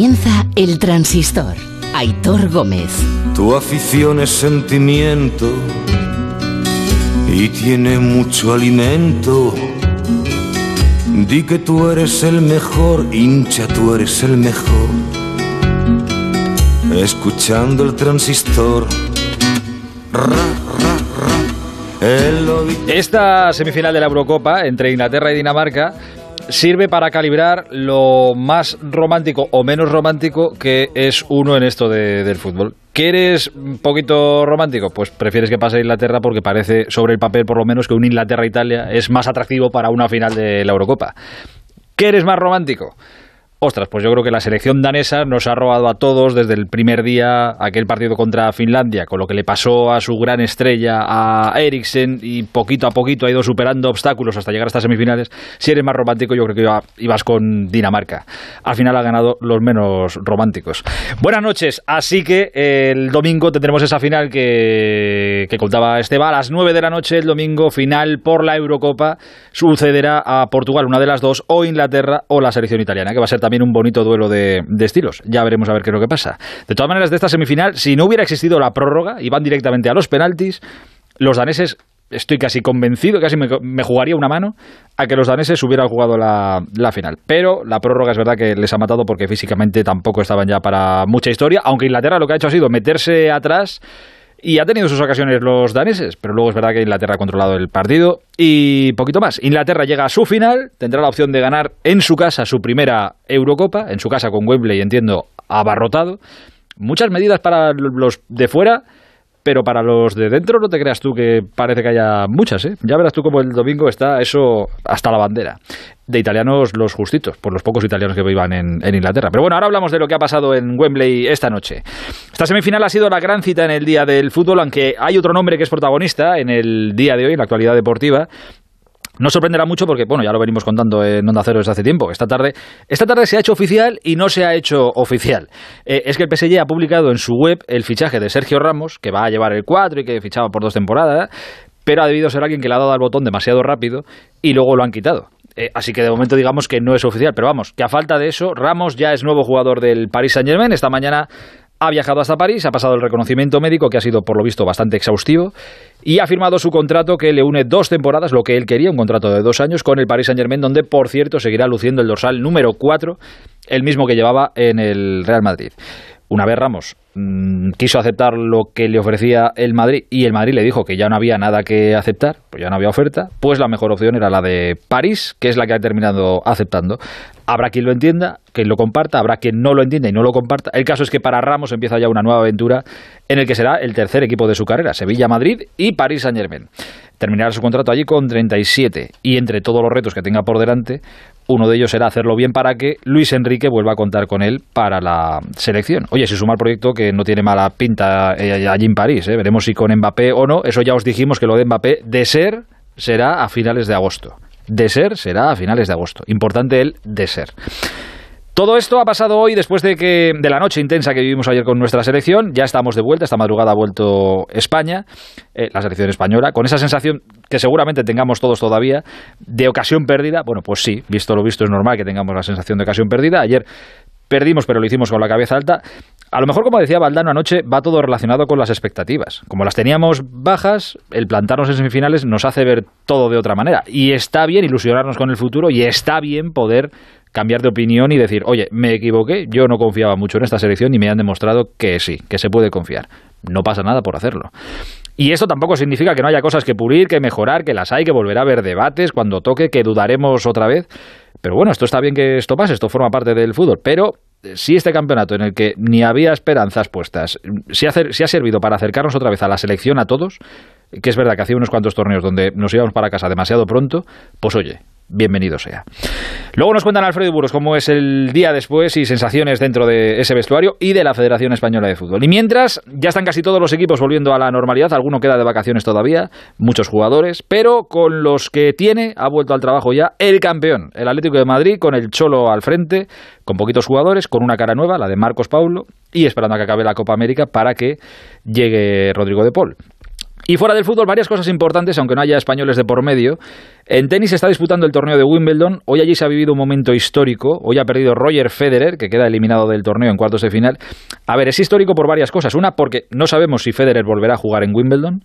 Comienza el transistor. Aitor Gómez. Tu afición es sentimiento y tiene mucho alimento. Di que tú eres el mejor, hincha, tú eres el mejor. Escuchando el transistor. Ra, ra, ra. El ovi- Esta semifinal de la Eurocopa entre Inglaterra y Dinamarca sirve para calibrar lo más romántico o menos romántico que es uno en esto de- del fútbol. ¿Que eres un poquito romántico? Pues prefieres que pase Inglaterra porque parece, sobre el papel por lo menos, que un Inglaterra-Italia es más atractivo para una final de la Eurocopa. ¿Qué eres más romántico? Ostras, pues yo creo que la selección danesa nos ha robado a todos desde el primer día aquel partido contra Finlandia, con lo que le pasó a su gran estrella, a Eriksen, y poquito a poquito ha ido superando obstáculos hasta llegar a estas semifinales. Si eres más romántico, yo creo que iba- ibas con Dinamarca. Al final ha ganado los menos románticos. Buenas noches, así que el domingo tendremos esa final que, que contaba Esteban. A las 9 de la noche, el domingo, final por la Eurocopa, sucederá a Portugal, una de las dos, o Inglaterra o la selección italiana, que va a ser también un bonito duelo de, estilos. Ya veremos a ver qué es lo que pasa. De todas maneras, de esta semifinal, si no hubiera existido la prórroga y van directamente a los penaltis, los daneses, estoy casi convencido, casi me, me jugaría una mano a que los daneses hubieran jugado la, la final. Pero la prórroga es verdad que les ha matado porque físicamente tampoco estaban ya para mucha historia, aunque Inglaterra lo que ha hecho ha sido meterse atrás. Y ha tenido sus ocasiones los daneses, pero luego es verdad que Inglaterra ha controlado el partido y poquito más. Inglaterra llega a su final, tendrá la opción de ganar en su casa su primera Eurocopa, en su casa con Wembley, entiendo, abarrotado. Muchas medidas para los de fuera, pero para los de dentro no te creas tú que parece que haya muchas, ¿eh? Ya verás tú cómo el domingo está eso hasta la bandera. De italianos los justitos, por los pocos italianos que vivan en, en Inglaterra. Pero bueno, ahora hablamos de lo que ha pasado en Wembley esta noche. Esta semifinal ha sido la gran cita en el día del fútbol, aunque hay otro nombre que es protagonista en el día de hoy, en la actualidad deportiva, no sorprenderá mucho porque, bueno, ya lo venimos contando en Onda Cero desde hace tiempo. Esta tarde, esta tarde se ha hecho oficial y no se ha hecho oficial. Eh, es que el PSG ha publicado en su web el fichaje de Sergio Ramos, que va a llevar el 4 y que fichaba por dos temporadas, pero ha debido ser alguien que le ha dado al botón demasiado rápido y luego lo han quitado. Eh, así que de momento digamos que no es oficial, pero vamos, que a falta de eso, Ramos ya es nuevo jugador del Paris Saint Germain. Esta mañana ha viajado hasta París, ha pasado el reconocimiento médico que ha sido por lo visto bastante exhaustivo y ha firmado su contrato que le une dos temporadas, lo que él quería, un contrato de dos años con el Paris Saint Germain, donde por cierto seguirá luciendo el dorsal número 4, el mismo que llevaba en el Real Madrid. Una vez Ramos mmm, quiso aceptar lo que le ofrecía el Madrid y el Madrid le dijo que ya no había nada que aceptar, pues ya no había oferta, pues la mejor opción era la de París, que es la que ha terminado aceptando. Habrá quien lo entienda, quien lo comparta, habrá quien no lo entienda y no lo comparta. El caso es que para Ramos empieza ya una nueva aventura en el que será el tercer equipo de su carrera, Sevilla-Madrid y París Saint-Germain. Terminará su contrato allí con 37 y entre todos los retos que tenga por delante, uno de ellos será hacerlo bien para que Luis Enrique vuelva a contar con él para la selección. Oye, si suma el proyecto que no tiene mala pinta eh, allí en París, ¿eh? veremos si con Mbappé o no. Eso ya os dijimos que lo de Mbappé, de ser, será a finales de agosto. De ser, será a finales de agosto. Importante el de ser. Todo esto ha pasado hoy después de que de la noche intensa que vivimos ayer con nuestra selección. Ya estamos de vuelta, esta madrugada ha vuelto España, eh, la selección española, con esa sensación que seguramente tengamos todos todavía de ocasión perdida. Bueno, pues sí, visto lo visto es normal que tengamos la sensación de ocasión perdida. Ayer perdimos, pero lo hicimos con la cabeza alta. A lo mejor, como decía Valdano anoche, va todo relacionado con las expectativas. Como las teníamos bajas, el plantarnos en semifinales nos hace ver todo de otra manera. Y está bien ilusionarnos con el futuro y está bien poder cambiar de opinión y decir, oye, me equivoqué, yo no confiaba mucho en esta selección y me han demostrado que sí, que se puede confiar. No pasa nada por hacerlo. Y esto tampoco significa que no haya cosas que pulir, que mejorar, que las hay, que volverá a haber debates cuando toque, que dudaremos otra vez. Pero bueno, esto está bien que esto pase, esto forma parte del fútbol. Pero si este campeonato en el que ni había esperanzas puestas, si ha, si ha servido para acercarnos otra vez a la selección a todos, que es verdad que hacía unos cuantos torneos donde nos íbamos para casa demasiado pronto, pues oye, bienvenido sea. Luego nos cuentan Alfredo Burros cómo es el día después y sensaciones dentro de ese vestuario y de la Federación Española de Fútbol. Y mientras, ya están casi todos los equipos volviendo a la normalidad, alguno queda de vacaciones todavía, muchos jugadores, pero con los que tiene ha vuelto al trabajo ya el campeón, el Atlético de Madrid, con el Cholo al frente, con poquitos jugadores, con una cara nueva, la de Marcos Paulo, y esperando a que acabe la Copa América para que llegue Rodrigo de Paul. Y fuera del fútbol, varias cosas importantes, aunque no haya españoles de por medio. En tenis se está disputando el torneo de Wimbledon. Hoy allí se ha vivido un momento histórico. Hoy ha perdido Roger Federer, que queda eliminado del torneo en cuartos de final. A ver, es histórico por varias cosas. Una, porque no sabemos si Federer volverá a jugar en Wimbledon.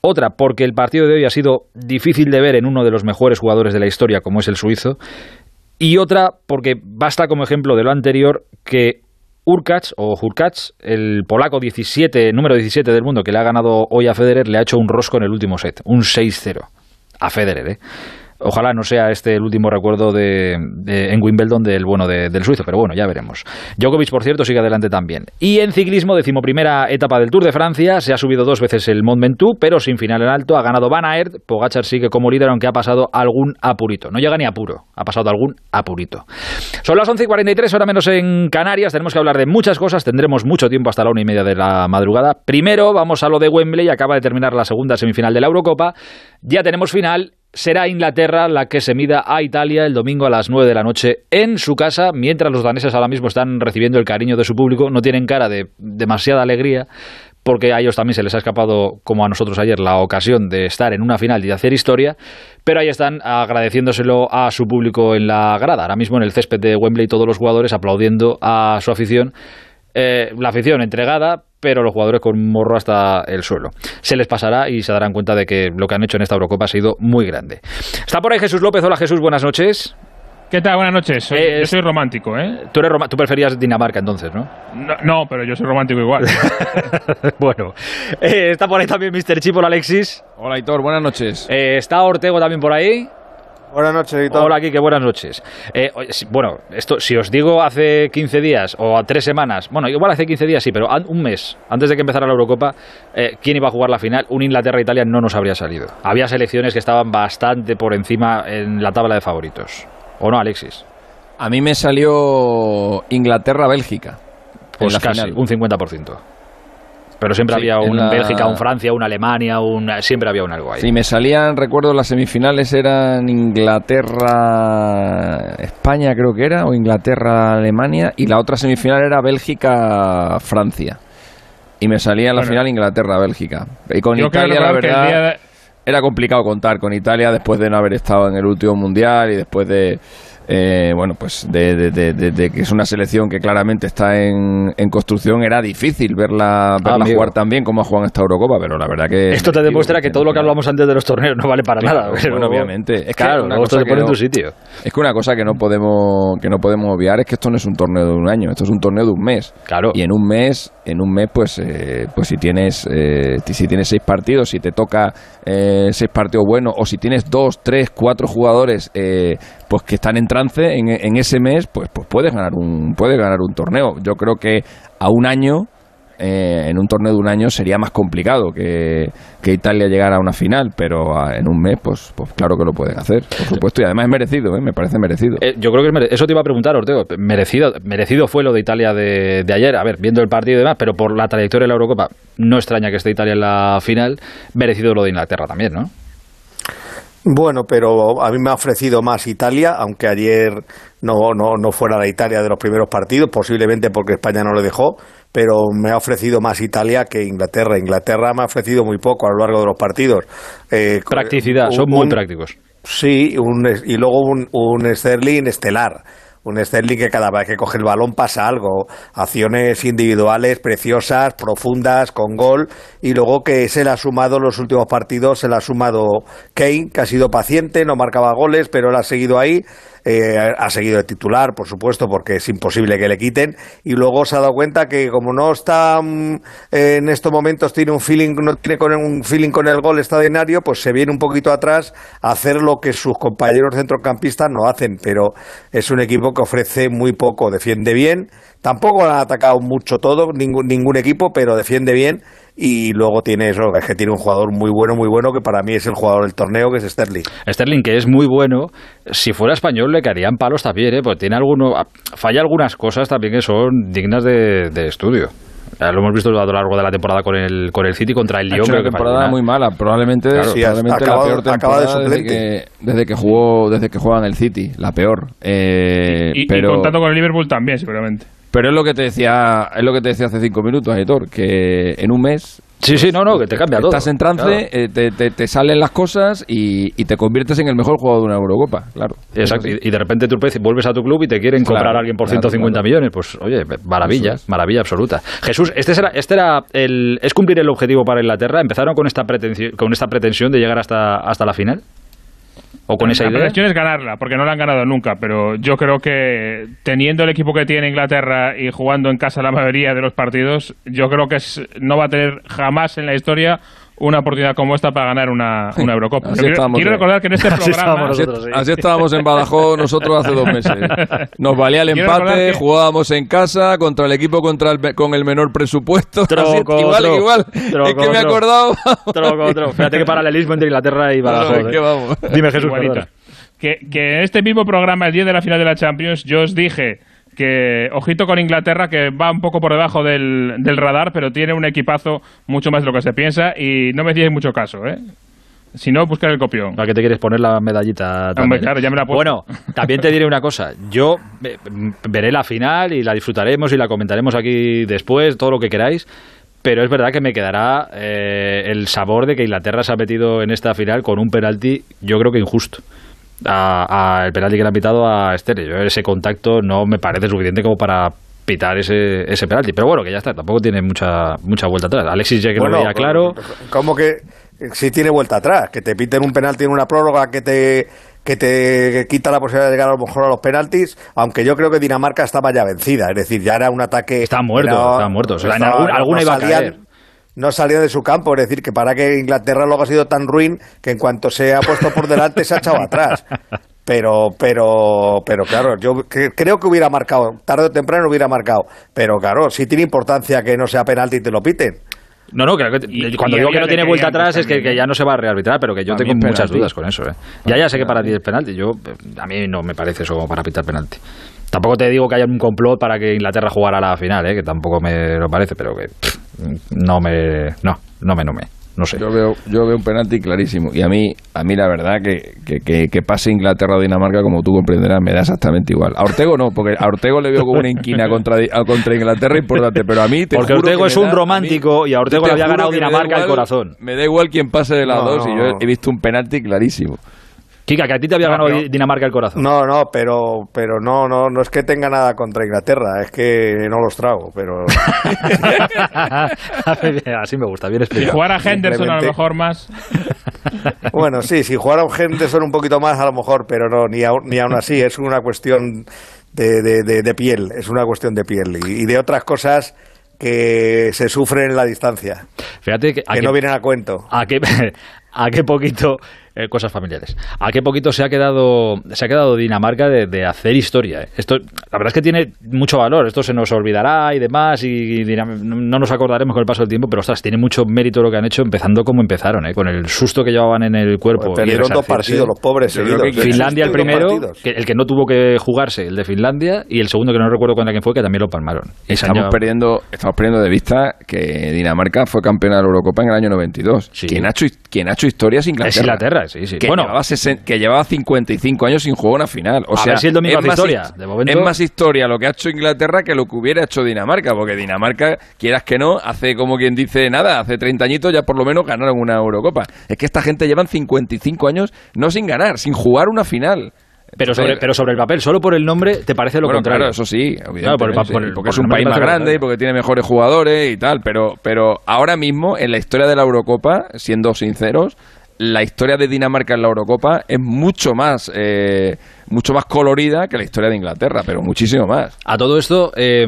Otra, porque el partido de hoy ha sido difícil de ver en uno de los mejores jugadores de la historia, como es el suizo. Y otra, porque basta como ejemplo de lo anterior que Urkacz o Hurkacz, el polaco 17, número 17 del mundo que le ha ganado hoy a Federer, le ha hecho un rosco en el último set, un 6-0 a Federer, ¿eh? Ojalá no sea este el último recuerdo de, en Wimbledon del bueno del suizo, pero bueno, ya veremos. Djokovic, por cierto, sigue adelante también. Y en ciclismo, decimoprimera etapa del Tour de Francia, se ha subido dos veces el Mont Ventoux, pero sin final en alto, ha ganado Van Aert, Pogachar sigue como líder, aunque ha pasado algún apurito. No llega ni apuro, ha pasado algún apurito. Son las 11 y 43, ahora menos en Canarias, tenemos que hablar de muchas cosas, tendremos mucho tiempo hasta la una y media de la madrugada. Primero vamos a lo de Wembley, acaba de terminar la segunda semifinal de la Eurocopa, ya tenemos final será Inglaterra la que se mida a Italia el domingo a las 9 de la noche en su casa, mientras los daneses ahora mismo están recibiendo el cariño de su público, no tienen cara de demasiada alegría, porque a ellos también se les ha escapado, como a nosotros ayer, la ocasión de estar en una final y de hacer historia, pero ahí están agradeciéndoselo a su público en la grada. Ahora mismo en el césped de Wembley todos los jugadores aplaudiendo a su afición. Eh, la afición entregada, pero los jugadores con morro hasta el suelo. Se les pasará y se darán cuenta de que lo que han hecho en esta Eurocopa ha sido muy grande. Está por ahí Jesús López. Hola Jesús, buenas noches. ¿Qué tal? Buenas noches. yo soy romántico, ¿eh? Tú, eres tú preferías Dinamarca entonces, ¿no? No, pero yo soy romántico igual. bueno, eh, está por ahí también Mr. Chip, Alexis. Hola Hitor, buenas noches. Eh, está Ortego también por ahí. Buenas noches, editor. Hola, Kike, buenas noches. Eh, bueno, esto, si os digo hace 15 días o a tres semanas, bueno, igual hace 15 días sí, pero un mes antes de que empezara la Eurocopa, eh, ¿quién iba a jugar la final? Un Inglaterra-Italia no nos habría salido. Había selecciones que estaban bastante por encima en la tabla de favoritos. ¿O no, Alexis? A mí me salió Inglaterra-Bélgica. Pues casi, un 50%. Pero siempre había un Bélgica, un Francia, un Alemania, un, siempre había un algo ahí. Sí, me salían, recuerdo, las semifinales eran Inglaterra, España creo que era, o Inglaterra, Alemania, y la otra semifinal era Bélgica, Francia. Y me salía en la final Inglaterra, Bélgica. Y con Italia, la verdad, era complicado contar con Italia después de no haber estado en el último mundial y después de eh, bueno, pues de, que es una selección que claramente está en, construcción, era difícil verla, verla jugar tan bien como ha jugado en esta Eurocopa, pero la verdad que... Esto te demuestra que todo lo que hablamos antes de los torneos no vale para nada. Bueno, obviamente. Es que claro, una cosa te pone en tu sitio. Es que una cosa que no podemos que no podemos obviar es que esto no es un torneo de un año, esto es un torneo de un mes. Claro. Y en un mes, en un mes, pues, eh, pues si tienes eh, si tienes seis partidos, si te toca seis partidos buenos, o si tienes dos, tres, cuatro jugadores pues que están en trance en, ese mes, pues, pues puedes ganar un puedes ganar un torneo. Yo creo que a un año eh, en un torneo de un año sería más complicado que, Italia llegara a una final, pero en un mes, pues, pues claro que lo pueden hacer, por supuesto, y además es merecido, ¿eh? me parece merecido. Eh, yo creo que eso te iba a preguntar, Ortego, merecido, merecido fue lo de Italia de, de, ayer, a ver, viendo el partido y demás, pero por la trayectoria de la Eurocopa, no extraña que esté Italia en la final, merecido lo de Inglaterra también, ¿no? Bueno, pero a mí me ha ofrecido más Italia, aunque ayer no, no, no fuera la Italia de los primeros partidos, posiblemente porque España no lo dejó, pero me ha ofrecido más Italia que Inglaterra. Inglaterra me ha ofrecido muy poco a lo largo de los partidos. Eh, Practicidad, son muy prácticos. Sí, y luego un, un Sterling estelar un Sterling que cada vez que coge el balón pasa algo, acciones individuales preciosas, profundas, con gol, y luego que se le ha sumado los últimos partidos, se le ha sumado Kane, que ha sido paciente, no marcaba goles, pero él ha seguido ahí, eh, ha seguido de titular, por supuesto, porque es imposible que le quiten, y luego se ha dado cuenta que como no está mm, en estos momentos tiene un feeling, no tiene con un feeling con el gol extraordinario, pues se viene un poquito atrás a hacer lo que sus compañeros centrocampistas no hacen, pero es un equipo que ofrece muy poco, defiende bien, tampoco han atacado mucho todo, ningún, ningún equipo, pero defiende bien y luego tiene eso, es que tiene un jugador muy bueno, muy bueno, que para mí es el jugador del torneo, que es Sterling. Sterling, que es muy bueno, si fuera español le caerían palos también, ¿eh? porque tiene alguno, falla algunas cosas también que son dignas de, estudio. Lo hemos visto a lo largo de la temporada con el, con el City contra el Lyon. una temporada muy mala, probablemente, probablemente la peor temporada desde que, desde que jugó desde que juega en el City, la peor. Eh, y, pero... y contando con el Liverpool también, seguramente. Pero es lo que te decía, es lo que te decía hace cinco minutos, Aitor, que en un mes Sí, sí, no, no, que te cambia todo. Estás en trance, eh, te, salen las cosas y, te conviertes en el mejor jugador de una Eurocopa, claro. Exacto, y, de repente tú vuelves a tu club y te quieren comprar a alguien por 150 millones. Pues, oye, maravilla, maravilla absoluta. Jesús, este era, este era el, ¿es cumplir el objetivo para Inglaterra? ¿Empezaron con esta pretensión, con esta pretensión de llegar hasta, hasta la final? ¿O con esa idea? La cuestión es ganarla, porque no la han ganado nunca, pero yo creo que teniendo el equipo que tiene Inglaterra y jugando en casa la mayoría de los partidos, yo creo que no va a tener jamás en la historia una oportunidad como esta para ganar una, una Eurocopa. Quiero, recordar que en este programa... Así, estábamos en Badajoz nosotros hace dos meses. Nos valía el empate, jugábamos en casa contra el equipo contra el, con el menor presupuesto. Troco, igual, igual. es que me he acordado. Troco, troco. Fíjate que paralelismo entre Inglaterra y Badajoz. ¿eh? vamos. Dime, Jesús. Que, que en este mismo programa, el día de la final de la Champions, yo os dije que ojito con Inglaterra, que va un poco por debajo del, radar, pero tiene un equipazo mucho más de lo que se piensa y no me hacíais mucho caso, ¿eh? Si no, buscar el copión. ¿Para qué te quieres poner la medallita? Hombre, claro, ya me la Bueno, también te diré una cosa. Yo veré la final y la disfrutaremos y la comentaremos aquí después, todo lo que queráis. Pero es verdad que me quedará eh, el sabor de que Inglaterra se ha metido en esta final con un penalti, yo creo que injusto a, el penalti que le ha pitado a Esther. Yo ese contacto no me parece suficiente como para pitar ese, ese penalti. Pero bueno, que ya está, tampoco tiene mucha mucha vuelta atrás. Alexis ya que lo veía claro. ¿Cómo que sí tiene vuelta atrás? Que te piten un penalti en una prórroga que te que te quita la posibilidad de llegar a lo mejor a los penaltis, aunque yo creo que Dinamarca estaba ya vencida, es decir, ya era un ataque... Está muerto, está muerto. alguna iba a caer no salía de su campo. Es decir, que para que Inglaterra luego ha sido tan ruin que en cuanto se ha puesto por delante se ha echado atrás. Pero, pero, pero claro, yo creo que hubiera marcado, tarde o temprano hubiera marcado. Pero claro, sí tiene importancia que no sea penalti y te lo piten. No, no, creo que cuando digo que no tiene vuelta atrás es que, ya no se va a rearbitrar, pero que yo tengo muchas dudas con eso. ¿eh? Ya, ya sé que para ti es penalti. Yo, a mí no me parece eso para pitar penalti. Tampoco te digo que haya un complot para que Inglaterra jugara la final, ¿eh? que tampoco me lo parece, pero que no me no no me no me no sé. Yo veo, yo veo un penalti clarísimo. Y a mí, a mí la verdad que, que, que, pase Inglaterra o Dinamarca, como tú comprenderás, me da exactamente igual. A Ortego no, porque a Ortego le veo como una inquina contra, contra Inglaterra importante, pero a mí te Porque Ortego es un romántico y a Ortego le había ganado Dinamarca el corazón. Me da igual quién pase de las dos y yo he visto un penalti clarísimo. Kika, que a ti te había ganado Dinamarca el corazón. No, no, pero, pero no, no, no es que tenga nada contra Inglaterra, es que no los trago, pero... Así me gusta, bien explicado. Si jugara Henderson a lo mejor más... bueno, sí, si jugara un Henderson un poquito más a lo mejor, pero no, ni, ni aún así, es una cuestión de, de, de, piel, es una cuestión de piel y, de otras cosas que se sufren en la distancia. Fíjate que, que no vienen a cuento. A qué, a qué poquito eh, cosas familiares. ¿A qué poquito se ha quedado, se ha quedado Dinamarca de, hacer historia? Eh? Esto, la verdad es que tiene mucho valor. Esto se nos olvidará y demás y, no nos acordaremos con el paso del tiempo, pero ostras, tiene mucho mérito lo que han hecho empezando como empezaron, ¿eh? con el susto que llevaban en el cuerpo. Pues perdieron dos partidos, los pobres. Finlandia el primero, el que no tuvo que jugarse, el de Finlandia, y el segundo que no recuerdo cuándo quién fue, que también lo palmaron. Estamos perdiendo, estamos perdiendo de vista que Dinamarca fue campeona de la Eurocopa en el año 92. ¿Quién, ha hecho, ¿Quién ha hecho historia sin Inglaterra? Es Inglaterra, sí, sí. bueno, que llevaba 55 años sin jugar una final. O sea, es, más historia. es más historia lo que ha hecho Inglaterra que lo que hubiera hecho Dinamarca, porque Dinamarca, quieras que no, hace como quien dice nada, hace 30 añitos ya por lo menos ganaron una Eurocopa. Es que esta gente llevan 55 años no sin ganar, sin jugar una final. Pero sobre, pero sobre el papel, solo por el nombre, ¿te parece lo contrario? Claro, eso sí, porque es un país más grande y porque tiene mejores jugadores y tal, pero, pero ahora mismo, en la historia de la Eurocopa, siendo sinceros, la historia de Dinamarca en la Eurocopa es mucho más eh, mucho más colorida que la historia de Inglaterra, pero muchísimo más. A todo esto, eh,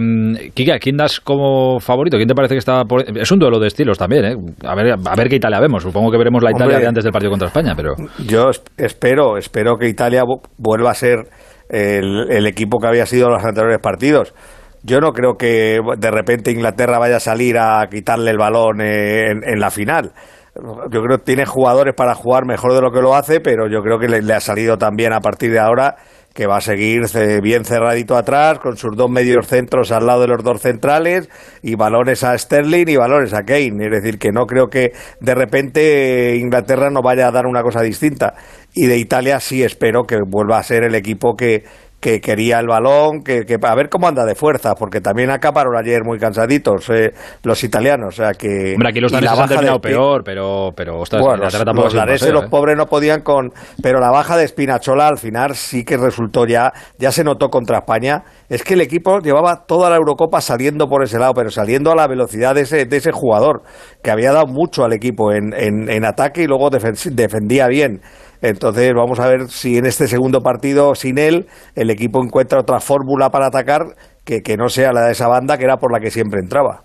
Kika, ¿quién das como favorito? ¿Quién te parece que está por... Es un duelo de estilos también, ¿eh? A ver, a ver qué Italia vemos. Supongo que veremos la Italia de antes del partido contra España, pero... Yo espero, espero que Italia vuelva a ser el, equipo que había sido en los anteriores partidos. Yo no creo que de repente Inglaterra vaya a salir a quitarle el balón en la final yo creo que tiene jugadores para jugar mejor de lo que lo hace, pero yo creo que le, ha salido también a partir de ahora que va a seguir bien cerradito atrás, con sus dos medios centros al lado de los dos centrales, y balones a Sterling y balones a Kane. Es decir, que no creo que de repente Inglaterra no vaya a dar una cosa distinta. Y de Italia sí espero que vuelva a ser el equipo que, que quería el balón, que, que, a ver cómo anda de fuerza, porque también acabaron ayer muy cansaditos eh, los italianos. O sea que. Hombre, aquí los daneses han terminado peor, pero, pero ostras, bueno, los, los daneses, los ¿eh? pobres no podían con. Pero la baja de Spinachola al final sí que resultó ya, ya se notó contra España. Es que el equipo llevaba toda la Eurocopa saliendo por ese lado, pero saliendo a la velocidad de ese, de ese jugador, que había dado mucho al equipo en, en, en ataque y luego defendía bien. Entonces vamos a ver si en este segundo partido sin él el equipo encuentra otra fórmula para atacar que, que no sea la de esa banda que era por la que siempre entraba.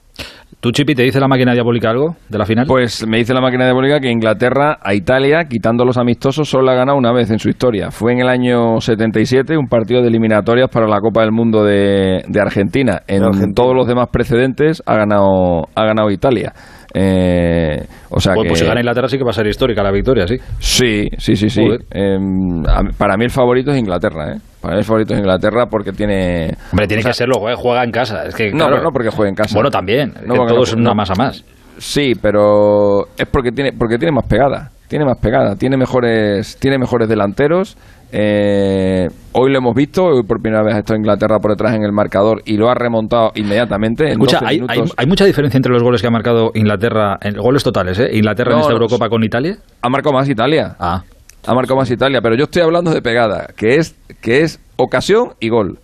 ¿Tú, Chipi, te dice la máquina diabólica algo de la final? Pues me dice la máquina diabólica que Inglaterra a Italia, quitando los amistosos, solo ha ganado una vez en su historia. Fue en el año 77, un partido de eliminatorias para la Copa del Mundo de, de Argentina. En Argentina. todos los demás precedentes ha ganado, ha ganado Italia. Eh, o sea pues, que, pues si gana Inglaterra sí que va a ser histórica la victoria, sí. Sí, sí, sí, sí. Eh, para mí el favorito es Inglaterra, ¿eh? Para mí el favorito es Inglaterra porque tiene... Hombre, tiene o sea, que serlo, juega en casa. Es que, no, claro, no porque juega en casa. Bueno, también. No, que todo no, es una masa más. Sí, pero es porque tiene, porque tiene más pegada. Tiene más pegada. Tiene mejores, tiene mejores delanteros. Eh, hoy lo hemos visto, hoy por primera vez ha estado Inglaterra por detrás en el marcador y lo ha remontado inmediatamente. Escucha, hay, hay, hay, mucha diferencia entre los goles que ha marcado Inglaterra, en goles totales, ¿eh? Inglaterra no, en esta Eurocopa con Italia. Ha marcado más Italia. Ah. Ha marcado más Italia, pero yo estoy hablando de pegada, que es, que es ocasión y gol.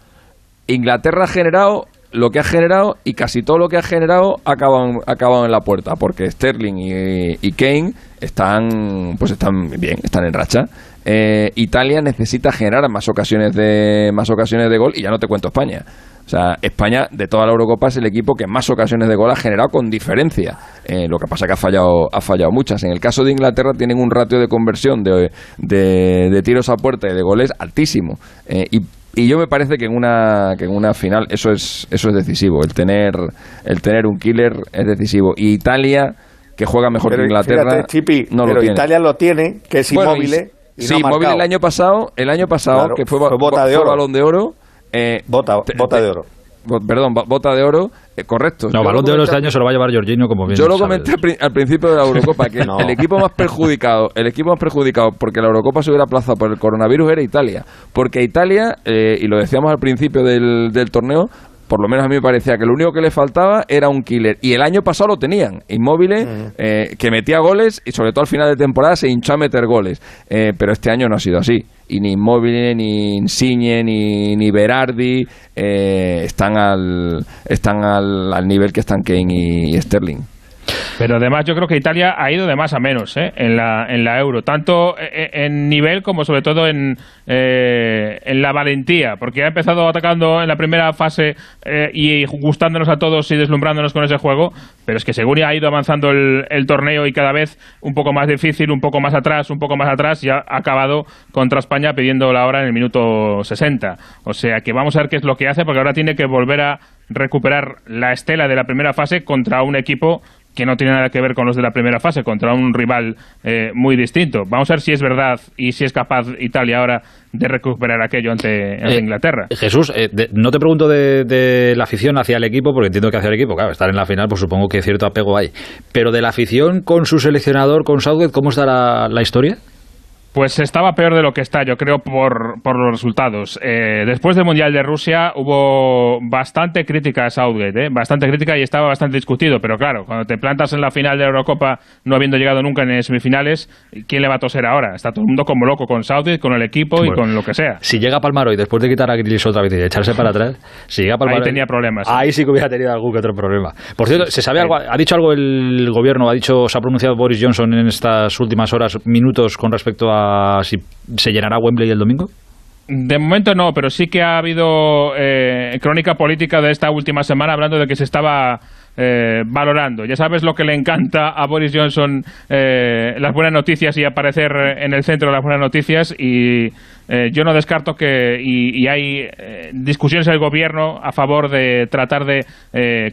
Inglaterra ha generado lo que ha generado y casi todo lo que ha generado ha acabado, ha acabado en la puerta, porque Sterling y, y Kane están, pues están bien, están en racha. Eh, Italia necesita generar más ocasiones de más ocasiones de gol y ya no te cuento España. O sea, España de toda la Eurocopa es el equipo que más ocasiones de gol ha generado con diferencia. Eh, lo que pasa que ha fallado ha fallado muchas. En el caso de Inglaterra tienen un ratio de conversión de, de, de tiros a puerta y de goles altísimo. Eh, y y yo me parece que en una que en una final eso es eso es decisivo el tener el tener un killer es decisivo y Italia que juega mejor pero que Inglaterra fíjate, Chipi, no pero lo tiene. Italia lo tiene que es Bueno, inmóvil y- sí inmóvil el año pasado el año pasado Claro, que fue, fue bota de fue oro. balón de oro eh, bota, bota de oro perdón ba- bota de oro eh, correcto No, Yo balón de oro este año se lo va a llevar Jorginho como bien yo lo comenté al, pri- al principio de la Eurocopa que No. el equipo más perjudicado, el equipo más perjudicado porque la Eurocopa se hubiera aplazado por el coronavirus era Italia, porque Italia eh, y lo decíamos al principio del, del torneo. Por lo menos a mí me parecía que lo único que le faltaba era un killer. Y el año pasado lo tenían. Inmóviles, eh, que metía goles y sobre todo al final de temporada se hinchó a meter goles. Eh, pero este año no ha sido así. Y ni Inmóvil, ni Insigne, ni, ni Berardi eh, están, al, están al, al nivel que están Kane y- y Sterling. Pero además yo creo que Italia ha ido de más a menos ¿eh? en, la, en la Euro, tanto e- e- en nivel como sobre todo en, eh, en la valentía, porque ha empezado atacando en la primera fase eh, y gustándonos a todos y deslumbrándonos con ese juego, pero es que según ha ido avanzando el, el torneo y cada vez un poco más difícil, un poco más atrás, un poco más atrás, ya ha acabado contra España pidiendo la hora en el minuto 60. O sea que vamos a ver qué es lo que hace, porque ahora tiene que volver a recuperar la estela de la primera fase contra un equipo que no tiene nada que ver con los de la primera fase, contra un rival eh, muy distinto. Vamos a ver si es verdad y si es capaz Italia ahora de recuperar aquello ante, ante Eh, Inglaterra. Jesús, eh, de- no te pregunto de, de la afición hacia el equipo, porque entiendo que hacia el equipo, claro, estar en la final, pues supongo que cierto apego hay. Pero de la afición con su seleccionador, con Southgate, ¿cómo está la, la historia? Pues estaba peor de lo que está, yo creo, por, por los resultados. Eh, después del Mundial de Rusia hubo bastante crítica a Southgate, ¿eh? bastante crítica y estaba bastante discutido. Pero claro, cuando te plantas en la final de la Eurocopa no habiendo llegado nunca en semifinales, ¿quién le va a toser ahora? Está todo el mundo como loco con Southgate, con el equipo y con lo que sea. Si llega Palmaro y después de quitar a Grealish otra vez y de echarse para atrás, si llega Palmaro... Ahí tenía problemas. Ahí sí que hubiera tenido algún que otro problema. Por cierto, ¿se sabe algo? ¿Ha dicho algo el gobierno? ¿Ha dicho, se ha pronunciado Boris Johnson en estas últimas horas, minutos, con respecto a si se llenará Wembley el domingo? De momento no, pero sí que ha habido eh, crónica política de esta última semana hablando de que se estaba eh, valorando. Ya sabes lo que le encanta a Boris Johnson, eh, las buenas noticias y aparecer en el centro de las buenas noticias y eh, yo no descarto que y, y hay eh, discusiones en el gobierno a favor de tratar de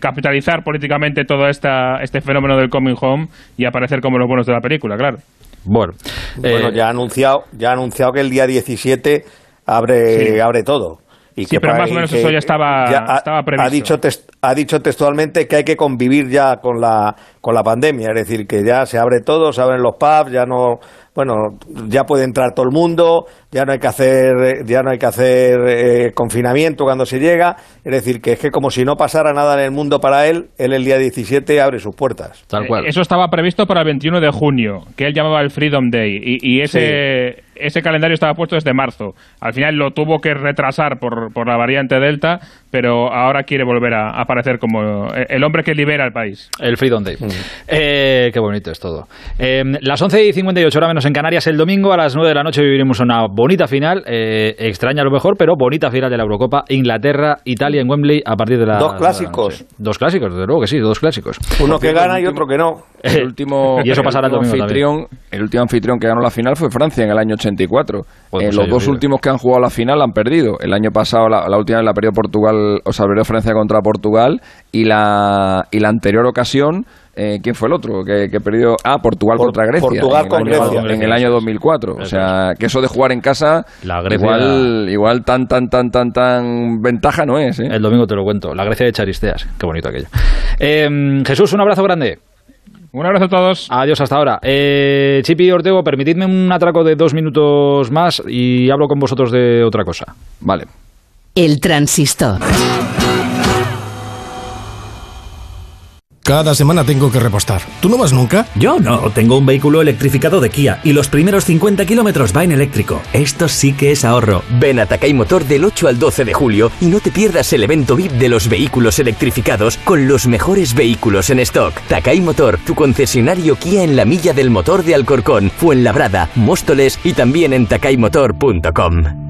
capitalizar políticamente todo esta, este fenómeno del coming home y aparecer como los buenos de la película, claro. Bueno, Bueno, eh, ya ha anunciado, ya ha anunciado que el día 17 abre, Sí. abre todo. Y sí, pero más o menos eso ya estaba, estaba previsto. Ha dicho, ha dicho textualmente que hay que convivir ya con la, con la pandemia, es decir, que ya se abre todo, se abren los pubs, ya no bueno, ya puede entrar todo el mundo, ya no hay que hacer, ya no hay que hacer eh, confinamiento cuando se llega, es decir, que es que como si no pasara nada en el mundo para él, él el día 17 abre sus puertas. Tal cual. Eso estaba previsto para el 21 de junio, que él llamaba el Freedom Day, y, ese, ese calendario estaba puesto desde marzo. Al final lo tuvo que retrasar por, por la variante Delta, pero ahora quiere volver a aparecer como el hombre que libera al país. El Freedom Day. Mm. Eh, qué bonito es todo. Eh, las 11 y 58 horas menos en Canarias el domingo, a las 9 de la noche viviremos una bonita final, eh, extraña a lo mejor, pero bonita final de la Eurocopa, Inglaterra, Italia en Wembley a partir de la... Dos clásicos. dos clásicos, desde luego que sí, dos clásicos. Uno que gana y otro que no. El último, y eso pasará el, domingo anfitrión, el último anfitrión que ganó la final fue Francia en el año 84. Pues los dos últimos que han jugado la final han perdido. El año pasado, la, última vez la perdió Portugal, o sea, perdió Francia contra Portugal y la, y la anterior ocasión eh, ¿quién fue el otro que, perdió? Ah, Portugal contra Grecia. Portugal en, el año, en el año 2004. O sea, que eso de jugar en casa, igual, igual tan, tan, tan, tan, tan ventaja no es. ¿eh? El domingo te lo cuento. La Grecia de Charisteas. Qué bonito aquello. Em, Jesús, un abrazo grande. Un abrazo a todos. Adiós hasta ahora. Eh, Chipi y Ortego, permitidme un atraco de dos minutos más y hablo con vosotros de otra cosa. Vale. El transistor. Cada semana tengo que repostar. ¿Tú no vas nunca? Yo no, tengo un vehículo electrificado de Kia y los primeros 50 kilómetros va en eléctrico. Esto sí que es ahorro. Ven a Takai Motor del 8 al 12 de julio y no te pierdas el evento VIP de los vehículos electrificados con los mejores vehículos en stock. Takai Motor, tu concesionario Kia en la milla del motor de Alcorcón, Fuenlabrada, Móstoles y también en takaymotor.com.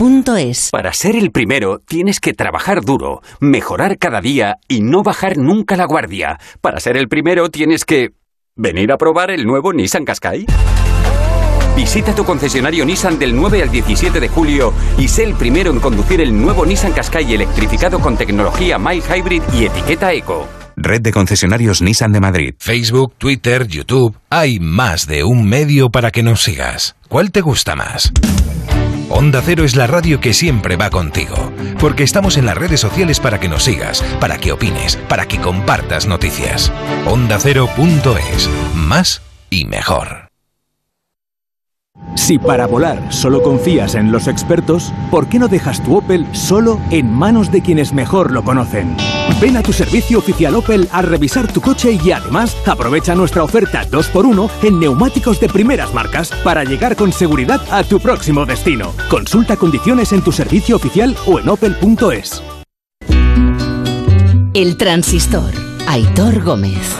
Para ser el primero tienes que trabajar duro, mejorar cada día y no bajar nunca la guardia. Para ser el primero tienes que... ¿Venir a probar el nuevo Nissan Qashqai? Visita tu concesionario Nissan del 9 al 17 de julio y sé el primero en conducir el nuevo Nissan Qashqai electrificado con tecnología My Hybrid y etiqueta Eco. Red de concesionarios Nissan de Madrid. Facebook, Twitter, YouTube. Hay más de un medio para que nos sigas. ¿Cuál te gusta más? Onda Cero es la radio que siempre va contigo, porque estamos en las redes sociales para que nos sigas, para que opines, para que compartas noticias. Onda Cero.es, más y mejor. Si para volar solo confías en los expertos, ¿por qué no dejas tu Opel solo en manos de quienes mejor lo conocen? Ven a tu servicio oficial Opel a revisar tu coche y además aprovecha nuestra oferta 2x1 en neumáticos de primeras marcas para llegar con seguridad a tu próximo destino. Consulta condiciones en tu servicio oficial o en opel.es. El transistor. Aitor Gómez.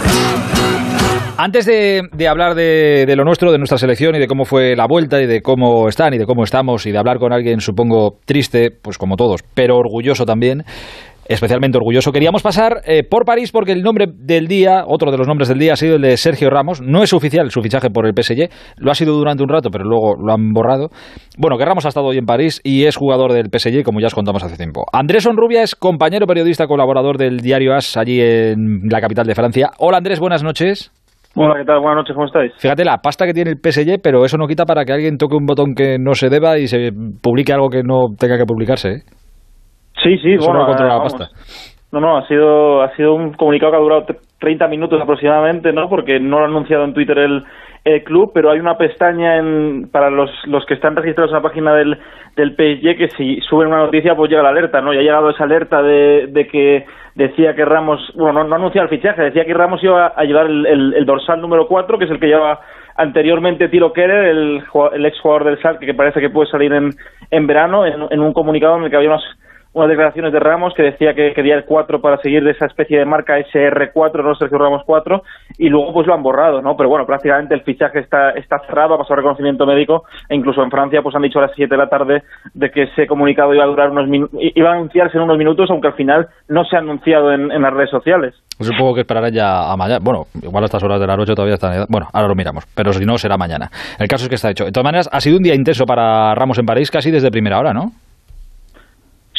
Antes de, hablar de, de, lo nuestro, de nuestra selección y de cómo fue la vuelta y de cómo están y de cómo estamos y de hablar con alguien, supongo, triste, pues como todos, pero orgulloso también, especialmente orgulloso. Queríamos pasar eh, por París porque el nombre del día, otro de los nombres del día, ha sido el de Sergio Ramos. No es oficial su fichaje por el PSG, lo ha sido durante un rato, pero luego lo han borrado. Bueno, que Ramos ha estado hoy en París y es jugador del PSG, como ya os contamos hace tiempo. Andrés Onrubia es compañero periodista, colaborador del diario AS, allí en la capital de Francia. Hola Andrés, buenas noches. Hola, ¿qué tal? Buenas noches, ¿cómo estáis? Fíjate la pasta que tiene el PSG, pero eso no quita para que alguien toque un botón que no se deba y se publique algo que no tenga que publicarse. ¿eh? Sí, sí, bueno, no controla la pasta. No, no, ha sido, ha sido un comunicado que ha durado 30 minutos aproximadamente, ¿no? Porque no lo ha anunciado en Twitter el, el club, pero hay una pestaña en, para los, los que están registrados en la página del, del PSG que si suben una noticia pues llega la alerta, ¿no? Ya ha llegado esa alerta de, de que decía que Ramos, bueno, no, no anuncia el fichaje, decía que Ramos iba a llevar el, el, dorsal número 4, que es el que lleva anteriormente Tiro Kerer, el, el ex jugador del Salque, que parece que puede salir en, en verano, en, en un comunicado en el que había unas unas declaraciones de Ramos que decía que quería el 4 para seguir de esa especie de marca SR4, no Sergio Ramos 4, y luego pues lo han borrado, ¿no? Pero bueno, prácticamente el fichaje está, está cerrado, ha pasado reconocimiento médico, e incluso en Francia pues han dicho a las 7 de la tarde de que ese comunicado iba a durar unos iba a anunciarse en unos minutos, aunque al final no se ha anunciado en, las redes sociales. Supongo que esperará ya a mañana. Bueno, igual a estas horas de la noche todavía están. Bueno, ahora lo miramos, pero si no, será mañana. El caso es que está hecho. De todas maneras, ha sido un día intenso para Ramos en París, casi desde primera hora, ¿no?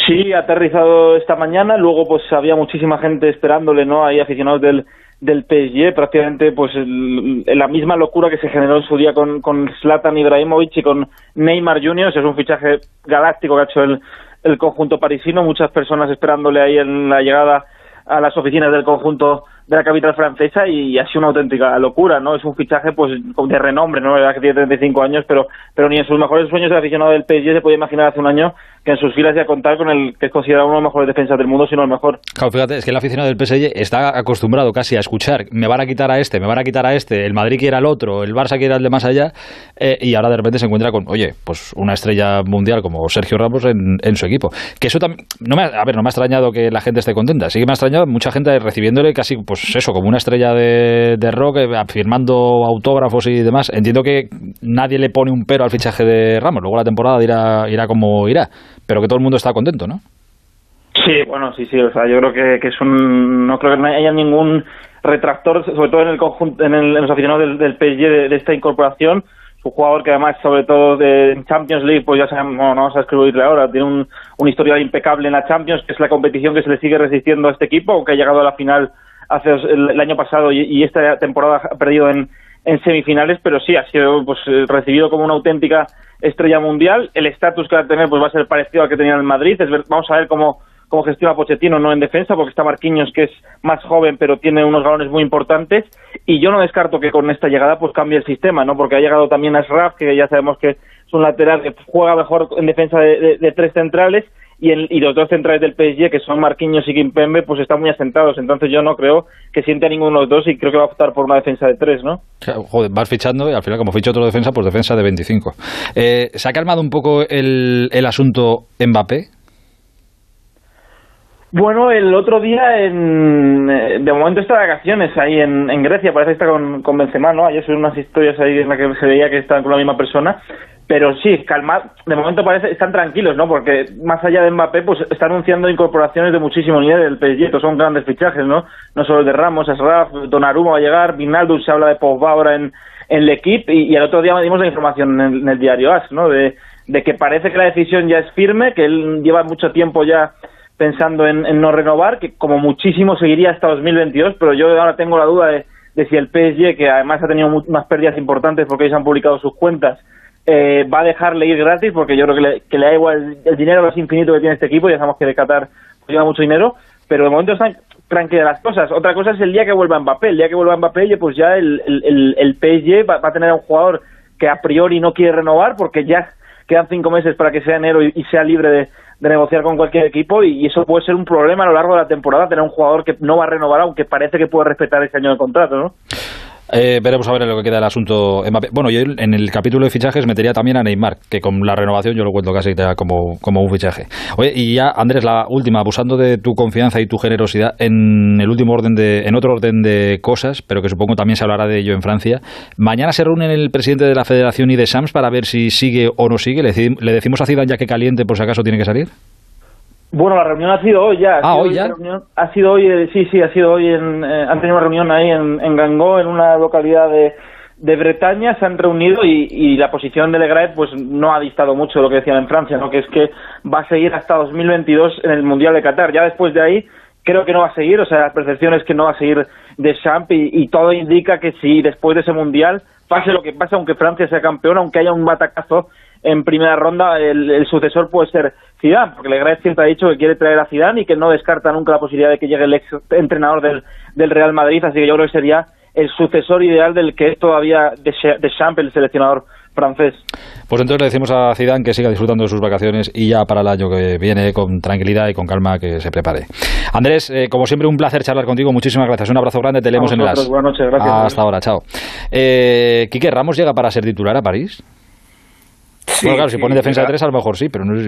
Sí, aterrizado esta mañana, luego pues había muchísima gente esperándole, ¿no? Ahí aficionados del, del PSG, prácticamente pues la misma locura que se generó en su día con, con Zlatan Ibrahimovic y con Neymar Jr., es un fichaje galáctico que ha hecho el, el conjunto parisino, muchas personas esperándole ahí en la llegada a las oficinas del conjunto de la capital francesa y ha sido una auténtica locura, ¿no? Es un fichaje pues de renombre, ¿no? La verdad que tiene 35 años, pero pero ni en sus mejores sueños de aficionado del PSG se podía imaginar hace un año que en sus filas ya contar con el que es considerado uno de los mejores defensas del mundo, sino el mejor. Claro, fíjate, es que el aficionado del PSG está acostumbrado casi a escuchar, me van a quitar a este, me van a quitar a este, el Madrid quiere al otro, el Barça quiere al de más allá, eh, y ahora de repente se encuentra con, oye, pues una estrella mundial como Sergio Ramos en, en su equipo. Que eso también, no a ver, no me ha extrañado que la gente esté contenta, sí que me ha extrañado mucha gente recibiéndole casi, pues eso, como una estrella de, de rock, eh, firmando autógrafos y demás. Entiendo que nadie le pone un pero al fichaje de Ramos, luego la temporada irá, irá como irá pero que todo el mundo está contento, ¿no? Sí, bueno, sí, sí, o sea, yo creo que, es un, no creo que haya ningún retractor, sobre todo en el conjunto, en, los aficionados del, del PSG de, esta incorporación, un jugador que además, sobre todo de Champions League, pues ya sabemos, no, vamos a escribirle ahora, tiene un, un historial impecable en la Champions, que es la competición que se le sigue resistiendo a este equipo, aunque ha llegado a la final hace el, año pasado y, esta temporada ha perdido en, en semifinales, pero sí ha sido pues recibido como una auténtica estrella mundial. El estatus que va a tener pues va a ser parecido al que tenía en Madrid. vamos a ver cómo, cómo gestiona Pochettino, no en defensa, porque está Marquinhos, que es más joven, pero tiene unos galones muy importantes. Y yo no descarto que con esta llegada pues cambie el sistema, ¿no? Porque ha llegado también Asraf, que ya sabemos que es un lateral que juega mejor en defensa de tres centrales y, los dos centrales del PSG, que son Marquinhos y Kimpembe, pues están muy asentados. Entonces yo no creo que siente a ninguno de los dos y creo que va a optar por una defensa de tres, ¿no? Joder, vas fichando y al final, como ficha otro defensa, pues defensa de 25. Eh, ¿Se ha calmado un poco el, el asunto Mbappé? Bueno, el otro día, en, eh, de momento está de vacaciones ahí en, en Grecia, parece que está con, con Benzema, ¿no? Ayer subieron unas historias ahí en las que se veía que estaban con la misma persona pero sí, calmar, de momento parece están tranquilos, ¿no? Porque más allá de Mbappé, pues está anunciando incorporaciones de muchísimo nivel del PSG, son grandes fichajes, ¿no? No solo el de Ramos, Asraf, Donnarumma va a llegar, Vinaldo se habla de Pogba ahora en, en el equipo y, el otro día dimos la información en el, diario AS, ¿no? De, que parece que la decisión ya es firme, que él lleva mucho tiempo ya pensando en, no renovar, que como muchísimo seguiría hasta 2022, pero yo ahora tengo la duda de, si el PSG, que además ha tenido más pérdidas importantes porque ellos han publicado sus cuentas, eh, va a dejarle ir gratis porque yo creo que le, que le da igual el dinero es infinito que tiene este equipo, ya sabemos que de Qatar lleva mucho dinero, pero de momento están tranquilas las cosas. Otra cosa es el día que vuelva Mbappé, el día que vuelva Mbappé, pues ya el, el, el PSG va, a tener a un jugador que a priori no quiere renovar porque ya quedan cinco meses para que sea enero y, sea libre de, negociar con cualquier equipo y, eso puede ser un problema a lo largo de la temporada tener un jugador que no va a renovar aunque parece que puede respetar ese año de contrato, ¿no? Eh, veremos a ver lo que queda el asunto Bueno, yo en el capítulo de fichajes metería también a Neymar, que con la renovación yo lo cuento casi como, como un fichaje. Oye, y ya, Andrés, la última, abusando de tu confianza y tu generosidad, en el último orden de, en otro orden de cosas, pero que supongo también se hablará de ello en Francia, mañana se reúne el presidente de la Federación y de SAMS para ver si sigue o no sigue. ¿Le, le decimos a Zidane ya que caliente por si acaso tiene que salir? Bueno, la reunión ha sido hoy ya. Ah, hoy ya. ha sido hoy, eh, sí, sí, ha sido hoy. En, eh, han tenido una reunión ahí en, en Gangó, en una localidad de, de Bretaña, se han reunido y, y la posición de Legraet pues no ha distado mucho de lo que decían en Francia, ¿no? que es que va a seguir hasta 2022 en el Mundial de Qatar. Ya después de ahí creo que no va a seguir, o sea, la percepción es que no va a seguir de Champ y, y todo indica que si después de ese Mundial pase lo que pase, aunque Francia sea campeón, aunque haya un batacazo en primera ronda, el, sucesor puede ser Zidane, porque Legrez siempre ha dicho que quiere traer a Zidane y que no descarta nunca la posibilidad de que llegue el ex entrenador del, del Real Madrid, así que yo creo que sería el sucesor ideal del que es todavía de, de Champ, el seleccionador francés. Pues entonces le decimos a Zidane que siga disfrutando de sus vacaciones y ya para el año que viene con tranquilidad y con calma que se prepare. Andrés, eh, como siempre un placer charlar contigo, muchísimas gracias, un abrazo grande, te leemos en el as. Buenas noches, gracias. Hasta ahora, chao. Eh, Quique, ¿Ramos llega para ser titular a París? Sí, bueno, claro, si sí, pone defensa de tres, a lo mejor sí, pero no es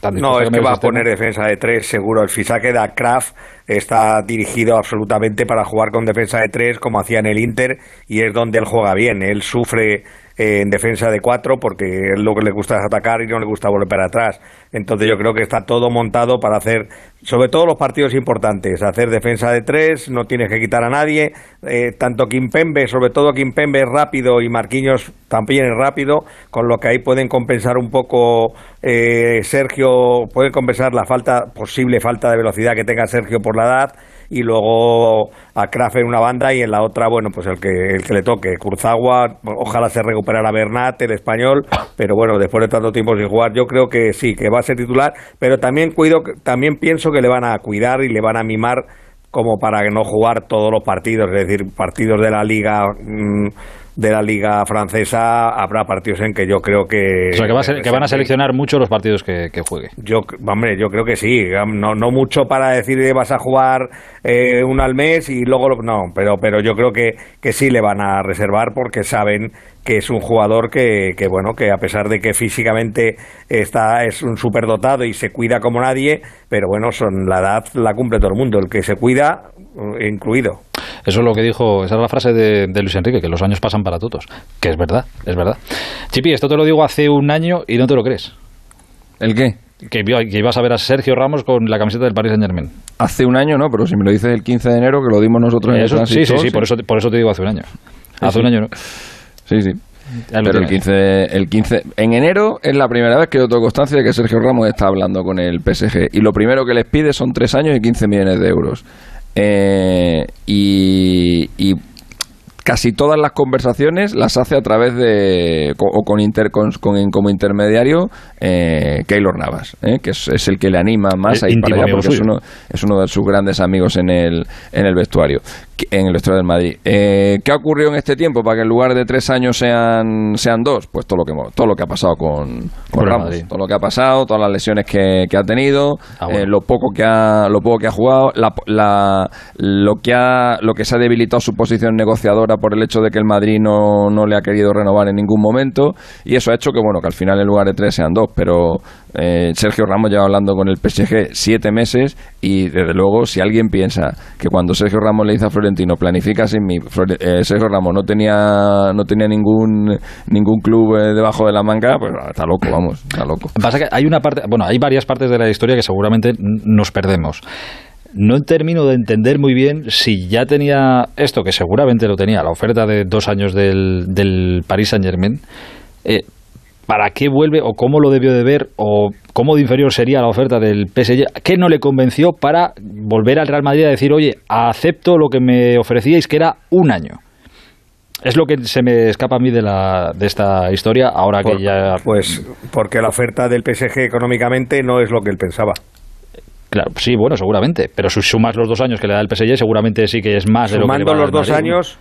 tan No, dispuesto es que va a poner defensa de tres, seguro. El fichaje de Kraft está dirigido absolutamente para jugar con defensa de tres, como hacía en el Inter, y es donde él juega bien. Él sufre eh, en defensa de cuatro porque lo que le gusta es atacar y no le gusta volver para atrás. Entonces yo creo que está todo montado para hacer, sobre todo los partidos importantes, hacer defensa de tres, no tienes que quitar a nadie. Eh, tanto Kimpembe, sobre todo Kimpembe es rápido y Marquinhos también es rápido, con lo que ahí pueden compensar un poco eh, Sergio, pueden compensar la falta, posible falta de velocidad que tenga Sergio por la edad y luego a Kraft en una banda y en la otra, bueno, pues el que, el que le toque. Kurzawa, ojalá se recuperara Bernat, el español, pero bueno, después de tanto tiempo sin jugar, yo creo que sí, que va a ser titular, pero también cuido, también pienso que le van a cuidar y le van a mimar como para no jugar todos los partidos, es decir, partidos de la liga mm, de la liga francesa habrá partidos en que yo creo que O sea, que, va a ser- que van a seleccionar mucho los partidos que, que juegue. yo, hombre, yo creo que sí. No, no mucho para decir que vas a jugar eh, uno al mes y luego lo- no, pero, pero yo creo que, que sí le van a reservar porque saben que es un jugador que, que bueno, que a pesar de que físicamente está es un superdotado y se cuida como nadie, pero bueno, son la edad la cumple todo el mundo, el que se cuida eh, incluido. Eso es lo que dijo, esa es la frase de, de Luis Enrique, que los años pasan para todos. Que es verdad, es verdad. Chipi, esto te lo digo hace un año y no te lo crees. ¿El qué? Que, iba- que ibas a ver a Sergio Ramos con la camiseta del Paris Saint Germain. Hace un año, ¿no? Pero si me lo dices el 15 de enero, que lo dimos nosotros en el sí, sí, sí, por eso, por eso te digo hace un año. Hace sí. un año, ¿no? Sí, sí. Pero el tienes. 15, el 15, en enero es la primera vez que yo tengo constancia de que Sergio Ramos está hablando con el PSG. Y lo primero que les pide son tres años y 15 millones de euros. Eh, y, y casi todas las conversaciones las hace a través de o con, inter, con, con- como intermediario eh, Keylor Navas, eh, que es, es el que le anima más a ir para allá porque es uno, es uno de sus grandes amigos en el, en el vestuario, en el vestuario del Madrid. Eh, ¿Qué ha ocurrido en este tiempo para que en lugar de tres años sean, sean dos? Pues todo lo que todo lo que ha pasado con, con Ramos, Madrid. todo lo que ha pasado, todas las lesiones que, que ha tenido, Ah, bueno. eh, lo poco que ha, lo poco que ha jugado, la, la- lo que ha, lo que se ha debilitado su posición negociadora por el hecho de que el Madrid no, no le ha querido renovar en ningún momento y eso ha hecho que bueno que al final en lugar de tres sean dos, pero eh, Sergio Ramos lleva hablando con el PSG siete meses y desde luego si alguien piensa que cuando Sergio Ramos le dice a Florentino planifica sin mí, Flore- eh, Sergio Ramos no tenía no tenía ningún ningún club eh, debajo de la manga, pues está loco, vamos, está loco. Pasa que hay una parte, bueno, hay varias partes de la historia que seguramente nos perdemos. No termino de entender muy bien si ya tenía esto, que seguramente lo tenía, la oferta de dos años del, del Paris Saint Germain. ¿Para qué vuelve o cómo lo debió de ver o cómo de inferior sería la oferta del PSG? ¿Qué no le convenció para volver al Real Madrid a decir, oye, acepto lo que me ofrecíais, que era un año? Es lo que se me escapa a mí de, la, de esta historia ahora que ya... Pues porque la oferta del PSG económicamente no es lo que él pensaba. Claro, sí, bueno, seguramente. Pero si sumas los dos años que le da el PSG, seguramente sí que es más de lo que le va los dos Madrid. años,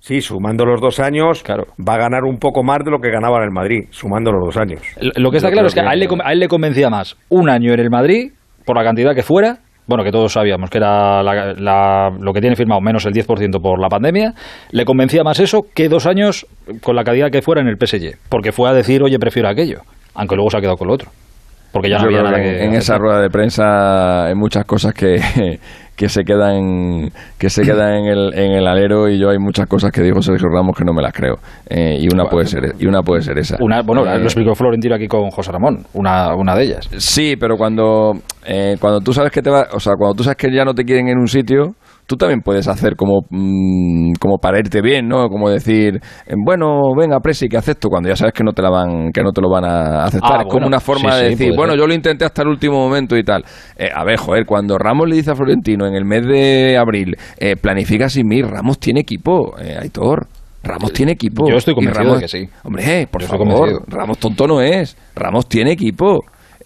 sí, sumando los dos años, va a ganar un poco más de lo que ganaba en el Madrid, sumando los dos años. Lo que está Yo claro es que a él, le, a él le convencía más un año en el Madrid, por la cantidad que fuera, bueno, que todos sabíamos que era la- la- lo que tiene firmado menos el 10% por la pandemia, le convencía más eso que dos años con la calidad que fuera en el PSG, porque fue a decir, oye, prefiero aquello, aunque luego se ha quedado con lo otro. Porque ya no Yo había creo nada que que en hacer. esa rueda de prensa hay muchas cosas que, que se quedan que se quedan en el, en el alero y yo hay muchas cosas que dijo Sergio Ramos que no me las creo Eh, y una puede ser y una puede ser esa Una, bueno, Eh, lo explicó Florentino aquí con José Ramón, una, una de ellas. Sí, pero cuando, eh, cuando tú sabes que te va, o sea, cuando tú sabes que ya no te quieren en un sitio, tú también puedes hacer como, mm, como para irte bien, ¿no? Como decir, eh, bueno, venga, Presi, que acepto, cuando ya sabes que no te la van, que no te lo van a aceptar. Ah, es como una forma sí, de decir, bueno, ser. yo lo intenté hasta el último momento y tal. Eh, a ver, joder, cuando Ramos le dice a Florentino en el mes de abril, eh, planifica sin mí, Ramos tiene equipo, eh, Aitor. Ramos tiene equipo. Yo estoy convencido Ramos- de que sí. Hombre, por Yo favor. Ramos tonto no es. Ramos tiene equipo.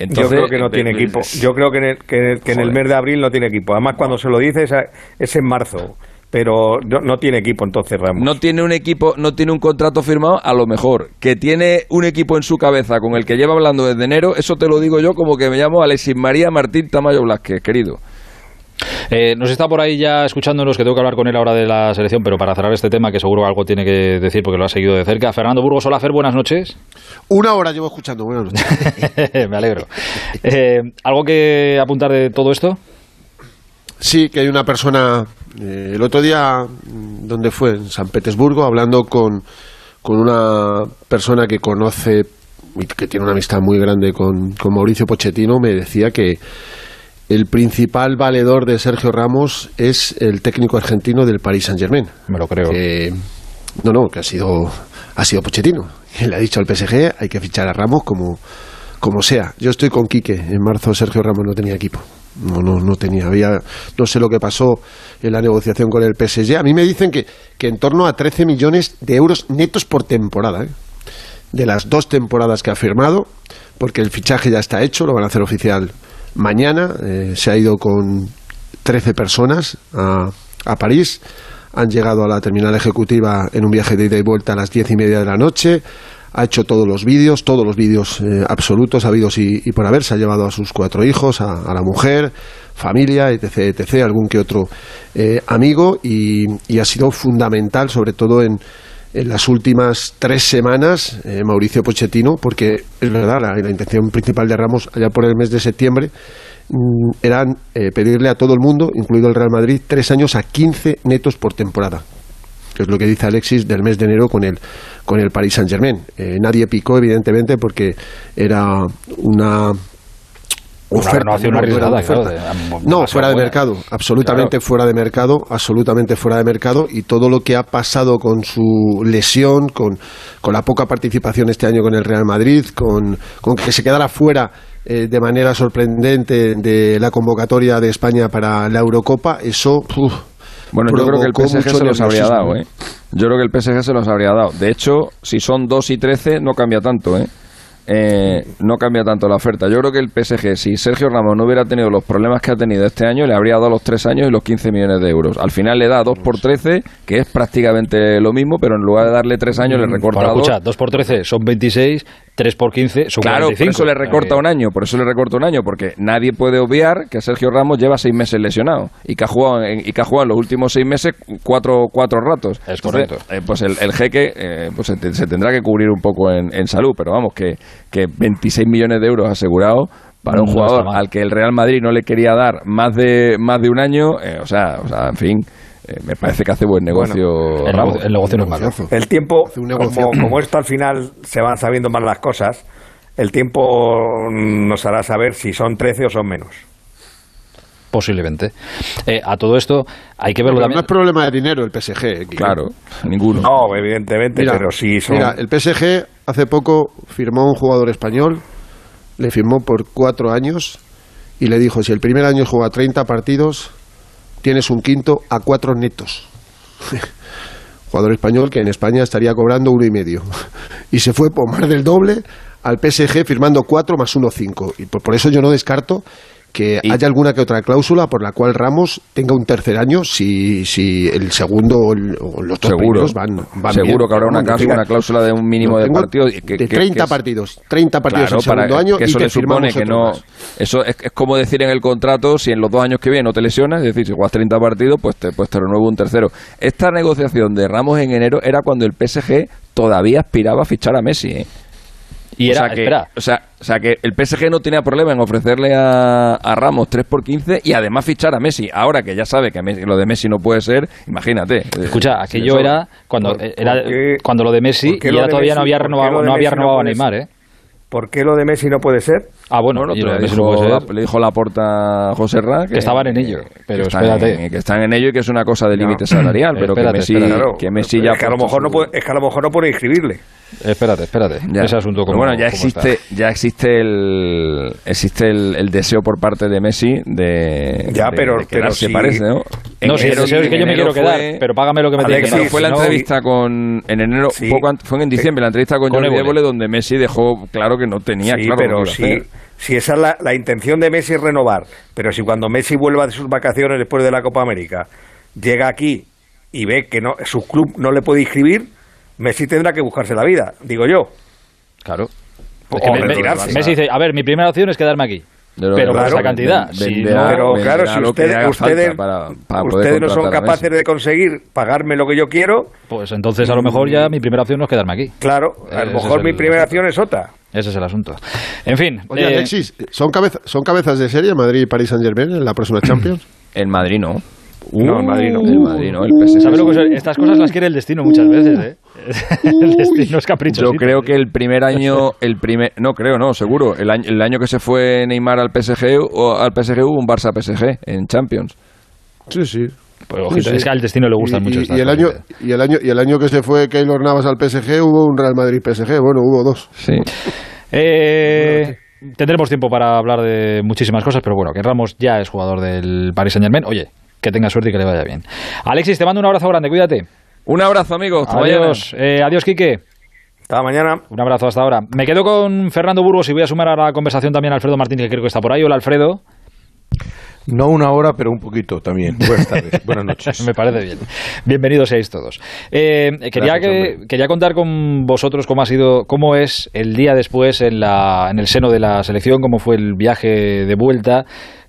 Yo creo que no tiene equipo. Yo creo que en el, que, que en el mes de abril no tiene equipo. Además, cuando se lo dices es en marzo pero no, no, tiene equipo entonces Ramos. No tiene un equipo, no tiene un contrato firmado, a lo mejor. Que tiene un equipo en su cabeza con el que lleva hablando desde enero, eso te lo digo yo como que me llamo Alexis María Martín Tamayo Blasquez, querido. Eh, nos está por ahí ya escuchándonos, que tengo que hablar con él ahora de la selección, pero para cerrar este tema, que seguro algo tiene que decir porque lo ha seguido de cerca. Fernando Burgos, hola Fer, buenas noches. Una hora llevo escuchando, buenas noches. Me alegro. Eh, ¿Algo que apuntar de todo esto? Sí, que hay una persona, eh, el otro día, ¿dónde fue? En San Petersburgo, hablando con, con una persona que conoce y que tiene una amistad muy grande con, con Mauricio Pochettino, me decía que el principal valedor de Sergio Ramos es el técnico argentino del Paris Saint Germain. Me lo creo. no, no, que ha sido, ha sido Pochettino. le ha dicho al PSG, hay que fichar a Ramos como, como sea. Yo estoy con Quique. En marzo Sergio Ramos no tenía equipo. No, no, no tenía. Había, no sé lo que pasó en la negociación con el PSG. A mí me dicen que, que en torno a 13 millones de euros netos por temporada. ¿eh? De las dos temporadas que ha firmado, porque el fichaje ya está hecho, lo van a hacer oficial mañana. Eh, se ha ido con 13 personas a, a París. Han llegado a la terminal ejecutiva en un viaje de ida y vuelta a las diez y media de la noche ha hecho todos los vídeos, todos los vídeos eh, absolutos, habidos y, por haber, se ha llevado a sus cuatro hijos, a, a la mujer, familia, etc., etc., algún que otro eh, amigo, y, y, ha sido fundamental, sobre todo en, en las últimas tres semanas, eh, Mauricio Pochettino, porque es verdad, la, intención principal de Ramos, allá por el mes de septiembre, mm, era pedirle a todo el mundo, incluido el Real Madrid, tres años a 15 netos por temporada que es lo que dice Alexis del mes de enero con el, con el Paris Saint Germain. Eh, nadie picó, evidentemente, porque era una oferta, una no, era oferta. Claro, de, no fuera de mercado, absolutamente claro. fuera de mercado, absolutamente fuera de mercado y todo lo que ha pasado con su lesión, con, con la poca participación este año con el Real Madrid, con, con que se quedara fuera eh, de manera sorprendente de la convocatoria de España para la Eurocopa, eso uf, bueno, yo creo que el PSG se los habría dado, ¿eh? Yo creo que el PSG se los habría dado. De hecho, si son 2 y 13, no cambia tanto, ¿eh? Eh, no cambia tanto la oferta. Yo creo que el PSG, si Sergio Ramos no hubiera tenido los problemas que ha tenido este año, le habría dado los 3 años y los 15 millones de euros. Al final le da 2 por 13, que es prácticamente lo mismo, pero en lugar de darle 3 años le recorta bueno, dos. escucha, 2 por 13 son 26, 3 por 15 son claro, 45. por eso le recorta un año, por eso le recorta un año, porque nadie puede obviar que Sergio Ramos lleva 6 meses lesionado y que ha jugado en, y que ha jugado en los últimos 6 meses cuatro, cuatro ratos. Es correcto. Entonces, eh, pues el, el jeque eh, pues se, se, tendrá que cubrir un poco en, en salud, pero vamos, que, que 26 millones de euros asegurados para un No jugador al que el Real Madrid no le quería dar más de más de un año, eh, o sea, o sea, en fin, eh, me parece que hace buen negocio. el, Ramos. nego- el negocio no es malo. El tiempo, un como, esto al final se van sabiendo más las cosas, el tiempo nos hará saber si son 13 o son menos. Posiblemente. Eh, a todo esto hay que verlo Pero no también. es problema de dinero el PSG. Guillermo. Claro, ninguno. No, evidentemente, Mira, pero sí son. Mira, el PSG hace poco firmó un jugador español, le firmó por cuatro años y le dijo, si el primer año juega 30 partidos, tienes un quinto a cuatro netos. jugador español que en España estaría cobrando uno y medio. y se fue por más del doble al PSG firmando cuatro más uno cinco. Y por, por eso yo no descarto que Y- haya alguna que otra cláusula por la cual Ramos tenga un tercer año si, si el segundo o, los dos Seguro, van, van seguro bien. que habrá una, cláusula, una cláusula de un mínimo de partidos. Que, de que- 30 que es- partidos, 30 partidos Claro, el segundo para- año que y eso te le supone que no. más. Eso es, es como decir en el contrato: si en los dos años que vienen no te lesionas, es decir, si juegas 30 partidos, pues te, pues te renuevo un tercero. Esta negociación de Ramos en enero era cuando el PSG todavía aspiraba a fichar a Messi. ¿eh? Y o sea que, espera, O sea, o sea que el PSG no tenía problema en ofrecerle a, a Ramos 3 por 15 y además fichar a Messi. Ahora que ya sabe que Messi- lo de Messi no puede ser, imagínate. escucha, Eh, aquello era cuando ¿Por- era por qué- cuando lo de Messi y lo ya de todavía no había renovado, no había no renovado a Neymar, ¿eh? ¿Por qué lo de Messi no puede ser? Ah, bueno, Bueno, Messi dijo, no la- ser. le dijo la porta José Ra Que estaban en ello, pero están espérate. en- que están en ello y que es una cosa de límite salarial, pero Espérate, que Messi, espérate. Claro, que Messi ya es que a lo mejor no puede, es que a lo mejor no puede inscribirle. Espérate, espérate. Ya. Ese asunto como bueno, ya existe, ya existe el existe el, el deseo por parte de Messi de, Ya, de- pero- de pero si- parece, ¿no? En No, si el deseo es que yo me quiero quedar, fue- pero págame lo que me tiene que pagar. fue la no, entrevista con en enero, Sí. poco fue en diciembre la entrevista con, Con Jordi Évole. Donde Messi dejó claro que no tenía sí, claro pero que iba a sí, hacer. Si esa es la, la intención de Messi es renovar, pero si cuando Messi vuelva de sus vacaciones después de la Copa América, llega aquí y ve que no, su club no le puede inscribir, Messi tendrá que buscarse la vida, digo yo. Claro. O Es que me- me- retirarse. Messi dice, a ver, mi primera opción es quedarme aquí. pero con claro, esa cantidad. si no- Pero claro, si que ustedes, para- ustedes no son capaces de conseguir pagarme lo que yo quiero, Pues entonces a lo mejor ya mi primera opción no es quedarme aquí. claro, a lo mejor mi primera acción es otra. Ese es el asunto. En fin. Oye, eh, Alexis, ¿son, cabeza- ¿son cabezas de serie Madrid y París Saint Germain en la próxima Champions? En Madrid no. No, en Madrid no. El Madrid no, el PSG. ¿Sabes lo que son? Estas cosas las quiere el destino muchas veces, ¿eh? el destino es caprichoso. Yo creo que el primer año, el primer, no creo, no, seguro. El año, el año que se fue Neymar al PSG, o al PSG hubo un Barça PSG en Champions. Sí, sí. Pues ojito, es que al destino le gustan y, mucho y- estas y el año cosas. y el año y el año que se fue Keylor Navas al PSG hubo un Real Madrid PSG bueno hubo dos Sí. Eh, tendremos tiempo para hablar de muchísimas cosas, pero bueno, que Ramos ya es jugador del Paris Saint Germain. Oye, que tenga suerte y que le vaya bien. Alexis, te mando un abrazo grande, cuídate. Un abrazo, amigo. Hasta. Adiós, eh, adiós, Quique. Hasta mañana. Un abrazo hasta ahora. Me quedo con Fernando Burgos y voy a sumar a la conversación también a Alfredo Martínez, que creo que está por ahí. Hola, Alfredo. No una hora, pero un poquito también. Buenas tardes, buenas noches. Me parece bien. Bienvenidos seáis todos. Eh, quería, Gracias, que, hombre. quería contar con vosotros cómo ha sido, cómo es el día después en, la, en el seno de la selección, cómo fue el viaje de vuelta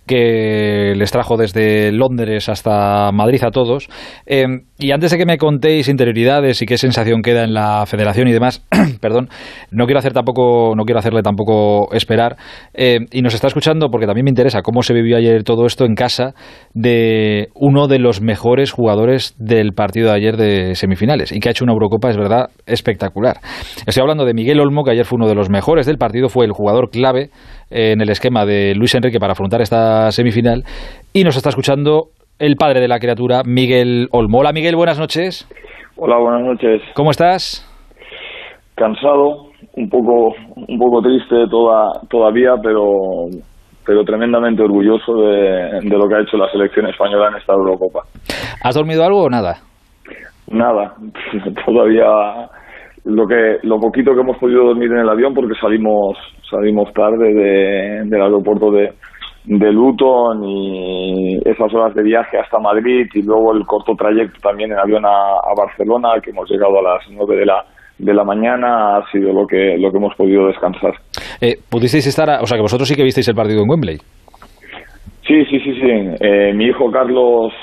que les trajo desde Londres hasta Madrid a todos. Eh, y antes de que me contéis interioridades y qué sensación queda en la federación y demás, perdón, no quiero hacer tampoco, no quiero hacerle tampoco esperar. Eh, y nos está escuchando porque también me interesa cómo se vivió ayer todo esto en casa de uno de los mejores jugadores del partido de ayer de semifinales y que ha hecho una Eurocopa, es verdad, espectacular. Estoy hablando de Miguel Olmo, que ayer fue uno de los mejores del partido, fue el jugador clave en el esquema de Luis Enrique para afrontar esta semifinal y nos está escuchando el padre de la criatura, Miguel Olmo. Hola Miguel, buenas noches. Hola, buenas noches. ¿Cómo estás? Cansado, un poco, un poco triste toda, todavía, pero, pero tremendamente orgulloso de, de lo que ha hecho la selección española en esta Eurocopa. ¿Has dormido algo o nada? Nada, todavía lo que, lo poquito que hemos podido dormir en el avión porque salimos, salimos tarde de, del aeropuerto de, de Luton y esas horas de viaje hasta Madrid y luego el corto trayecto también en avión a, a Barcelona que hemos llegado a las nueve de la de la mañana ha sido lo que lo que hemos podido descansar. Eh, ¿Pudisteis estar, a- o sea que vosotros sí que visteis el partido en Wembley? Sí, sí, sí, sí. Eh, mi hijo Carlos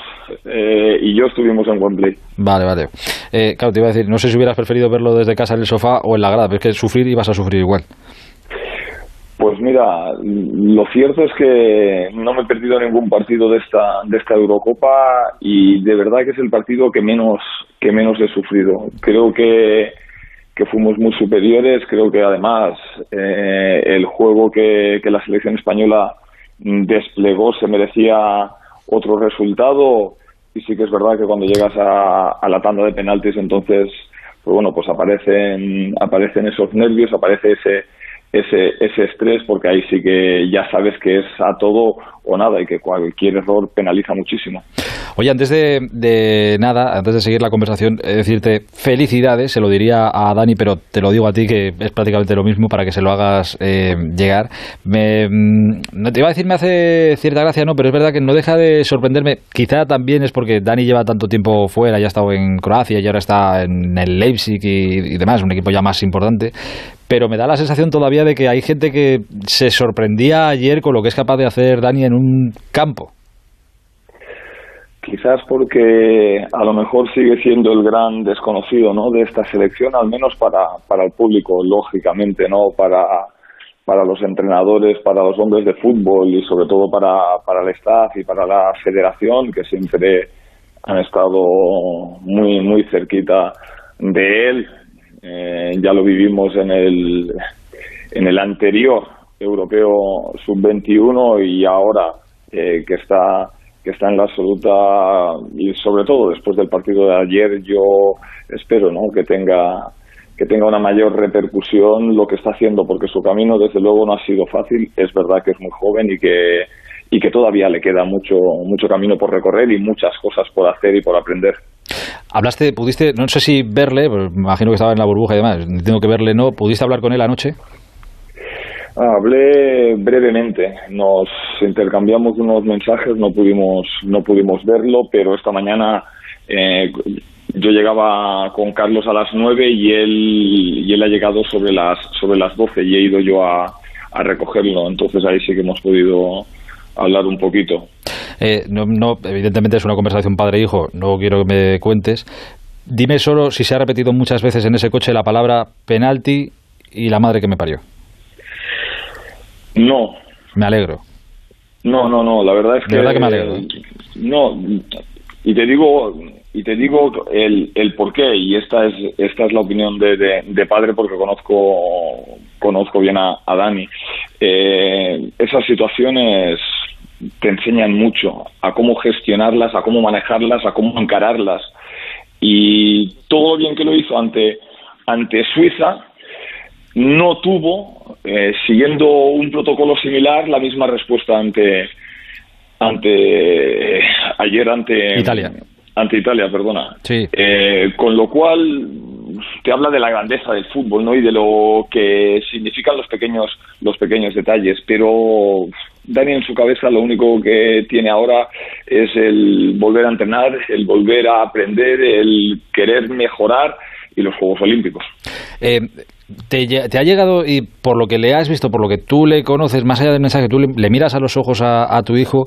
eh, y yo estuvimos en Wembley. Vale, vale. Eh, claro, te iba a decir, no sé si hubieras preferido verlo desde casa en el sofá o en la grada, pero es que sufrir ibas a sufrir igual. Pues mira, lo cierto es que no me he perdido ningún partido de esta de esta Eurocopa y de verdad que es el partido que menos que menos he sufrido. Creo que que fuimos muy superiores. Creo que además eh, el juego que, que la selección española desplegó se merecía otro resultado y sí que es verdad que cuando llegas a, a la tanda de penaltis entonces pues bueno pues aparecen aparecen esos nervios aparece ese ese ese estrés porque ahí sí que ya sabes que es a todo o nada y que cualquier error penaliza muchísimo Oye, antes de, de nada, antes de seguir la conversación, eh, decirte felicidades, se lo diría a Dani, pero te lo digo a ti que es prácticamente lo mismo para que se lo hagas eh, llegar. Me, mm, no te iba a decir me hace cierta gracia, no, pero es verdad que no deja de sorprenderme. Quizá también es porque Dani lleva tanto tiempo fuera, ya ha estado en Croacia y ahora está en el Leipzig y, y demás, un equipo ya más importante. Pero me da la sensación todavía de que hay gente que se sorprendía ayer con lo que es capaz de hacer Dani en un campo. quizás porque a lo mejor sigue siendo el gran desconocido ¿no? de esta selección, al menos para, para el público, lógicamente, no para, para los entrenadores, para los hombres de fútbol y sobre todo para, para el staff y para la federación, que siempre han estado muy, muy cerquita de él. Eh, ya lo vivimos en el, en el anterior europeo sub-21 y ahora eh, que está que está en la absoluta y sobre todo después del partido de ayer yo espero ¿no? que tenga que tenga una mayor repercusión lo que está haciendo porque su camino desde luego no ha sido fácil es verdad que es muy joven y que y que todavía le queda mucho mucho camino por recorrer y muchas cosas por hacer y por aprender Hablaste, pudiste, no sé si verle, pues imagino que estaba en la burbuja y demás, tengo que verle, ¿no? ¿Pudiste hablar con él anoche? Hablé brevemente, nos intercambiamos unos mensajes, no pudimos, no pudimos verlo, pero esta mañana eh, yo llegaba con Carlos a las nueve y él, y él ha llegado sobre las, sobre las doce y he ido yo a, a recogerlo, entonces ahí sí que hemos podido hablar un poquito. Eh, no, no, evidentemente es una conversación padre-hijo, no quiero que me cuentes. Dime solo si se ha repetido muchas veces en ese coche la palabra penalti y la madre que me parió. No. Me alegro. No, no, no, la verdad es que... De verdad que me alegro. ¿eh? No, y te digo y te digo el, el por qué y esta es esta es la opinión de, de, padre porque conozco conozco bien a, a Dani eh, esas situaciones te enseñan mucho a cómo gestionarlas a cómo manejarlas a cómo encararlas y todo bien que lo hizo ante ante Suiza no tuvo eh, siguiendo un protocolo similar la misma respuesta ante ante ayer ante Italia ante Italia, perdona. Sí. Eh, con lo cual te habla de la grandeza del fútbol, ¿no? Y de lo que significan los pequeños los pequeños detalles, pero Dani en su cabeza lo único que tiene ahora es el volver a entrenar, el volver a aprender, el querer mejorar y los Juegos Olímpicos. Eh, te, ha llegado, y por lo que le has visto, por lo que tú le conoces, más allá del mensaje, tú le, miras a los ojos a, tu hijo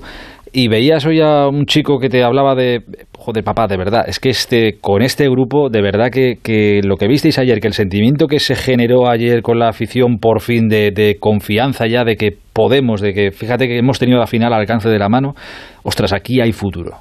y veías hoy a un chico que te hablaba de, joder, papá, de verdad, es que este, con este grupo, de verdad que, que lo que visteis ayer, que el sentimiento que se generó ayer con la afición por fin de confianza ya, de que podemos, de que fíjate que hemos tenido la final al alcance de la mano, ostras, aquí hay futuro.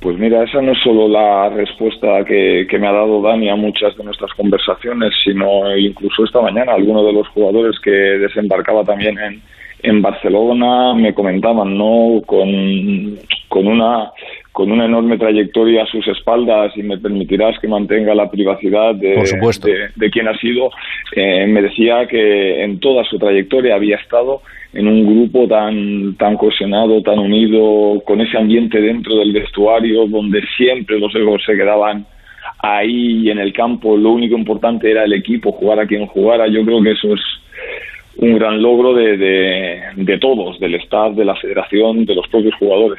Pues mira, esa no es solo la respuesta que, que, me ha dado Dani a muchas de nuestras conversaciones, sino incluso esta mañana algunos de los jugadores que desembarcaba también en, en Barcelona me comentaban, ¿no? Con, con una con una enorme trayectoria a sus espaldas y me permitirás que mantenga la privacidad de, de, de quien ha sido, eh, me decía que en toda su trayectoria había estado en un grupo tan, tan cohesionado, tan unido, con ese ambiente dentro del vestuario donde siempre los egos se quedaban ahí en el campo, lo único importante era el equipo, jugar a quien jugara, yo creo que eso es un gran logro de, de, todos, del staff, de la federación, de los propios jugadores.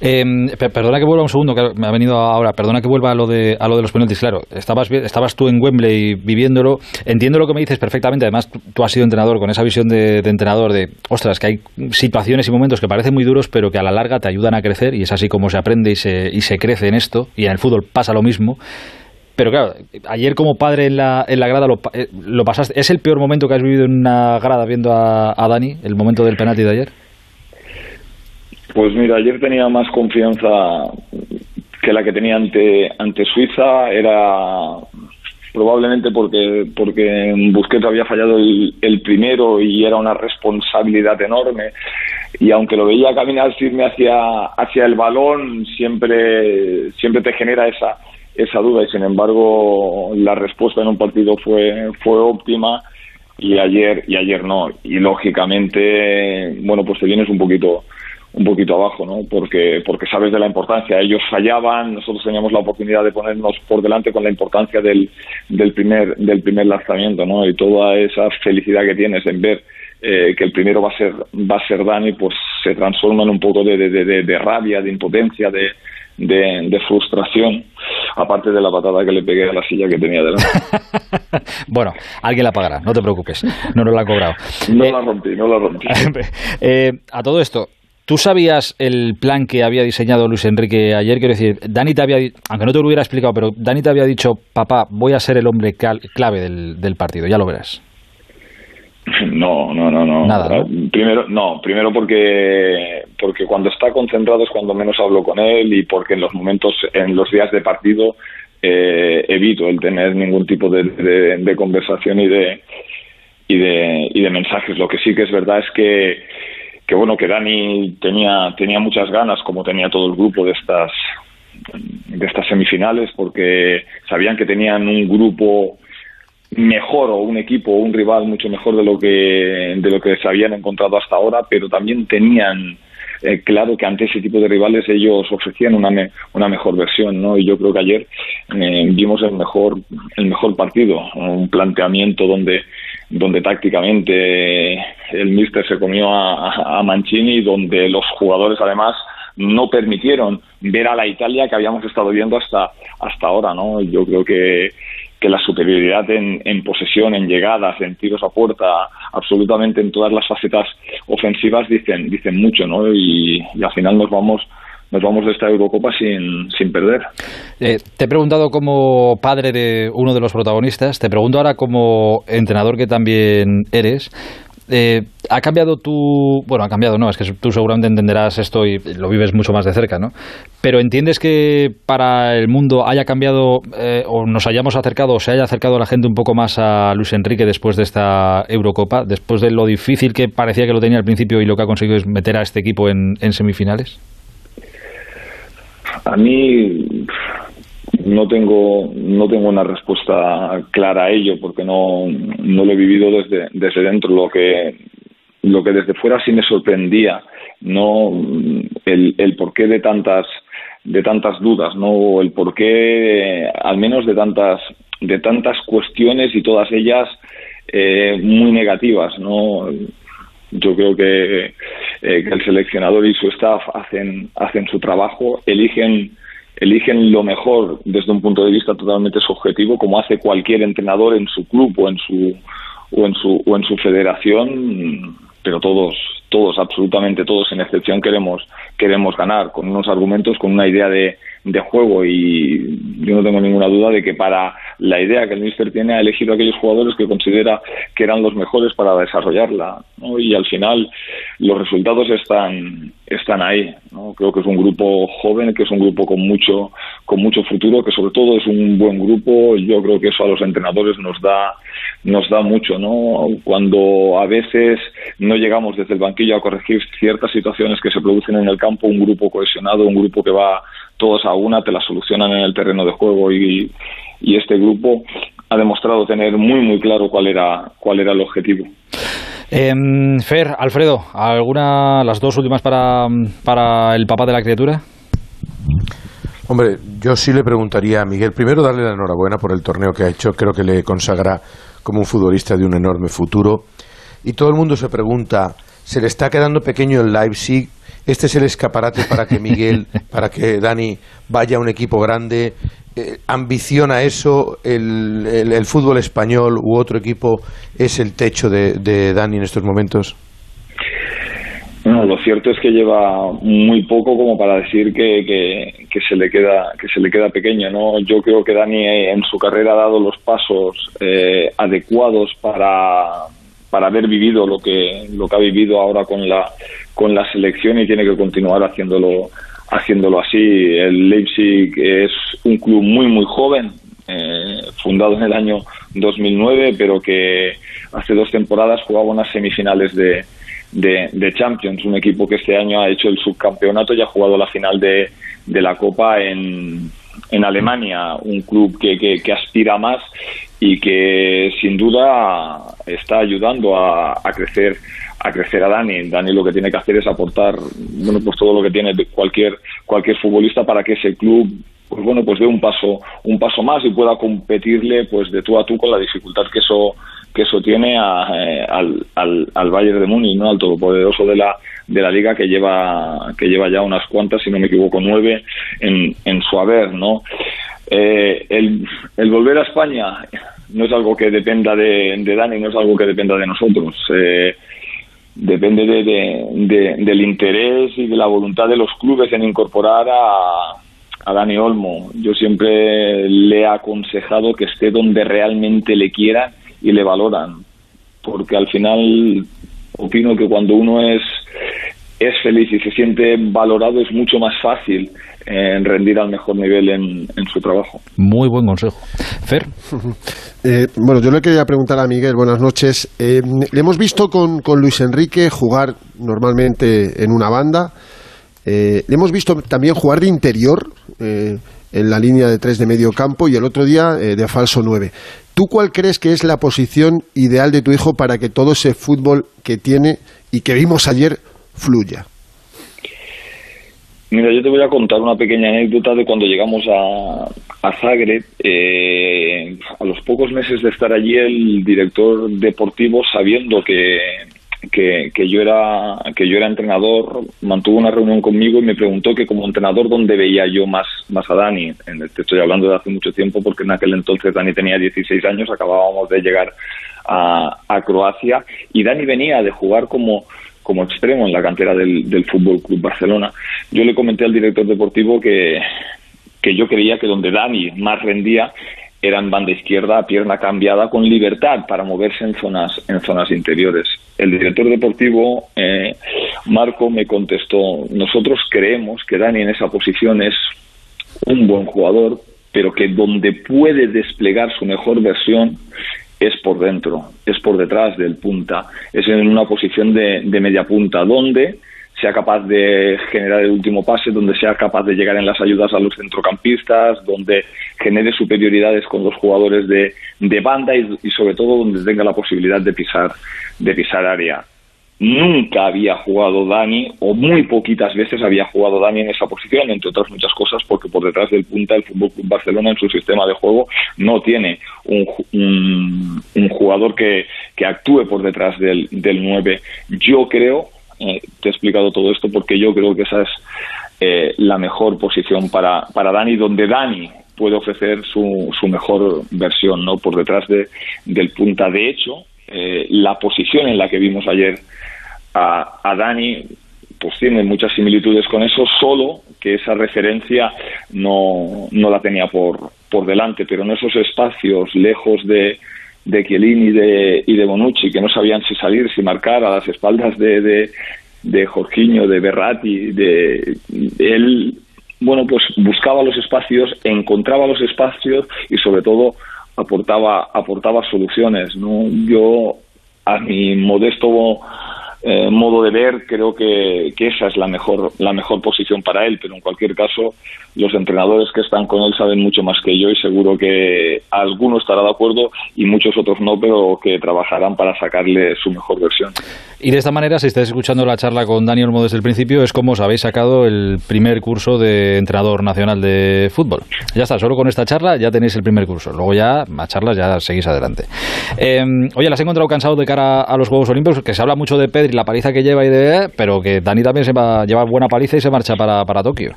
Eh, perdona que vuelva un segundo, que me ha venido ahora. Perdona que vuelva a lo de, a lo de los penaltis. Claro, estabas, estabas tú en Wembley viviéndolo. Entiendo lo que me dices perfectamente. Además, tú has sido entrenador con esa visión de, de, entrenador de, ostras, que hay situaciones y momentos que parecen muy duros, pero que a la larga te ayudan a crecer y es así como se aprende y se, y se crece en esto. Y en el fútbol pasa lo mismo. Pero claro, ayer como padre en la, en la grada lo, lo pasaste. ¿Es el peor momento que has vivido en una grada viendo a, Dani, el momento del penalti de ayer? Pues mira, ayer tenía más confianza que la que tenía ante, ante Suiza. Era probablemente porque, porque Busquets había fallado el, el, primero y era una responsabilidad enorme. Y aunque lo veía caminar firme hacia, hacia el balón, siempre, siempre te genera esa, esa duda. Y sin embargo, la respuesta en un partido fue, fue óptima y ayer, y ayer no. Y lógicamente, bueno, pues te vienes un poquito un poquito abajo, ¿no? Porque, porque sabes de la importancia. Ellos fallaban, nosotros teníamos la oportunidad de ponernos por delante con la importancia del, del primer, del primer lanzamiento, ¿no? Y toda esa felicidad que tienes en ver eh, que el primero va a ser, va a ser Dani, pues se transforma en un poco de, de, de, de rabia, de impotencia, de, de, de, frustración, aparte de la patada que le pegué a la silla que tenía delante. bueno, alguien la pagará, no te preocupes, no nos la ha cobrado. No eh, la rompí, no la rompí. eh, a todo esto, ¿Tú sabías el plan que había diseñado Luis Enrique ayer? Quiero decir, Dani te había, aunque no te lo hubiera explicado, pero Dani te había dicho, papá, voy a ser el hombre clave del, del partido, ya lo verás. No, no, no, no. Nada, ¿no? Primero, no, primero porque porque cuando está concentrado es cuando menos hablo con él y porque en los momentos, en los días de partido eh, evito el tener ningún tipo de, de, de conversación y de y de y de mensajes. Lo que sí que es verdad es que que bueno que Dani tenía tenía muchas ganas como tenía todo el grupo de estas de estas semifinales porque sabían que tenían un grupo mejor o un equipo o un rival mucho mejor de lo que de lo que se habían encontrado hasta ahora pero también tenían eh, claro que ante ese tipo de rivales ellos ofrecían una me, una mejor versión no y yo creo que ayer eh, vimos el mejor el mejor partido un planteamiento donde donde tácticamente el míster se comió a, a Mancini, donde los jugadores además no permitieron ver a la Italia que habíamos estado viendo hasta hasta ahora, ¿no? Yo creo que que la superioridad en, en, posesión, en llegadas, en tiros a puerta, absolutamente en todas las facetas ofensivas dicen dicen mucho, ¿no? Y, al final nos vamos nos vamos de esta Eurocopa sin, sin perder. Eh, te he preguntado como padre de uno de los protagonistas, te pregunto ahora como entrenador que también eres. Eh, ¿Ha cambiado tu... Bueno, ha cambiado, no, es que tú seguramente entenderás esto y lo vives mucho más de cerca, ¿no? Pero ¿entiendes que para el mundo haya cambiado eh, o nos hayamos acercado o se haya acercado la gente un poco más a Luis Enrique después de esta Eurocopa, después de lo difícil que parecía que lo tenía al principio y lo que ha conseguido es meter a este equipo en semifinales? A mí no tengo no tengo una respuesta clara a ello porque no, no lo he vivido desde desde dentro. Lo que lo que desde fuera sí me sorprendía no el, el porqué de tantas de tantas dudas no el porqué al menos de tantas de tantas cuestiones y todas ellas eh, muy negativas no yo creo que, eh, que el seleccionador y su staff hacen hacen su trabajo eligen eligen lo mejor desde un punto de vista totalmente subjetivo, como hace cualquier entrenador en su club o en su o en su o en su federación, pero todos todos absolutamente todos sin excepción queremos queremos ganar con unos argumentos, con una idea de de juego y yo no tengo ninguna duda de que para la idea que el míster tiene ha elegido a aquellos jugadores que considera que eran los mejores para desarrollarla y al final los resultados están están ahí ¿no? creo que es un grupo joven que es un grupo con mucho con mucho futuro que sobre todo es un buen grupo yo creo que eso a los entrenadores nos da nos da mucho no cuando a veces no llegamos desde el banquillo a corregir ciertas situaciones que se producen en el campo un grupo cohesionado un grupo que va todos a una, te la solucionan en el terreno de juego y, este grupo ha demostrado tener muy muy claro cuál era cuál era el objetivo. Em, Fer, Alfredo, ¿alguna las dos últimas para, para el papá de la criatura? Hombre, yo sí le preguntaría a Miguel, primero darle la enhorabuena por el torneo que ha hecho, creo que le consagra como un futbolista de un enorme futuro. Y todo el mundo se pregunta, ¿se le está quedando pequeño el Leipzig? este es el escaparate para que Miguel, para que Dani vaya a un equipo grande. Eh, ¿Ambiciona eso? El, fútbol español u otro equipo es el techo de, Dani en estos momentos? No, lo cierto es que lleva muy poco como para decir que, que, se le queda que se le queda pequeño, ¿no? Yo creo que Dani en su carrera ha dado los pasos eh, adecuados para, para haber vivido lo que lo que ha vivido ahora con la con la selección y tiene que continuar haciéndolo haciéndolo así. El Leipzig es un club muy muy joven, eh, fundado en el año 2009, pero que hace dos temporadas jugaba unas semifinales de, de, Champions, un equipo que este año ha hecho el subcampeonato y ha jugado la final de, de la Copa en, en Alemania, un club que, que, aspira más y que sin duda está ayudando a, a crecer a crecer a Dani. Dani lo que tiene que hacer es aportar bueno pues todo lo que tiene de cualquier cualquier futbolista para que ese club pues bueno pues dé un paso un paso más y pueda competirle pues de tú a tú con la dificultad que eso que eso tiene eh, al, al, al, Bayern de Múnich no al todopoderoso de la de la liga que lleva que lleva ya unas cuantas si no me equivoco nueve en, su haber no eh, el, el volver a España no es algo que dependa de, Dani no es algo que dependa de nosotros. Eh, depende de, del interés y de la voluntad de los clubes en incorporar a, a Dani Olmo. Yo siempre le he aconsejado que esté donde realmente le quieran y le valoran, porque al final opino que cuando uno es es feliz y se siente valorado es mucho más fácil en rendir al mejor nivel en, su trabajo. Muy buen consejo. Fer. Eh, bueno, yo le quería preguntar a Miguel, buenas noches. Eh, le hemos visto con, con, Luis Enrique jugar normalmente en una banda. Eh, le hemos visto también jugar de interior en la línea de tres de medio campo y el otro día de falso nueve. ¿Tú cuál crees que es la posición ideal de tu hijo para que todo ese fútbol que tiene y que vimos ayer fluya? Mira, yo te voy a contar una pequeña anécdota de cuando llegamos a, a Zagreb. Eh, a los pocos meses de estar allí, el director deportivo, sabiendo que, que, que, yo era que yo era entrenador, mantuvo una reunión conmigo y me preguntó que como entrenador dónde veía yo más, más a Dani. Te estoy hablando de hace mucho tiempo porque en aquel entonces Dani tenía 16 años, acabábamos de llegar a, a Croacia y Dani venía de jugar como como extremo en la cantera del, del Fútbol Club Barcelona. Yo le comenté al director deportivo que, que yo creía que donde Dani más rendía era en banda izquierda, pierna cambiada, con libertad para moverse en zonas, en zonas interiores. El director deportivo, eh, Marco, me contestó, nosotros creemos que Dani en esa posición es un buen jugador, pero que donde puede desplegar su mejor versión es por dentro, es por detrás del punta, es en una posición de, de, media punta, donde sea capaz de generar el último pase, donde sea capaz de llegar en las ayudas a los centrocampistas, donde genere superioridades con los jugadores de, de banda y, sobre todo donde tenga la posibilidad de pisar, de pisar área. Nunca había jugado Dani, o muy poquitas veces había jugado Dani en esa posición, entre otras muchas cosas, porque por detrás del punta el Fútbol Barcelona en su sistema de juego no tiene un, un, un jugador que, que, actúe por detrás del, del 9. Yo creo, eh, te he explicado todo esto porque yo creo que esa es eh, la mejor posición para, para Dani, donde Dani puede ofrecer su, su mejor versión, ¿no? Por detrás de, del punta. De hecho, eh, la posición en la que vimos ayer a, a Dani pues tiene muchas similitudes con eso, solo que esa referencia no, no la tenía por, por delante, pero en esos espacios lejos de, de Chiellini y de, y de Bonucci, que no sabían si salir, si marcar a las espaldas de, de, de Jorginho, de Berratti, de, de él, bueno, pues buscaba los espacios, encontraba los espacios y sobre todo aportaba, aportaba soluciones, ¿no? Yo, a mi modesto eh, modo de ver, creo que, que, esa es la mejor, la mejor posición para él, pero en cualquier caso, los entrenadores que están con él saben mucho más que yo y seguro que alguno estará de acuerdo y muchos otros no, pero que trabajarán para sacarle su mejor versión. Y de esta manera, si estáis escuchando la charla con Daniel Olmo desde el principio, es como os habéis sacado el primer curso de entrenador nacional de fútbol. Ya está, solo con esta charla ya tenéis el primer curso. Luego ya, más charlas, ya seguís adelante. Eh, oye, las he encontrado cansado de cara a los Juegos Olímpicos, que se habla mucho de Pedri, la paliza que lleva y de... Pero que Dani también se va a llevar buena paliza y se marcha para, para Tokio.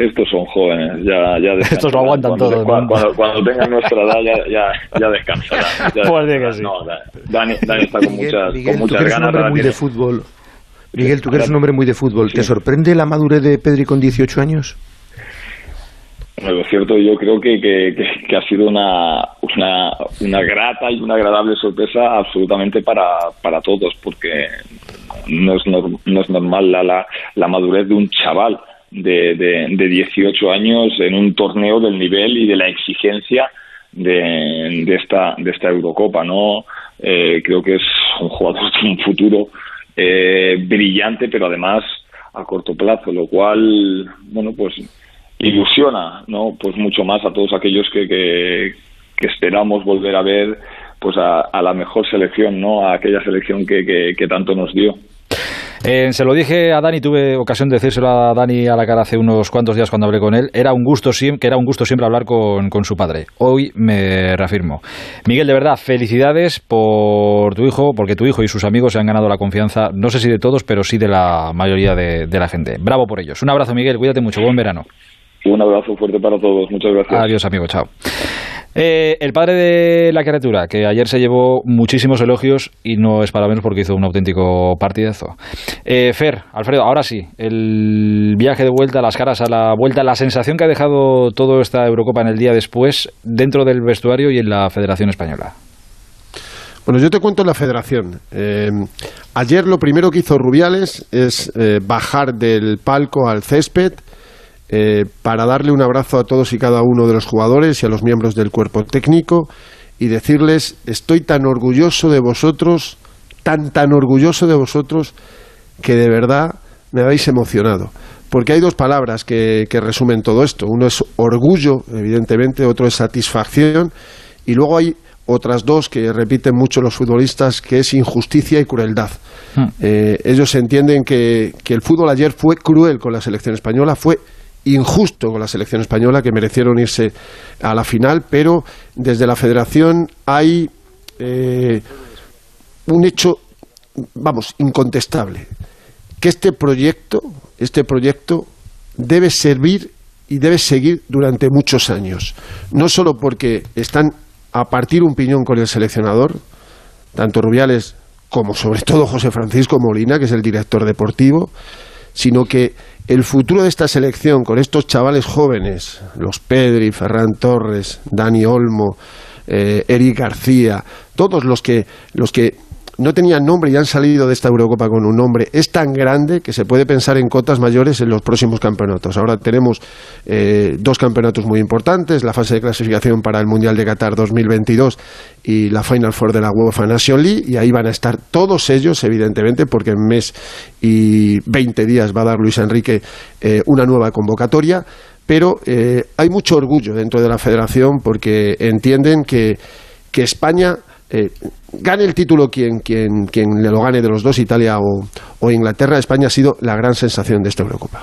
Estos son jóvenes, ya, ya Estos lo aguantan cuando, todo. Cuando, cuando, cuando, tengan nuestra edad ya, ya, ya descansarán. Ya pues sí. No, Dani, Dani, está con, Miguel, muchas, Miguel, con muchas tú ganas. un hombre muy tiene... de fútbol. Miguel, tú que eres un hombre muy de fútbol. ¿Te sorprende la madurez de Pedri con 18 años? Lo cierto, yo creo que, que, que, que ha sido una, una, una, grata y una agradable sorpresa absolutamente para, para todos, porque no es, no, no es normal la, la, la, madurez de un chaval de, de, de 18 años en un torneo del nivel y de la exigencia de, de, esta, de esta Eurocopa. ¿no? Eh, creo que es un jugador de un futuro eh, brillante, pero además a corto plazo, lo cual, bueno, pues ilusiona, ¿no? Pues mucho más a todos aquellos que, que, que esperamos volver a ver, pues a, a, la mejor selección, ¿no? A aquella selección que, que tanto nos dio. Eh, se lo dije a Dani, tuve ocasión de decírselo a Dani a la cara hace unos cuantos días cuando hablé con él. Era un gusto que era un gusto siempre hablar con, su padre. Hoy me reafirmo. Miguel, de verdad, felicidades por tu hijo, porque tu hijo y sus amigos se han ganado la confianza, no sé si de todos, pero sí de la mayoría de la gente. Bravo por ellos. Un abrazo, Miguel. Cuídate mucho. Buen verano. Un abrazo fuerte para todos. Muchas gracias. Adiós, amigo. Chao. Eh, el padre de la criatura, que ayer se llevó muchísimos elogios y no es para menos porque hizo un auténtico partidazo. Eh, Fer, Alfredo, ahora sí, el viaje de vuelta, las caras a la vuelta, la sensación que ha dejado toda esta Eurocopa en el día después dentro del vestuario y en la Federación Española. Bueno, yo te cuento la federación. Eh, ayer lo primero que hizo Rubiales es eh, bajar del palco al césped eh, para darle un abrazo a todos y cada uno de los jugadores y a los miembros del cuerpo técnico y decirles estoy tan orgulloso de vosotros, tan tan orgulloso de vosotros que de verdad me habéis emocionado. Porque hay dos palabras que, que resumen todo esto. Uno es orgullo, evidentemente, otro es satisfacción y luego hay otras dos que repiten mucho los futbolistas, que es injusticia y crueldad. Hmm. Eh, ellos entienden que, que el fútbol ayer fue cruel con la selección española, fue injusto con la selección española, que merecieron irse a la final, pero desde la federación hay eh, un hecho, vamos, incontestable, que este proyecto, este proyecto debe servir y debe seguir durante muchos años. No solo porque están a partir un piñón con el seleccionador, tanto Rubiales como sobre todo José Francisco Molina, que es el director deportivo, sino que el futuro de esta selección con estos chavales jóvenes, los Pedri, Ferran Torres, Dani Olmo, eh, Eric García, todos los que, los que no tenían nombre y han salido de esta Eurocopa con un nombre, es tan grande que se puede pensar en cotas mayores en los próximos campeonatos. Ahora tenemos eh, dos campeonatos muy importantes, la fase de clasificación para el Mundial de Qatar 2022 y la Final Four de la UEFA Nation League, y ahí van a estar todos ellos, evidentemente, porque en mes y 20 días va a dar Luis Enrique eh, una nueva convocatoria pero eh, hay mucho orgullo dentro de la federación porque entienden que, España eh, gane el título quien, quien, quien le lo gane de los dos, Italia o, o Inglaterra, España ha sido la gran sensación de esta Eurocopa.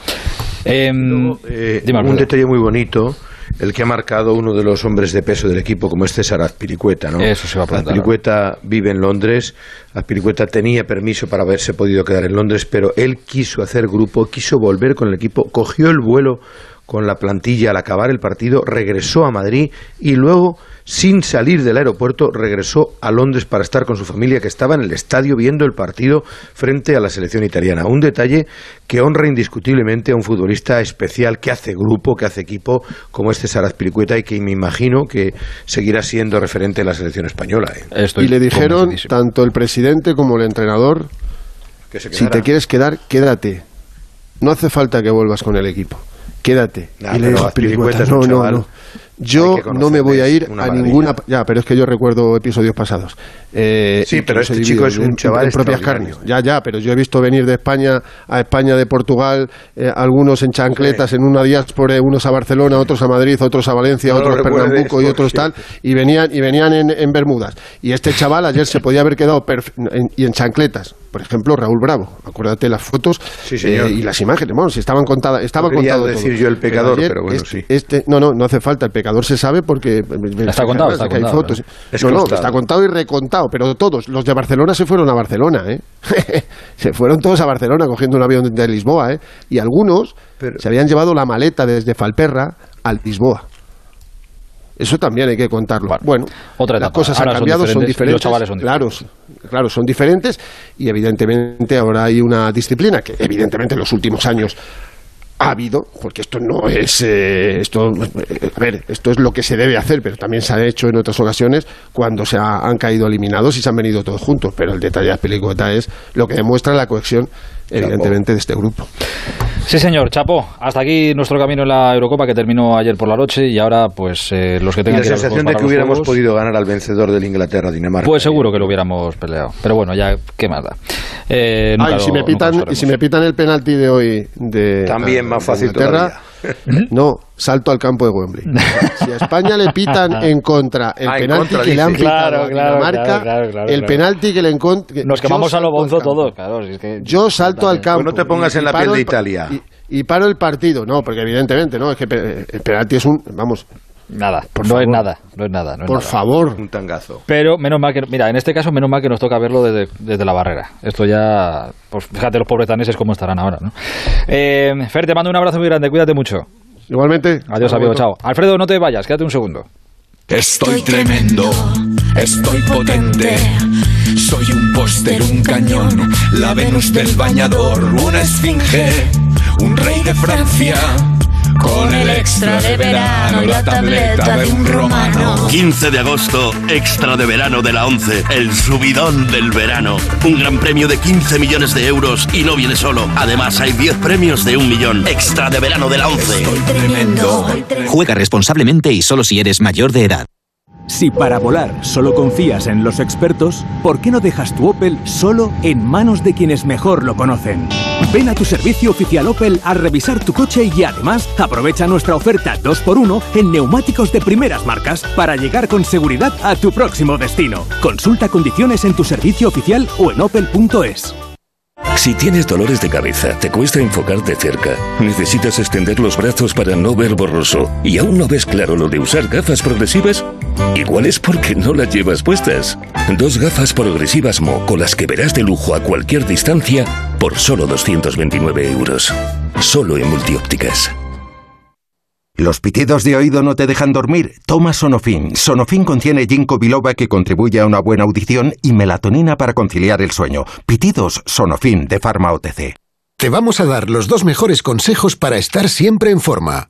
Em, Eh, un detalle muy bonito, el que ha marcado uno de los hombres de peso del equipo, como es César Azpilicueta. ¿no? Eso se va a preguntar Azpilicueta vive en Londres, Azpilicueta tenía permiso para haberse podido quedar en Londres, pero él quiso hacer grupo, quiso volver con el equipo, cogió el vuelo con la plantilla al acabar el partido, regresó a Madrid y luego, sin salir del aeropuerto, regresó a Londres para estar con su familia que estaba en el estadio viendo el partido frente a la selección italiana. Un detalle que honra indiscutiblemente a un futbolista especial que hace grupo, que hace equipo, como es César Azpilicueta y que me imagino que seguirá siendo referente en la selección española. ¿eh? y le dijeron, tanto el presidente como el entrenador, Que se si te quieres quedar, quédate. No hace falta que vuelvas con el equipo. Quédate. Nah, y le dijo no. Yo no me voy a ir a ninguna... Ya, pero es que yo recuerdo episodios pasados. Eh, Sí, pero este chico es un en- chaval en propias carnes. Ya, ya, pero yo he visto venir de España a España de Portugal, eh, algunos en chancletas, en una diáspora, unos a Barcelona, otros a Madrid, otros a Valencia, No otros a Pernambuco y otros tal, y venían, y venían en, en Bermudas. Y este chaval ayer se podía haber quedado en- y en chancletas. Por ejemplo, Raúl Bravo. Acuérdate las fotos Sí, eh, y las imágenes. Bueno, si estaban contadas, estaba contado decir todo. yo el pecador, pero bueno, este, sí. este- no, no, no hace falta. El pecador se sabe porque Está contado, está que hay contado, fotos. ¿no? Es no, está contado y recontado. Pero todos, los de Barcelona se fueron a Barcelona, ¿eh? se fueron todos a Barcelona cogiendo un avión de Lisboa, ¿eh? Y algunos se habían llevado la maleta desde Falperra al Lisboa. Eso también hay que contarlo. Bueno, Otra las cosas Ahora han son cambiado, son diferentes diferentes. los chavales son claro, claro, son diferentes y evidentemente ahora hay una disciplina que evidentemente en los últimos años ha habido, porque esto no es eh, esto, eh, a ver, esto es lo que se debe hacer, pero también se ha hecho en otras ocasiones cuando se ha- han caído eliminados y se han venido todos juntos. Pero el detalle de la película es lo que demuestra la cohesión, evidentemente, de este grupo. Sí, señor, Chapo. Hasta aquí nuestro camino en la Eurocopa que terminó ayer por la noche y ahora, pues, eh, los que Y tengan la que ir a los sensación de que hubiéramos Juegos, podido ganar al vencedor del Inglaterra-Dinamarca. Pues seguro que lo hubiéramos peleado. Pero bueno, ya, ¿qué más da? Eh, nunca Ah, y si lo- me pitan, y si me pitan el penalti de hoy de También más fácil Inglaterra, no, salto al campo de Wembley. si a España le pitan en contra el Ah, en penalti contra, que le han pitado Claro, a claro, Dinamarca, claro, claro, claro, el claro. penalti que le encontra Nos quemamos a lo bonzo todos, claro. si es que- Yo salto al campo. Pues no te pongas y- en la paro piel de Italia. Y, y paro el partido, no, porque evidentemente no, es que el penalti es un, vamos, Nada, Por no es nada, no es nada. no es por nada. favor. Un tangazo. Pero menos mal que, mira, en este caso menos mal que nos toca verlo desde, desde la barrera. Esto ya, pues fíjate los pobres daneses cómo estarán ahora, ¿no? Eh, Fer, te mando un abrazo muy grande, cuídate mucho. Igualmente. Adiós, amigo, chao. Alfredo, no te vayas, quédate un segundo. Estoy tremendo, estoy potente. Soy un póster, un cañón, la Venus del bañador, una esfinge, un rey de Francia. Con el extra de verano y la tableta de un romano. 15 de agosto, extra de verano de la 11, el subidón del verano. Un gran premio de 15 millones de euros y no viene solo. Además, hay 10 premios de un millón. Extra de verano de la 11. Tremendo. Juega responsablemente y solo si eres mayor de edad. Si para volar solo confías en los expertos, ¿por qué no dejas tu Opel solo en manos de quienes mejor lo conocen? Ven a tu servicio oficial Opel a revisar tu coche y además aprovecha nuestra oferta 2x1 en neumáticos de primeras marcas para llegar con seguridad a tu próximo destino. Consulta condiciones en tu servicio oficial o en opel.es. Si tienes dolores de cabeza, te cuesta enfocarte cerca, necesitas extender los brazos para no ver borroso y aún no ves claro lo de usar gafas progresivas, igual es porque no las llevas puestas. Dos gafas progresivas Mo con las que verás de lujo a cualquier distancia por solo 229 euros. Solo en multiópticas. ¿Los pitidos de oído no te dejan dormir? Toma Sonofin. Sonofin contiene ginkgo biloba que contribuye a una buena audición y melatonina para conciliar el sueño. Pitidos Sonofin de Pharma OTC. Te vamos a dar los dos mejores consejos para estar siempre en forma.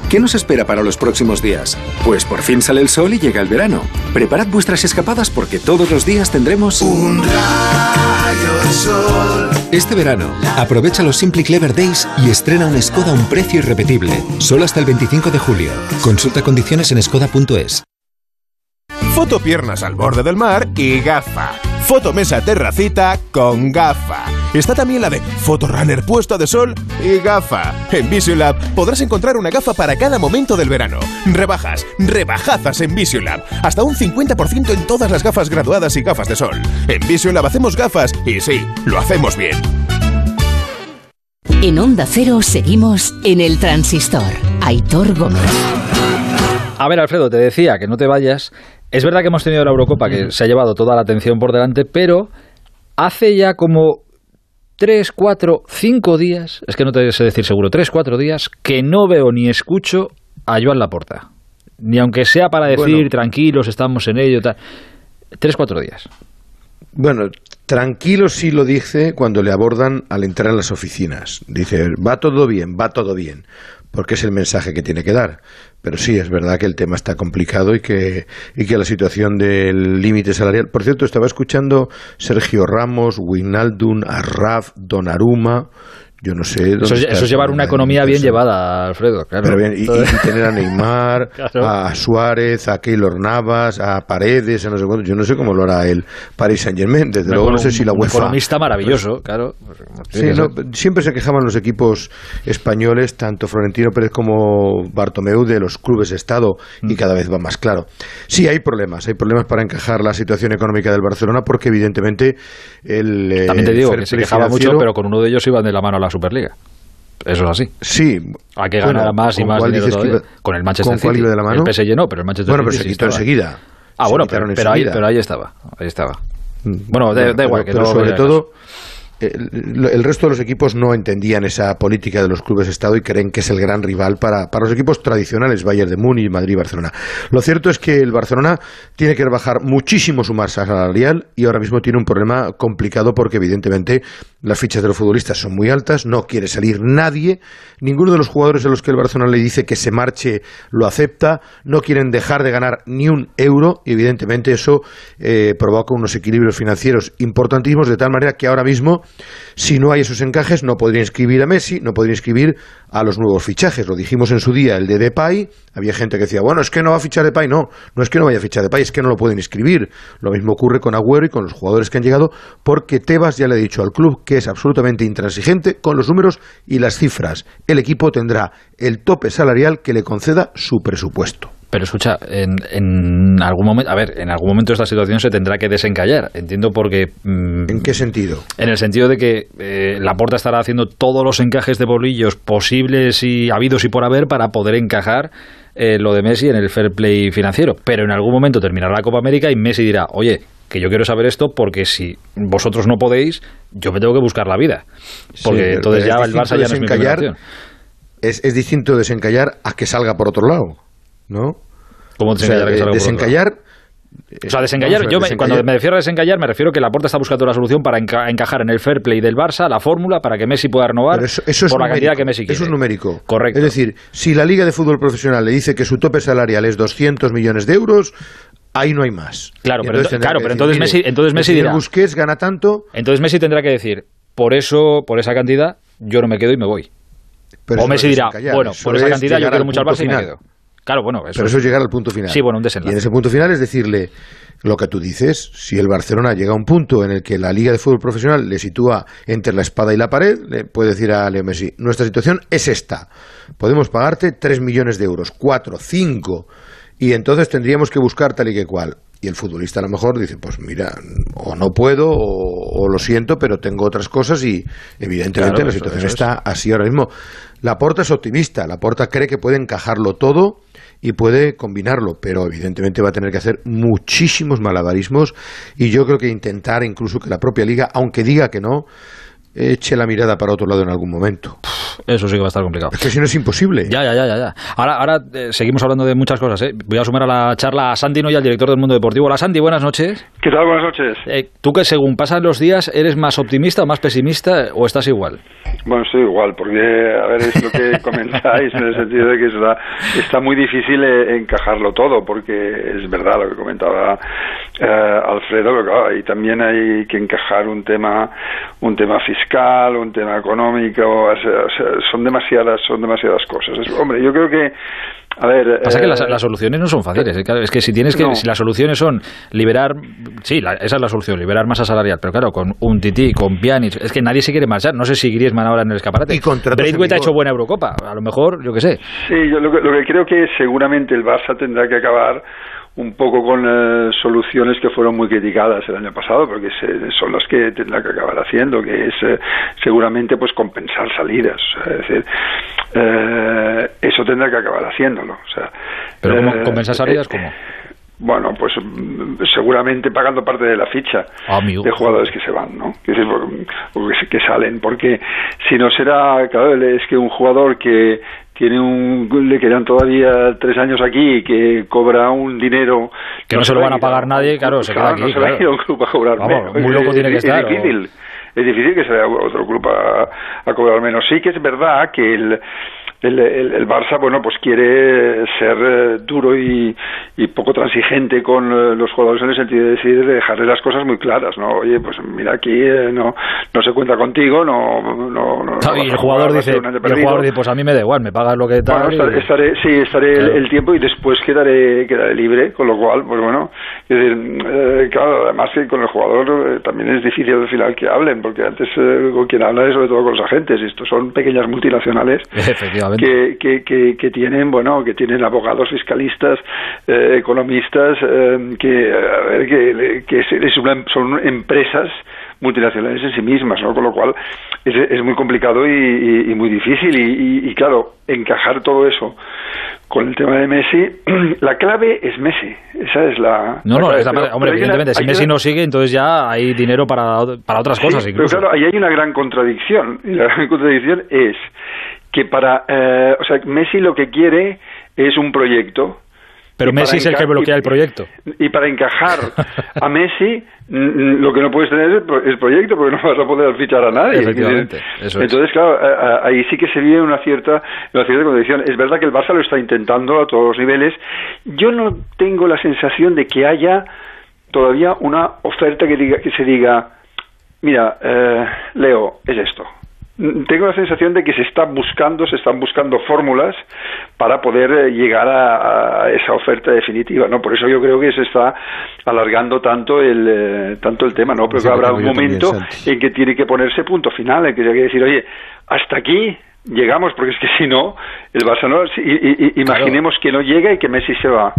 ¿Qué nos espera para los próximos días? Pues por fin sale el sol y llega el verano. Preparad vuestras escapadas porque todos los días tendremos un rayo de sol. Este verano, aprovecha los Simply Clever Days y estrena un Skoda a un precio irrepetible. Solo hasta el 25 de julio. Consulta condiciones en skoda.es. Foto piernas al borde del mar y gafa. Foto mesa terracita con gafa. Está también la de Fotorunner puesta de sol y gafa. En Visiolab podrás encontrar una gafa para cada momento del verano. Rebajas, rebajazas en Visiolab. Hasta un 50% en todas las gafas graduadas y gafas de sol. En Visiolab hacemos gafas y sí, lo hacemos bien. En Onda Cero seguimos en el transistor. Aitor Gómez. A ver, Alfredo, te decía que no te vayas. Es verdad que hemos tenido la Eurocopa que se ha llevado toda la atención por delante, pero hace ya como tres, cuatro, cinco días, es que no te sé decir seguro, tres, cuatro días, que no veo ni escucho a Joan Laporta. Ni aunque sea para decir, Bueno. tranquilos, estamos en ello, tal. Tres, cuatro días. Bueno, tranquilo sí lo dice cuando le abordan al entrar en las oficinas. Dice, va todo bien, va todo bien, porque es el mensaje que tiene que dar. Pero sí, es verdad que el tema está complicado y que, y que la situación del límite salarial... Por cierto, estaba escuchando Sergio Ramos, Wijnaldum, Arraf, Donnarumma... Yo no sé dónde Eso, es- está eso es llevar una economía bien llevada, Alfredo. Claro. Pero bien, y, tener a Neymar, Claro. a Suárez, a Keylor Navas, a Paredes, a no sé cuánto. Yo no sé cómo lo hará el Paris Saint Germain. Desde luego no sé si la Un UEFA. economista maravilloso, claro. Sí, no, siempre se quejaban los equipos españoles, tanto Florentino Pérez como Bartomeu, de los clubes de Estado, Mm. y cada vez va más claro. Sí, hay problemas, hay problemas para encajar la situación económica del Barcelona, porque evidentemente el. También te digo que se quejaba mucho, pero con uno de ellos iban de la mano a la Superliga. Eso es así. Sí. Hay que Bueno, ganar más y ¿con más dinero que Con el Manchester ¿con City. de la mano? El PSG no, pero el Manchester Bueno, pero City se quitó estaba. enseguida. Ah, Se bueno, pero, pero ahí, pero ahí estaba. Ahí estaba. Bueno, da, da Pero- igual, que pero sobre todo el, resto de los equipos no entendían esa política de los clubes Estado y creen que es el gran rival para, para los equipos tradicionales, Bayern de Múnich, Madrid y Barcelona. Lo cierto es que el Barcelona tiene que rebajar muchísimo su masa salarial y ahora mismo tiene un problema complicado porque evidentemente las fichas de los futbolistas son muy altas, no quiere salir nadie, ninguno de los jugadores a los que el Barcelona le dice que se marche lo acepta, no quieren dejar de ganar ni un euro y evidentemente eso eh, provoca unos equilibrios financieros importantísimos de tal manera que ahora mismo si no hay esos encajes no podría inscribir a Messi, no podría inscribir a los nuevos fichajes. Lo dijimos en su día, el de Depay, había gente que decía, bueno, es que no va a fichar Depay, no, no es que no vaya a fichar Depay, es que no lo pueden inscribir. Lo mismo ocurre con Agüero y con los jugadores que han llegado porque Tebas ya le ha dicho al club que es absolutamente intransigente con los números y las cifras. El equipo tendrá el tope salarial que le conceda su presupuesto. Pero escucha, en, en algún momento, a ver, en algún momento esta situación se tendrá que desencallar. Entiendo porque. mm, ¿En qué sentido? En el sentido de que eh, Laporta estará haciendo todos los encajes de bolillos posibles y habidos y por haber para poder encajar eh, lo de Messi en el fair play financiero. Pero en algún momento terminará la Copa América y Messi dirá, oye, que yo quiero saber esto porque si vosotros no podéis, yo me tengo que buscar la vida. Porque Sí, entonces ya el Barça ya no es mi. Es, es distinto desencallar a que salga por otro lado, ¿no? ¿Cómo O sea, desencallar a que eh, desencallar O sea, desengallar, yo me- cuando me refiero a desengallar, me refiero que la Porta está buscando la solución para enca- encajar en el fair play del Barça, la fórmula para que Messi pueda renovar eso, eso es por la cantidad que Messi quiere. Eso es numérico. Correcto. Es decir, si la Liga de Fútbol Profesional le dice que su tope salarial es 200 millones de euros, ahí no hay más. Claro, pero, entonces ento- claro, que pero entonces Messi, entonces Messi dirá, Busquets gana tanto, entonces Messi tendrá que decir, por eso, por esa cantidad, yo no me quedo y me voy. Pero o Messi dirá, desencallar, bueno, por esa es cantidad yo quiero mucho al Barça y me quedo. Claro, bueno, eso pero eso es llegar al punto final. Sí, bueno, un Y desenlace. en ese punto final es decirle lo que tú dices, si el Barcelona llega a un punto en el que la Liga de Fútbol Profesional le sitúa entre la espada y la pared, le puede decir a Leo Messi, nuestra situación es esta, podemos pagarte 3 millones de euros, 4, 5, y entonces tendríamos que buscar tal y que cual. Y el futbolista a lo mejor dice, pues mira, o no puedo, o, o lo siento, pero tengo otras cosas y evidentemente Claro, la situación es. está así ahora mismo. La Porta es optimista, la Porta cree que puede encajarlo todo y puede combinarlo, pero evidentemente va a tener que hacer muchísimos malabarismos y yo creo que intentar incluso que la propia liga, aunque diga que no, eche la mirada para otro lado en algún momento. Eso sí que va a estar complicado. Es que si no es imposible. Ya, ya, ya, ya. ya. Ahora, ahora eh, seguimos hablando de muchas cosas. ¿eh? Voy a sumar a la charla a Sandy Noy, al director del Mundo Deportivo. Hola, Sandy, buenas noches. ¿Qué tal? Buenas noches. Eh, ¿Tú que según pasan los días eres más optimista o más pesimista o estás igual? Bueno, estoy igual, porque, a ver, es lo que comentáis en el sentido de que está, está muy difícil eh, encajarlo todo, porque es verdad lo que comentaba eh, Alfredo, pero claro, ahí también hay que encajar un tema, un tema fiscal, un tema económico, o sea, o sea, son demasiadas, son demasiadas cosas. Es- hombre, yo creo que, a ver... Pasa que eh, las, las soluciones no son fáciles. ¿eh? Claro, es que si tienes que, No. si las soluciones son liberar, sí, la- esa es la solución, liberar masa salarial, pero claro, con un tití, con Pjanic, es que nadie se quiere marchar. No sé si Griezmann ahora en el escaparate. Y Braithwaite ha hecho buena Eurocopa, a lo mejor, yo qué sé. Sí, yo lo que, lo que creo que seguramente el Barça tendrá que acabar un poco con eh, soluciones que fueron muy criticadas el año pasado, porque se- son las que tendrá que acabar haciendo, que es eh, seguramente pues compensar salidas. o sea, es decir, eh, eso tendrá que acabar haciéndolo. O sea, Pero ¿cómo eh, compensar salidas? ¿Cómo? bueno, pues seguramente pagando parte de la ficha Amigo. de jugadores que se van, ¿no? Que, se- que salen, porque si no será, claro, es que un jugador que tiene un, le quedan todavía tres años aquí y que cobra un dinero Que no se lo va van a pagar nadie, claro, se queda aquí, No se va a ir a un club a cobrar Vamos, menos. muy loco Es- tiene que es, estar, Es difícil. Es difícil que sea otro club a, a cobrar menos. Sí que es verdad que el, el, el- el Barça, bueno, pues quiere ser eh, duro y, y poco transigente con eh, los jugadores en el sentido de decir, de dejarles las cosas muy claras, ¿no? Oye, pues mira, aquí eh, no, no se cuenta contigo, no... no, no, y el jugador dice, el jugador dice, pues a mí me da igual, me pagas lo que tal. Bueno, estaré, sí, estaré el- el, tiempo y después quedaré, quedaré libre, con lo cual, pues bueno, es decir, eh, claro, además que con el jugador eh, también es difícil al final que hablen, porque antes eh, con quien habla es sobre todo con los agentes, y estos son pequeñas multinacionales Efectivamente. Que, que, que, que tienen, bueno, que tienen abogados fiscalistas, eh, economistas, eh, que, a ver, que, que es- es una- son empresas multinacionales en sí mismas, ¿no? Con lo cual es, es muy complicado y, y- y muy difícil y, y- claro, encajar todo eso con el tema de Messi, la clave es Messi, esa es la... No, la no, clave. esa- Pero- hombre, pero una- evidentemente, si Messi una- no sigue, entonces ya hay dinero para, para otras Sí, cosas pero incluso. claro, ahí hay una gran contradicción. Y la gran contradicción es que para. eh, o sea, Messi lo que quiere es un proyecto. Pero Messi es el que bloquea y- el proyecto. Y para encajar a Messi, lo que no puedes tener es pro- es proyecto, porque no vas a poder fichar a nadie. Efectivamente, eso es. Entonces, claro, ahí sí que se vive una cierta, una cierta contradicción. Es verdad que el Barça lo está intentando a todos los niveles. Yo no tengo la sensación de que haya todavía una oferta que diga que se diga mira eh, Leo es esto tengo la sensación de que se está buscando se están buscando fórmulas para poder eh, llegar a, a esa oferta definitiva no por eso yo creo que se está alargando tanto el eh, tanto el tema no pero Sí, habrá un momento en que tiene que ponerse punto final en que hay que decir oye hasta aquí llegamos porque es que si no el Barça no si- y- y- imaginemos que no llega y que Messi se va.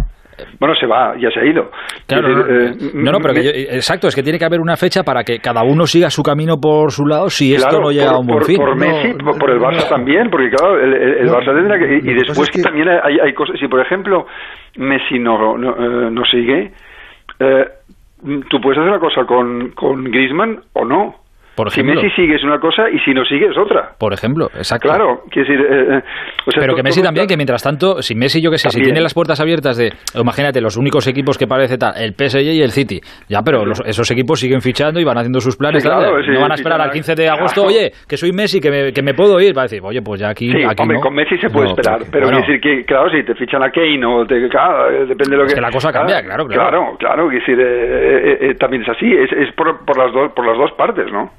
Bueno se va ya se ha ido Claro, eh, no, no, pero que yo- exacto, es que tiene que haber una fecha para que cada uno siga su camino por su lado si esto Claro, no llega por, a un buen por- fin. por Messi, por, por el Barça también, porque claro, el, Barça tendrá que... Y, después que también hay, hay cosas... Si, por ejemplo, Messi no, no, eh, no sigue, eh, tú puedes hacer una cosa con, con Griezmann o no. Por Si. Messi sigue es una cosa y si no sigue es otra. Por ejemplo, exacto. Claro, quiero decir, eh, eh, o sea, pero que Messi también, que mientras tanto, si Messi, yo que sé, si tiene las puertas abiertas de, imagínate, los únicos equipos que parece tal, el PSG y el City, ya, pero los- esos equipos siguen fichando y van haciendo sus planes, Sí, tal, claro, sí, no van a esperar claro. al 15 de agosto, Claro. oye, que soy Messi, que me, que me puedo ir, va a decir, oye, pues ya aquí, Sí, aquí hombre, no. con Messi se puede No, esperar, porque- pero bueno, decir que, claro, si te fichan a Kane o te, claro, eh, depende de lo Es que... que la cosa cambia, claro, claro. Claro, claro, quiero decir, eh, eh, eh, también es así, es, es por, por, las dos, por las dos partes, ¿no?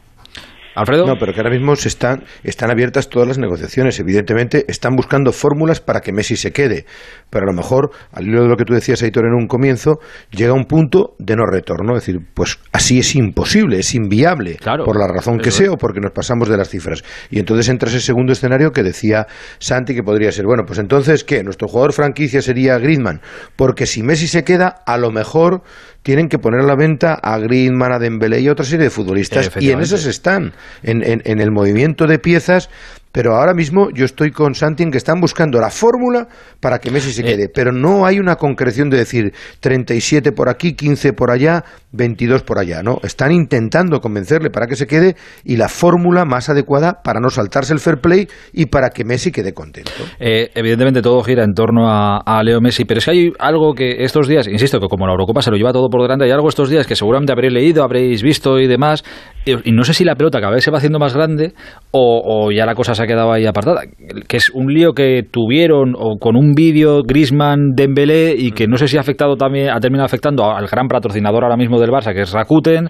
Alfredo. No, pero que ahora mismo se están, están abiertas todas las negociaciones. Evidentemente, están buscando fórmulas para que Messi se quede. Pero a lo mejor, al hilo de lo que tú decías, Aitor, en un comienzo, llega un punto de no retorno. Es decir, pues así es imposible, es inviable, por la razón que sea es. o porque nos pasamos de las cifras. Y entonces entra ese segundo escenario que decía Santi que podría ser, bueno, pues entonces, ¿qué? ¿Nuestro jugador franquicia sería Griezmann? Porque si Messi se queda, a lo mejor tienen que poner a la venta a Griezmann, a Dembélé y otra serie de futbolistas. Y en esas están, en, en- en el movimiento de piezas. Pero ahora mismo yo estoy con Santi en que están buscando la fórmula para que Messi se Eh. quede. Pero no hay una concreción de decir 37 por aquí, 15 por allá, 22 por allá. No, están intentando convencerle para que se quede y la fórmula más adecuada para no saltarse el fair play y para que Messi quede contento. Eh, evidentemente todo gira en torno a, a Leo Messi, pero es que hay algo que estos días, insisto, que como la Eurocopa se lo lleva todo por delante, hay algo estos días que seguramente habréis leído, habréis visto y demás, y, y no sé si la pelota cada vez se va haciendo más grande o, o ya la cosa se ha quedado ahí apartada, que es un lío que tuvieron o con un vídeo Griezmann, Dembélé y que no sé si ha afectado también, ha terminado afectando al gran patrocinador ahora mismo del Barça, que es Rakuten,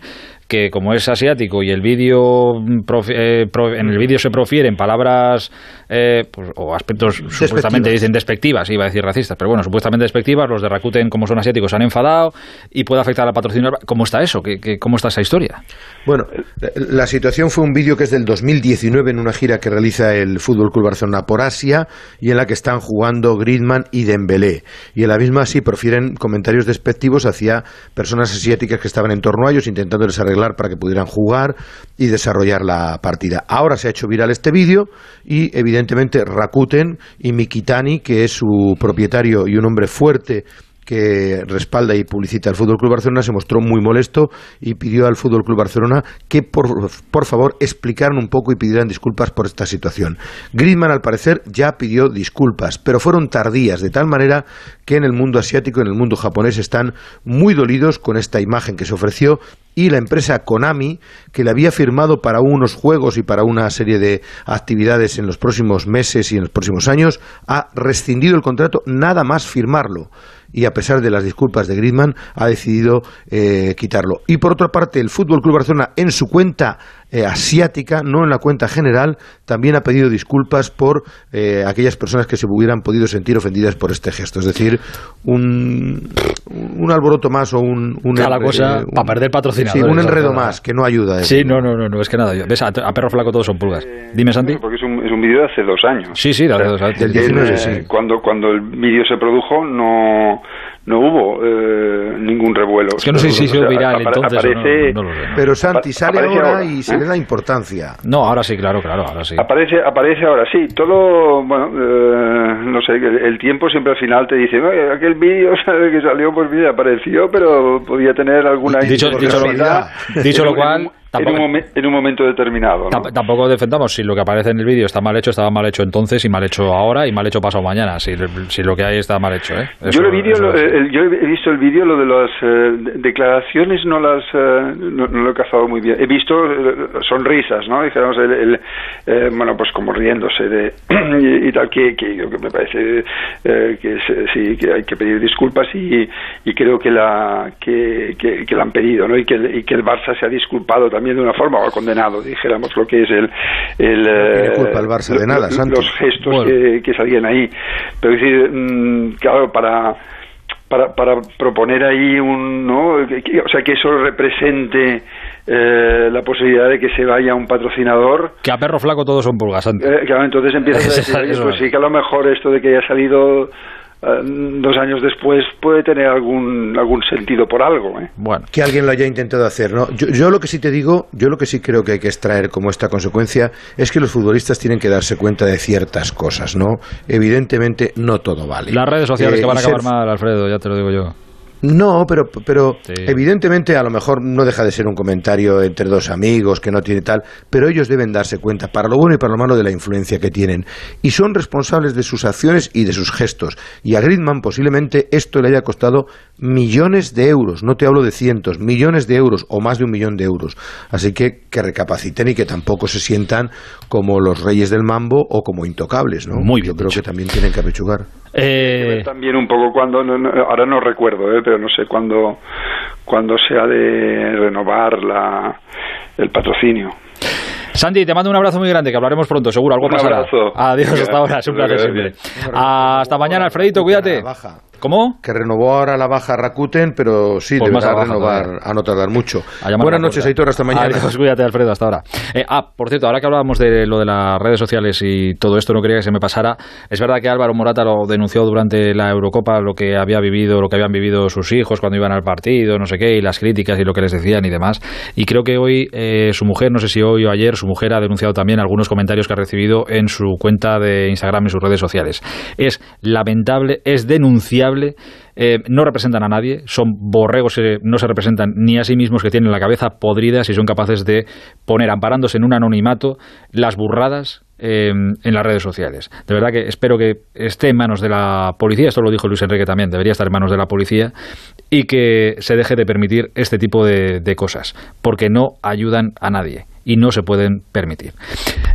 que como es asiático y el vídeo mm, eh, en el vídeo se profieren palabras eh, pues, o aspectos supuestamente dicen despectivas, iba a decir racistas, pero bueno, supuestamente despectivas, los de Rakuten como son asiáticos se han enfadado y puede afectar al patrocinador. ¿Cómo está eso? ¿Qué, qué- cómo está esa historia? Bueno, la, la situación fue un vídeo que es del 2019 en una gira que realiza el Fútbol Club Barcelona por Asia y en la que están jugando Griezmann y Dembélé. Y en la misma sí profieren comentarios despectivos hacia personas asiáticas que estaban en torno a ellos intentándoles arreglar para que pudieran jugar y desarrollar la partida. Ahora se ha hecho viral este vídeo y evidentemente Rakuten y Mikitani, que es su propietario y un hombre fuerte que respalda y publicita el Fútbol Club Barcelona se mostró muy molesto y pidió al Fútbol Club Barcelona que por, por favor explicaran un poco y pidieran disculpas por esta situación. Griezmann al parecer ya pidió disculpas, pero fueron tardías de tal manera que en el mundo asiático, en el mundo japonés están muy dolidos con esta imagen que se ofreció y la empresa Konami, que le había firmado para unos juegos y para una serie de actividades en los próximos meses y en los próximos años, ha rescindido el contrato nada más firmarlo. Y a pesar de las disculpas de Griezmann, ha decidido eh, quitarlo. Y por otra parte, el Fútbol Club Barcelona, en su cuenta eh, asiática, no en la cuenta general, también ha pedido disculpas por eh, aquellas personas que se hubieran podido sentir ofendidas por este gesto. Es decir, un, un alboroto más o un. un Cada cosa eh, un- para perder patrocinadores. Sí, un enredo más que no ayuda. Sí, no, no, no, no, es que nada. ¿Ves? A, a perro flaco todos son pulgas. Dime, Santi. Porque es un, es un vídeo de hace dos años. Sí, sí, de hace dos años. Del 19, Eh, sí. cuando, cuando el vídeo se produjo no, no hubo eh, ningún revuelo. Es que no sé si se hizo viral entonces o no, lo sé, ¿no? Pero Santi sale ahora, ahora, y se ¿eh? le da importancia. No, ahora sí, claro, claro, ahora sí. Aparece, aparece ahora, sí. Todo, bueno, eh, no sé, el, el tiempo siempre al final te dice, "Oye, aquel vídeo que salió, pues mira, apareció, pero podía tener alguna Dicho- dicho lo- dicho cual, en un, en un momen- en un momento determinado. Tampoco defendamos si lo que aparece en el vídeo está mal hecho, estaba mal hecho entonces y mal hecho ahora y mal hecho pasado mañana. Si, si lo que hay está mal hecho, ¿eh? Eso- yo, lo vídeo, eso lo- el- yo he visto el vídeo, lo de las eh, de- declaraciones no las eh, no, no lo he cazado muy bien. He visto eh, sonrisas, ¿no? Dijéramos, el, el, eh, bueno, pues como riéndose de y, y tal, que, que, yo- que me parece eh, que es- sí, que hay que pedir disculpas y, y creo que la que, que, que la han pedido, ¿no? Y que, y que el Barça se ha disculpado también de una forma o ha condenado, dijéramos, lo que es el... el tiene eh, culpa el Barça de nada, los- Santi. los gestos Bueno. que, que salían ahí. Pero es decir, mm, claro, para, para, para proponer ahí un, ¿no? Que- o sea, que eso represente eh, la posibilidad de que se vaya un patrocinador, Que a perro flaco todos son pulgas, Santi. eh, claro, entonces empiezas a decir, pues es. sí que a lo mejor esto de que haya salido dos años después puede tener algún algún sentido por algo, ¿eh? Bueno. que alguien lo haya intentado hacer, ¿no? Yo, yo lo que sí te digo, yo lo que sí creo que hay que extraer como esta consecuencia es que los futbolistas tienen que darse cuenta de ciertas cosas, ¿no? Evidentemente no todo vale. Las redes sociales Eh, que van a ser acabar mal, Alfredo, ya te lo digo yo. No, pero, pero evidentemente a lo mejor no deja de ser un comentario entre dos amigos que no tiene tal, pero ellos deben darse cuenta, para lo bueno y para lo malo, de la influencia que tienen. Y son responsables de sus acciones y de sus gestos. Y a Griezmann posiblemente esto le haya costado millones de euros, no te hablo de cientos, millones de euros o más de un millón de euros. Así que que recapaciten y que tampoco se sientan como los reyes del mambo o como intocables, ¿no? Muy Yo creo que también tienen que apechugar. Eh, También un poco cuando, no- no- ahora no recuerdo, ¿eh? pero no sé cuándo cuando se ha de renovar la, el patrocinio. Santi, te mando un abrazo muy grande, que hablaremos pronto, seguro, algo Un pasará. abrazo. Adiós, hasta ahora, es un placer siempre. Hasta mañana, Alfredito, cuídate. ¿Cómo? Que renovó ahora la baja Rakuten, pero sí, Pues a deberá baja renovar todavía. a no tardar mucho. A a Buenas noches. Aitor, hasta mañana. Adiós, cuídate, Alfredo, hasta ahora. Eh, ah, por cierto, ahora que hablábamos de lo de las redes sociales y todo esto, no quería que se me pasara. Es verdad que Álvaro Morata lo denunció durante la Eurocopa, lo que había vivido, lo que habían vivido sus hijos cuando iban al partido, no sé qué, y las críticas y lo que les decían y demás. Y creo que hoy eh, su mujer, no sé si hoy o ayer, su mujer ha denunciado también algunos comentarios que ha recibido en su cuenta de Instagram y sus redes sociales. Es lamentable, es denunciable eh, no representan a nadie, son borregos, eh, no se representan ni a sí mismos que tienen la cabeza podrida si son capaces de poner, amparándose en un anonimato, las burradas eh, en las redes sociales. De verdad que espero que esté en manos de la policía, esto lo dijo Luis Enrique también, debería estar en manos de la policía, y que se deje de permitir este tipo de cosas, porque no ayudan a nadie y no se pueden permitir.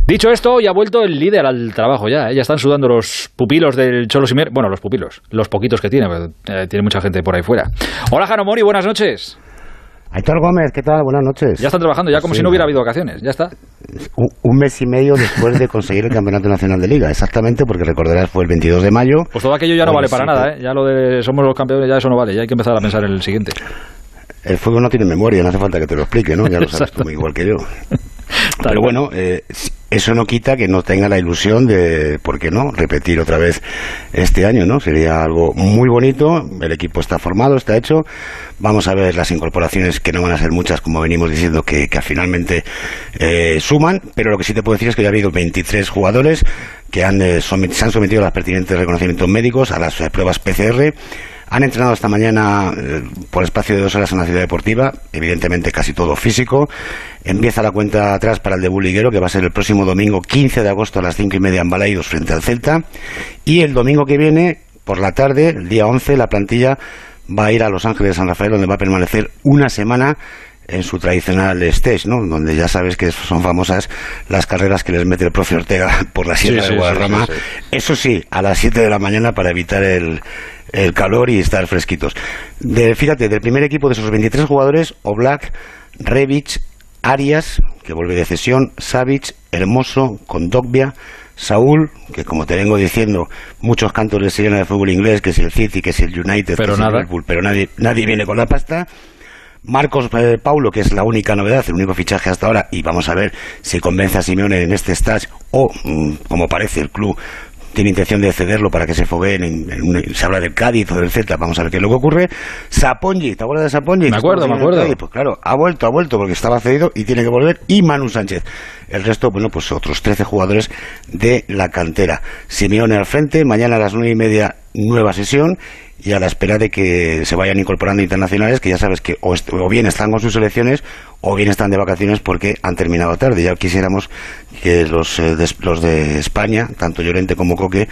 Dicho esto, ya ha vuelto el líder al trabajo ya. ¿eh? Ya están sudando los pupilos del Cholo Simeone. Bueno, los pupilos, los poquitos que tiene, pero, eh, tiene mucha gente por ahí fuera. Hola, Jano Mori, buenas noches. Aitor Gómez, ¿qué tal? Buenas noches. Ya están trabajando, ya como Sí, si no hubiera habido vacaciones. Ya está. Un, un mes y medio después de conseguir el Campeonato Nacional de Liga, exactamente, porque recordarás fue el 22 de mayo. Pues todo aquello ya no vale para nada, ¿eh? Ya lo de somos los campeones, ya eso no vale. Ya hay que empezar a pensar en el siguiente. El fútbol no tiene memoria, no hace falta que te lo explique, ¿no? Ya lo sabes tú muy igual que yo. Pero bueno, eh, eso no quita que no tenga la ilusión de, ¿por qué no?, repetir otra vez este año, ¿no? Sería algo muy bonito, el equipo está formado, está hecho, vamos a ver las incorporaciones que no van a ser muchas, como venimos diciendo, que, que finalmente eh, suman, pero lo que sí te puedo decir es que ya ha habido 23 jugadores que han, eh, se han sometido a los pertinentes reconocimientos médicos, a las pruebas PCR, han entrenado esta mañana eh, por espacio de dos horas en la ciudad deportiva, evidentemente casi todo físico. Empieza la cuenta atrás para el debut liguero, que va a ser el próximo domingo 15 de agosto a las cinco y media en Balaidos frente al Celta. Y el domingo que viene, por la tarde, el día 11, la plantilla va a ir a Los Ángeles de San Rafael, donde va a permanecer una semana en su tradicional stage, ¿no? Donde ya sabes que son famosas las carreras que les mete el profe Ortega por la sierra Sí, de sí, Guadarrama. sí, Eso sí, a las 7 de la mañana para evitar el, el calor y estar fresquitos. De, fíjate, del primer equipo de esos 23 jugadores, Oblak, Rebic, Arias, que vuelve de cesión, Savic, Hermoso, Kondogbia, Saúl, que como te vengo diciendo, muchos cantos de sirena de fútbol inglés, que es el City, que es el United, Pero que es el. Liverpool, pero nadie, nadie viene con la pasta. Marcos eh, Paulo, que es la única novedad, el único fichaje hasta ahora, y vamos a ver si convence a Simeone en este stage o, mm, como parece, el club tiene intención de cederlo para que se fogueen. En, en un- se habla del Cádiz o del Celta, vamos a ver qué es lo que ocurre. Sapongi, ¿te acuerdas de Sapongi? Me acuerdo, me acuerdo. Cádiz, Pues claro, ha vuelto, ha vuelto porque estaba cedido y tiene que volver. Y Manu Sánchez. El resto, bueno, pues otros 13 jugadores de la cantera. Simeone al frente, mañana a las nueve y media, nueva sesión. Y a la espera de que se vayan incorporando internacionales, que ya sabes que o, bien están con sus selecciones o bien están de vacaciones porque han terminado tarde. Ya quisiéramos que los, eh, de, los de España, tanto Llorente como Coque,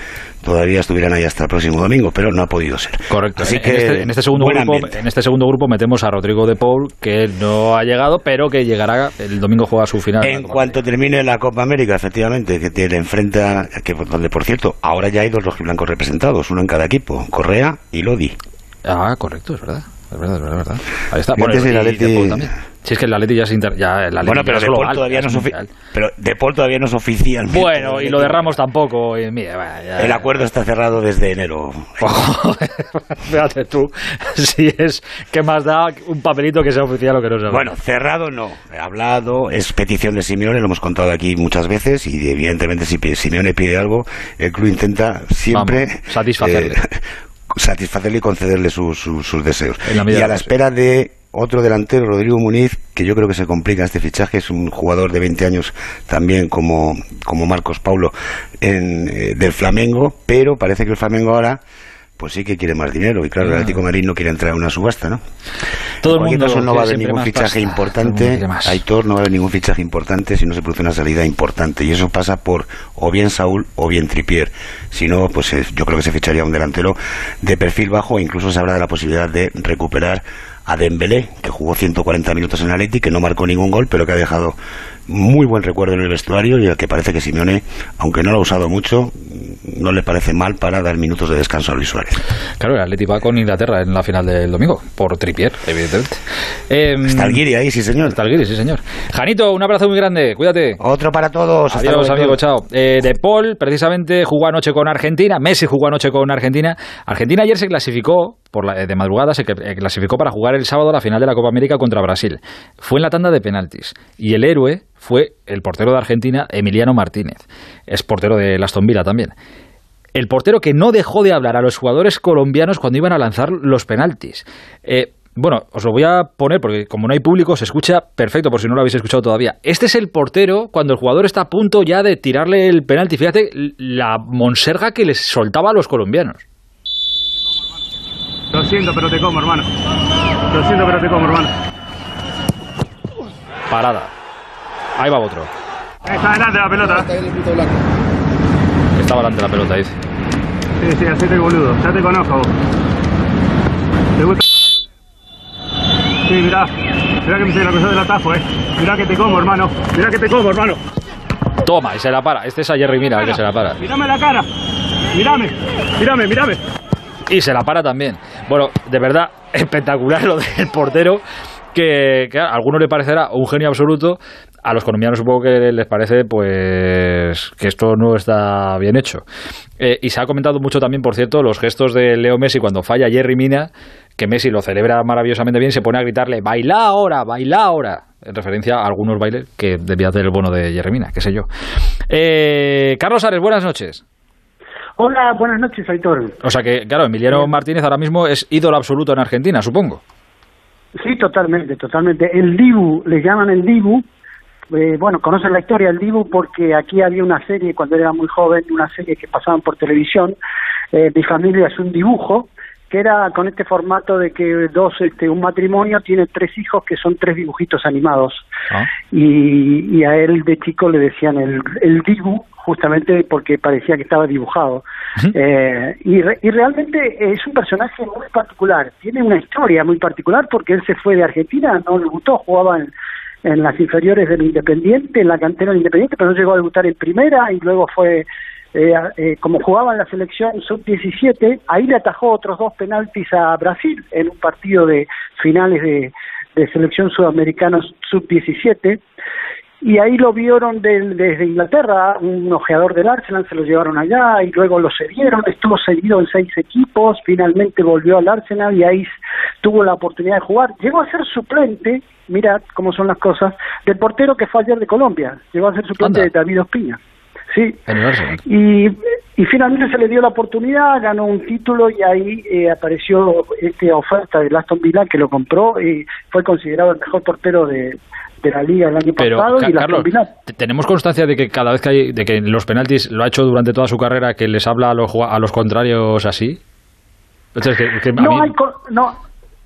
todavía estuvieran ahí hasta el próximo domingo, pero no ha podido ser. Correcto. Así en, que, en este, en este segundo grupo, ambiente. en este segundo grupo metemos a Rodrigo de Paul, que no ha llegado, pero que llegará el domingo juega su final. En cuanto termine la Copa América, efectivamente, que tiene enfrenta, que, donde por cierto, ahora ya hay dos rojiblancos representados, uno en cada equipo, Correa y Lodi. Ah, correcto, es verdad. Es verdad, es verdad, es verdad. Ahí está. Bueno, y Atleti- Paul también. Si es que el Atleti ya es inter... ya, el Atleti Bueno, pero De Paul todavía no es es ofi- mundial. pero De Paul todavía no es oficial. Bueno, y lo de Ramos tampoco. y mira, vaya, ya- El acuerdo está cerrado desde enero. Fíjate tú, si es que más da un papelito que sea oficial o que no sea. Bueno, cerrado no. He hablado, es petición de Simeone, lo hemos contado aquí muchas veces y evidentemente si Simeone pide algo, el club intenta siempre Vamos, satisfacerle. eh, satisfacerle y concederle sus, sus- sus deseos. Y a la espera de otro delantero, Rodrigo Muniz, que yo creo que se complica este fichaje, es un jugador de 20 años también como, como Marcos Paulo en, eh, del Flamengo, pero parece que el Flamengo ahora pues sí que quiere más dinero. Y claro, el Atlético de Madrid no quiere entrar en una subasta, ¿no? Todo en el cualquier mundo caso, no va a haber ningún fichaje pasta. Importante. Aitor, no va a haber ningún fichaje importante si no se produce una salida importante. Y eso pasa por o bien Saúl o bien Tripier. Si no, pues eh, yo creo que se ficharía un delantero de perfil bajo. e Incluso se habla de la posibilidad de recuperar a Dembélé, que jugó 140 minutos en el Atleti, que no marcó ningún gol, pero que ha dejado muy buen recuerdo en el vestuario y al que parece que Simeone, aunque no lo ha usado mucho, no le parece mal para dar minutos de descanso a Luis Suárez. Claro, el Atleti va con Inglaterra en la final del domingo, por Tripier, evidentemente. Eh, Está el Guiri ahí, sí señor. Está el Guiri, sí señor. Janito, un abrazo muy grande, cuídate. Otro para todos. hasta Adiós, amigo, chao. Eh, de Paul, precisamente, jugó anoche con Argentina. Messi jugó anoche con Argentina. Argentina ayer se clasificó, de madrugada, se eh, clasificó para jugar el sábado la final de la Copa América contra Brasil. Fue en la tanda de penaltis. Y el héroe fue el portero de Argentina, Emiliano Martínez. Es portero de Aston Villa también. El portero que no dejó de hablar a los jugadores colombianos cuando iban a lanzar los penaltis. Eh, bueno, os lo voy a poner porque como no hay público se escucha perfecto por si no lo habéis escuchado todavía. Este es el portero cuando el jugador está a punto ya de tirarle el penalti. Fíjate la monserga que les soltaba a los colombianos. Lo siento, pero te como, hermano. Lo siento, pero te como, hermano. Parada. Ahí va otro. Está delante la pelota. Estaba delante la pelota, dice. Sí, sí, hacete el boludo. Ya te conozco. vos. ¿Te gusta? Sí, mirá. Mirá que me se la cosa del atajo, eh. Mirá que te como, hermano. Mirá que te como, hermano. Toma, y se la para. Este es a Jerry Mina el que se la para. Mírame la cara. Mírame. Mírame, mírame. Y se la para también. Bueno, de verdad, espectacular lo del portero. Que, que a algunos le parecerá un genio absoluto. A los colombianos supongo que les parece pues que esto no está bien hecho. Eh, y se ha comentado mucho también, por cierto, los gestos de Leo Messi cuando falla Jerry Mina, que Messi lo celebra maravillosamente bien, se pone a gritarle, baila ahora, baila ahora, en referencia a algunos bailes que debía hacer el bono de Jerry Mina, qué sé yo. Eh, Carlos Ares, buenas noches. Hola, buenas noches, Aitor. O sea que, claro, Emiliano Martínez ahora mismo es ídolo absoluto en Argentina, supongo. Sí, totalmente, totalmente. El Dibu, le llaman el Dibu. Eh, bueno, conocen la historia del Dibu porque aquí había una serie, cuando era muy joven, una serie que pasaban por televisión, eh, Mi familia es un dibujo, que era con este formato de que dos, este, un matrimonio tiene tres hijos que son tres dibujitos animados. Y, y a él de chico le decían el, el Dibu, justamente porque parecía que estaba dibujado. Eh, y, re- y realmente es un personaje muy particular, tiene una historia muy particular porque él se fue de Argentina, no le gustó, jugaba en, en las inferiores del Independiente, en la cantera del Independiente, pero no llegó a debutar en primera y luego fue, eh, eh, como jugaba en la selección sub-17, ahí le atajó otros dos penaltis a Brasil en un partido de finales de, de selección sudamericana sub-17 y ahí lo vieron del- desde Inglaterra, un ojeador del Arsenal, se lo llevaron allá y luego lo cedieron, estuvo cedido en seis equipos, finalmente volvió al Arsenal y ahí tuvo la oportunidad de jugar. Llegó a ser suplente, mira cómo son las cosas, del portero que fue ayer de Colombia, llegó a ser suplente de David Ospina. Sí, y, y finalmente se le dio la oportunidad, ganó un título y ahí eh, apareció esta oferta del Aston Villa que lo compró y fue considerado el mejor portero de, de la liga el año Pero, pasado y Carlos, tenemos constancia de que cada vez que hay, de que en los penaltis lo ha hecho durante toda su carrera, que les habla a los, a los contrarios así. Entonces, que- no mí- hay no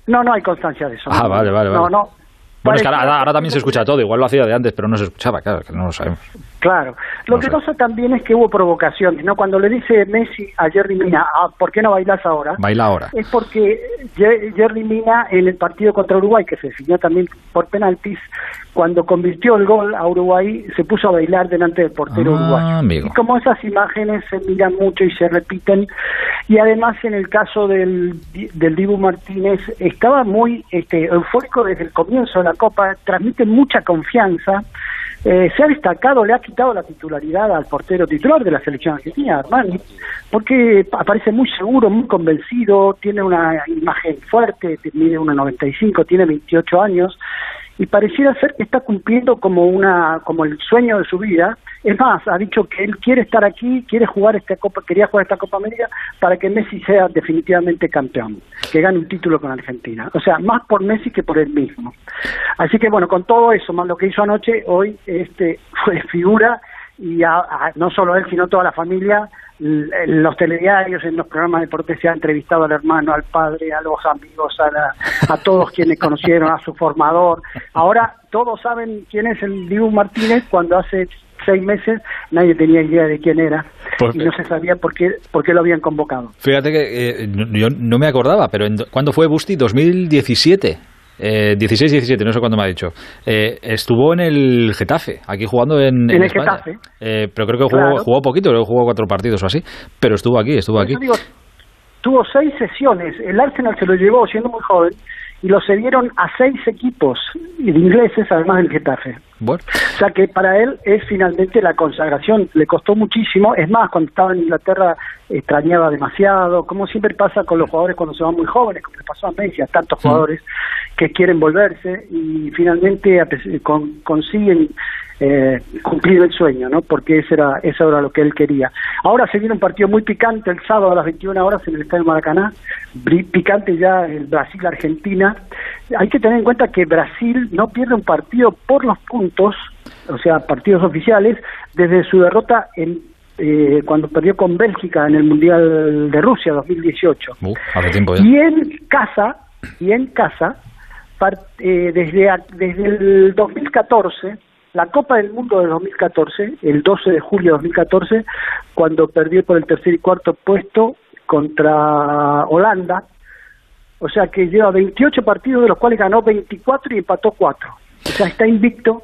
no no hay constancia de eso. Ah, no, vale, vale, no vale. no Bueno, es que ahora, ahora también se escucha todo, igual lo hacía de antes, pero no se escuchaba, claro, que no lo sabemos. Claro. Lo que pasa también es que hubo provocaciones, ¿no? Cuando le dice Messi a Jerry Mina, ah, ¿por qué no bailas ahora? Baila ahora. Es porque Jerry Mina en el partido contra Uruguay, que se definió también por penaltis, cuando convirtió el gol a Uruguay, se puso a bailar delante del portero Ah, uruguayo. amigo. Y como esas imágenes se miran mucho y se repiten, y además en el caso del, del Dibu Martínez, estaba muy este, eufórico desde el comienzo de la Copa, transmite mucha confianza, eh, se ha destacado, le ha quitado la titularidad al portero titular de la selección argentina, Armani, porque aparece muy seguro, muy convencido, tiene una imagen fuerte, mide 1,95, tiene 28 años, y pareciera ser que está cumpliendo como una como el sueño de su vida. Es más, ha dicho que él quiere estar aquí, quiere jugar esta Copa, quería jugar esta Copa América para que Messi sea definitivamente campeón, que gane un título con Argentina. O sea, más por Messi que por él mismo. Así que bueno, con todo eso, más lo que hizo anoche, hoy este fue figura y a- a- no solo él, sino toda la familia en los telediarios, en los programas de deporte se ha entrevistado al hermano, al padre, a los amigos, a, a todos quienes conocieron, a su formador. Ahora todos saben quién es el Dibu Martínez cuando hace seis meses nadie tenía idea de quién era Pues- y no se sabía por qué, por qué lo habían convocado. Fíjate que eh, yo no me acordaba, pero en- ¿cuándo fue Busti? 2017. Eh, 16-17, no sé cuándo me ha dicho. Eh, estuvo en el Getafe, aquí jugando en, En el España. Getafe. Eh, pero creo que jugó, Claro. jugó poquito, creo que jugó cuatro partidos o así. Pero estuvo aquí, estuvo aquí. Digo, tuvo seis sesiones. El Arsenal se lo llevó siendo muy joven y lo cedieron a seis equipos de ingleses, además del Getafe. Bueno. O sea que para él es finalmente la consagración. Le costó muchísimo. Es más, cuando estaba en Inglaterra extrañaba demasiado, como siempre pasa con los jugadores cuando se van muy jóvenes, como le pasó a Messi, a tantos jugadores que quieren volverse y finalmente con- consiguen eh, cumplir el sueño, ¿no? Porque ese era, eso era lo que él quería. Ahora se viene un partido muy picante el sábado a las 21 horas en el Estadio Maracaná, picante ya el Brasil-Argentina. Hay que tener en cuenta que Brasil no pierde un partido por los puntos, o sea, partidos oficiales, desde su derrota en eh, cuando perdió con Bélgica en el Mundial de Rusia 2018. Uh, hace tiempo ya. Y en casa, y en casa, eh, desde, desde el 2014, la Copa del Mundo del 2014, el 12 de julio de 2014, cuando perdió por el tercer y cuarto puesto contra Holanda, o sea que lleva 28 partidos de los cuales ganó 24 y empató 4. O sea, está invicto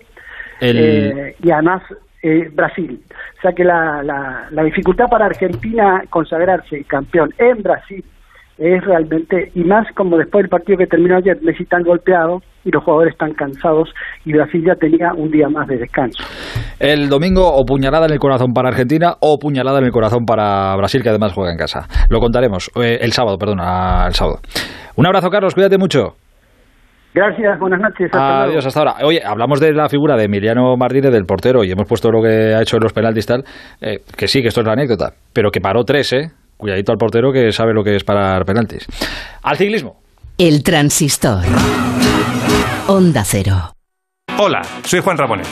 El- eh, y además eh, Brasil. O sea que la, la, la dificultad para Argentina consagrarse campeón en Brasil es realmente, y más como después del partido que terminó ayer, Messi tan golpeado y los jugadores están cansados y Brasil ya tenía un día más de descanso. El domingo o puñalada en el corazón para Argentina o puñalada en el corazón para Brasil, que además juega en casa. Lo contaremos eh, el sábado, perdona, el sábado. Un abrazo, Carlos, cuídate mucho. Gracias, buenas noches. hasta luego. Adiós, hasta ahora. Oye, hablamos de la figura de Emiliano Martínez, del portero, y hemos puesto lo que ha hecho en los penaltis tal, eh, que sí, que esto es la anécdota, pero que paró tres, ¿eh? Cuidadito al portero que sabe lo que es parar penaltis. Al ciclismo. El transistor. Onda Cero. Hola, soy Juan Ramonet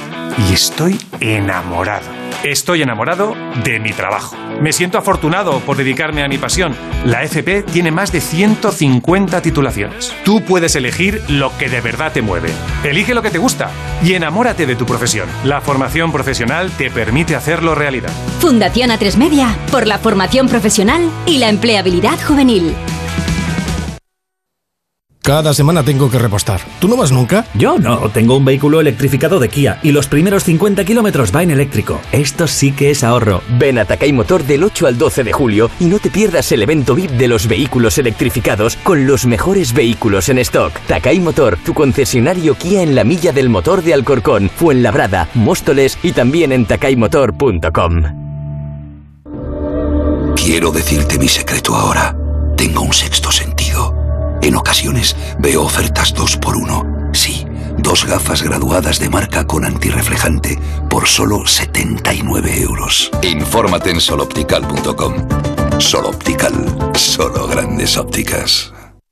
y estoy enamorado. Estoy enamorado de mi trabajo. Me siento afortunado por dedicarme a mi pasión. La FP tiene más de 150 titulaciones. Tú puedes elegir lo que de verdad te mueve. Elige lo que te gusta y enamórate de tu profesión. La formación profesional te permite hacerlo realidad. Fundación A3 Media por la formación profesional y la empleabilidad juvenil. Cada semana tengo que repostar. ¿Tú no vas nunca? Yo no, tengo un vehículo electrificado de Kia y los primeros 50 kilómetros va en eléctrico. Esto sí que es ahorro. Ven a Takai Motor del 8 al 12 de julio y no te pierdas el evento VIP de los vehículos electrificados con los mejores vehículos en stock. Takai Motor, tu concesionario Kia en la milla del motor de Alcorcón, Fuenlabrada, Móstoles y también en takaymotor.com. Quiero decirte mi secreto ahora. Tengo un sexto sentido. En ocasiones veo ofertas dos por uno. Sí, dos gafas graduadas de marca con antirreflejante por solo 79 euros. Infórmate en soloptical.com. Soloptical, solo grandes ópticas.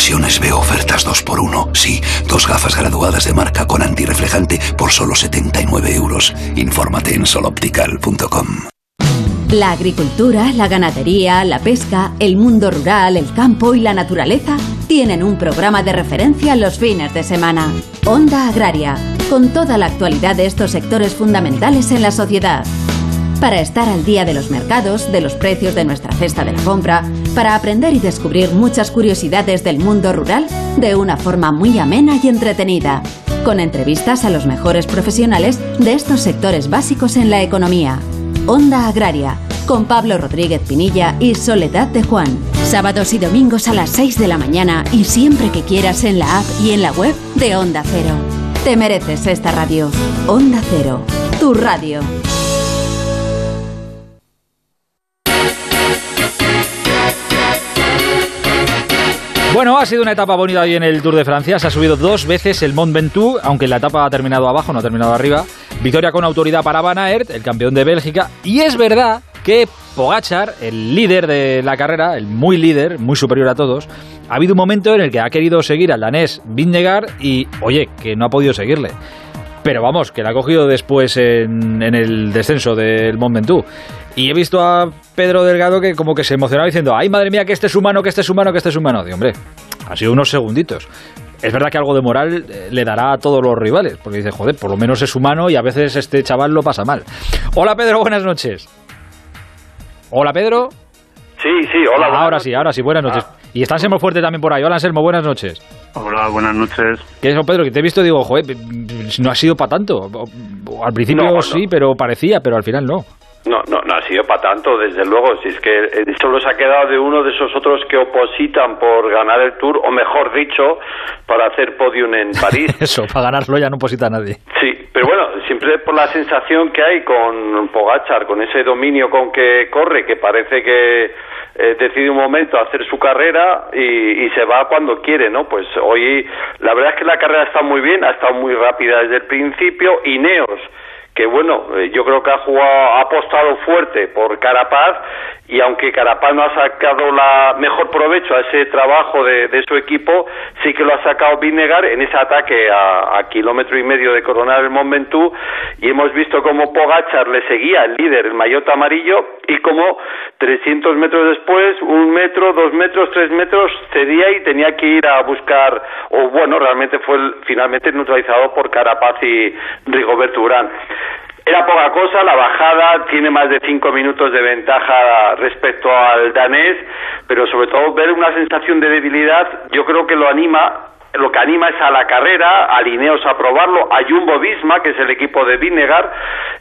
ocasiones veo ofertas dos por uno. Sí, dos gafas graduadas de marca con antirreflejante por solo 79 euros. Infórmate en soloptical.com. La agricultura, la ganadería, la pesca, el mundo rural, el campo y la naturaleza tienen un programa de referencia los fines de semana. Onda Agraria, con toda la actualidad de estos sectores fundamentales en la sociedad. Para estar al día de los mercados, de los precios de nuestra cesta de la compra, para aprender y descubrir muchas curiosidades del mundo rural de una forma muy amena y entretenida, con entrevistas a los mejores profesionales de estos sectores básicos en la economía. Onda Agraria, con Pablo Rodríguez Pinilla y Soledad de Juan. Sábados y domingos a las 6 de la mañana y siempre que quieras en la app y en la web de Onda Cero. Te mereces esta radio. Onda Cero, tu radio. Bueno, ha sido una etapa bonita hoy en el Tour de Francia. Se ha subido dos veces el Mont Ventoux, aunque la etapa ha terminado abajo, no ha terminado arriba. Victoria con autoridad para Van Aert, el campeón de Bélgica. Y es verdad que Pogachar, el líder de la carrera, el muy líder, muy superior a todos, ha habido un momento en el que ha querido seguir al danés Vingegaard y, oye, que no ha podido seguirle. Pero vamos, que la ha cogido después en, en el descenso del Mont Ventoux. Y he visto a Pedro Delgado que como que se emocionaba diciendo, ay madre mía, que este es humano, que este es humano, que este es humano. Y hombre, ha sido unos segunditos. Es verdad que algo de moral eh, le dará a todos los rivales, porque dice, joder, por lo menos es humano y a veces este chaval lo pasa mal. Hola Pedro, buenas noches. Hola Pedro. Sí, sí, hola. Ah, ahora sí, ahora sí, buenas noches. Y está Anselmo Fuerte también por ahí. Hola Anselmo, buenas noches. Hola, buenas noches. ¿Qué es Pedro? Que te he visto digo, joder, no ha sido para tanto. Al principio No, no. sí, pero parecía, pero al final no. No, no, no ha sido para tanto, desde luego. Si es que eh, solo se ha quedado de uno de esos otros que opositan por ganar el Tour, o mejor dicho, para hacer podium en París. Eso, para ganarlo ya no posita nadie. Sí, pero bueno, siempre por la sensación que hay con Pogachar, con ese dominio con que corre, que parece que eh, decide un momento hacer su carrera y, y se va cuando quiere, ¿no? Pues hoy la verdad es que la carrera está muy bien, ha estado muy rápida desde el principio. Ineos, que bueno, eh, yo creo que ha jugado, ha apostado fuerte por Carapaz y aunque Carapaz no ha sacado la mejor provecho a ese trabajo de, su equipo, sí que lo ha sacado Vinegar en ese ataque a, kilómetro y medio de coronar el y hemos visto cómo Pogachar le seguía el líder, el maillot amarillo y como 300 metros después, un metro, dos metros, tres metros cedía y tenía que ir a buscar, o bueno, realmente fue finalmente neutralizado por Carapaz y Rigoberto Urán. Era poca cosa, la bajada tiene más de cinco minutos de ventaja respecto al danés, pero sobre todo ver una sensación de debilidad, yo creo que lo anima, lo que anima es a la carrera, a Lineos a probarlo, a Jumbo Visma, que es el equipo de Vinegar,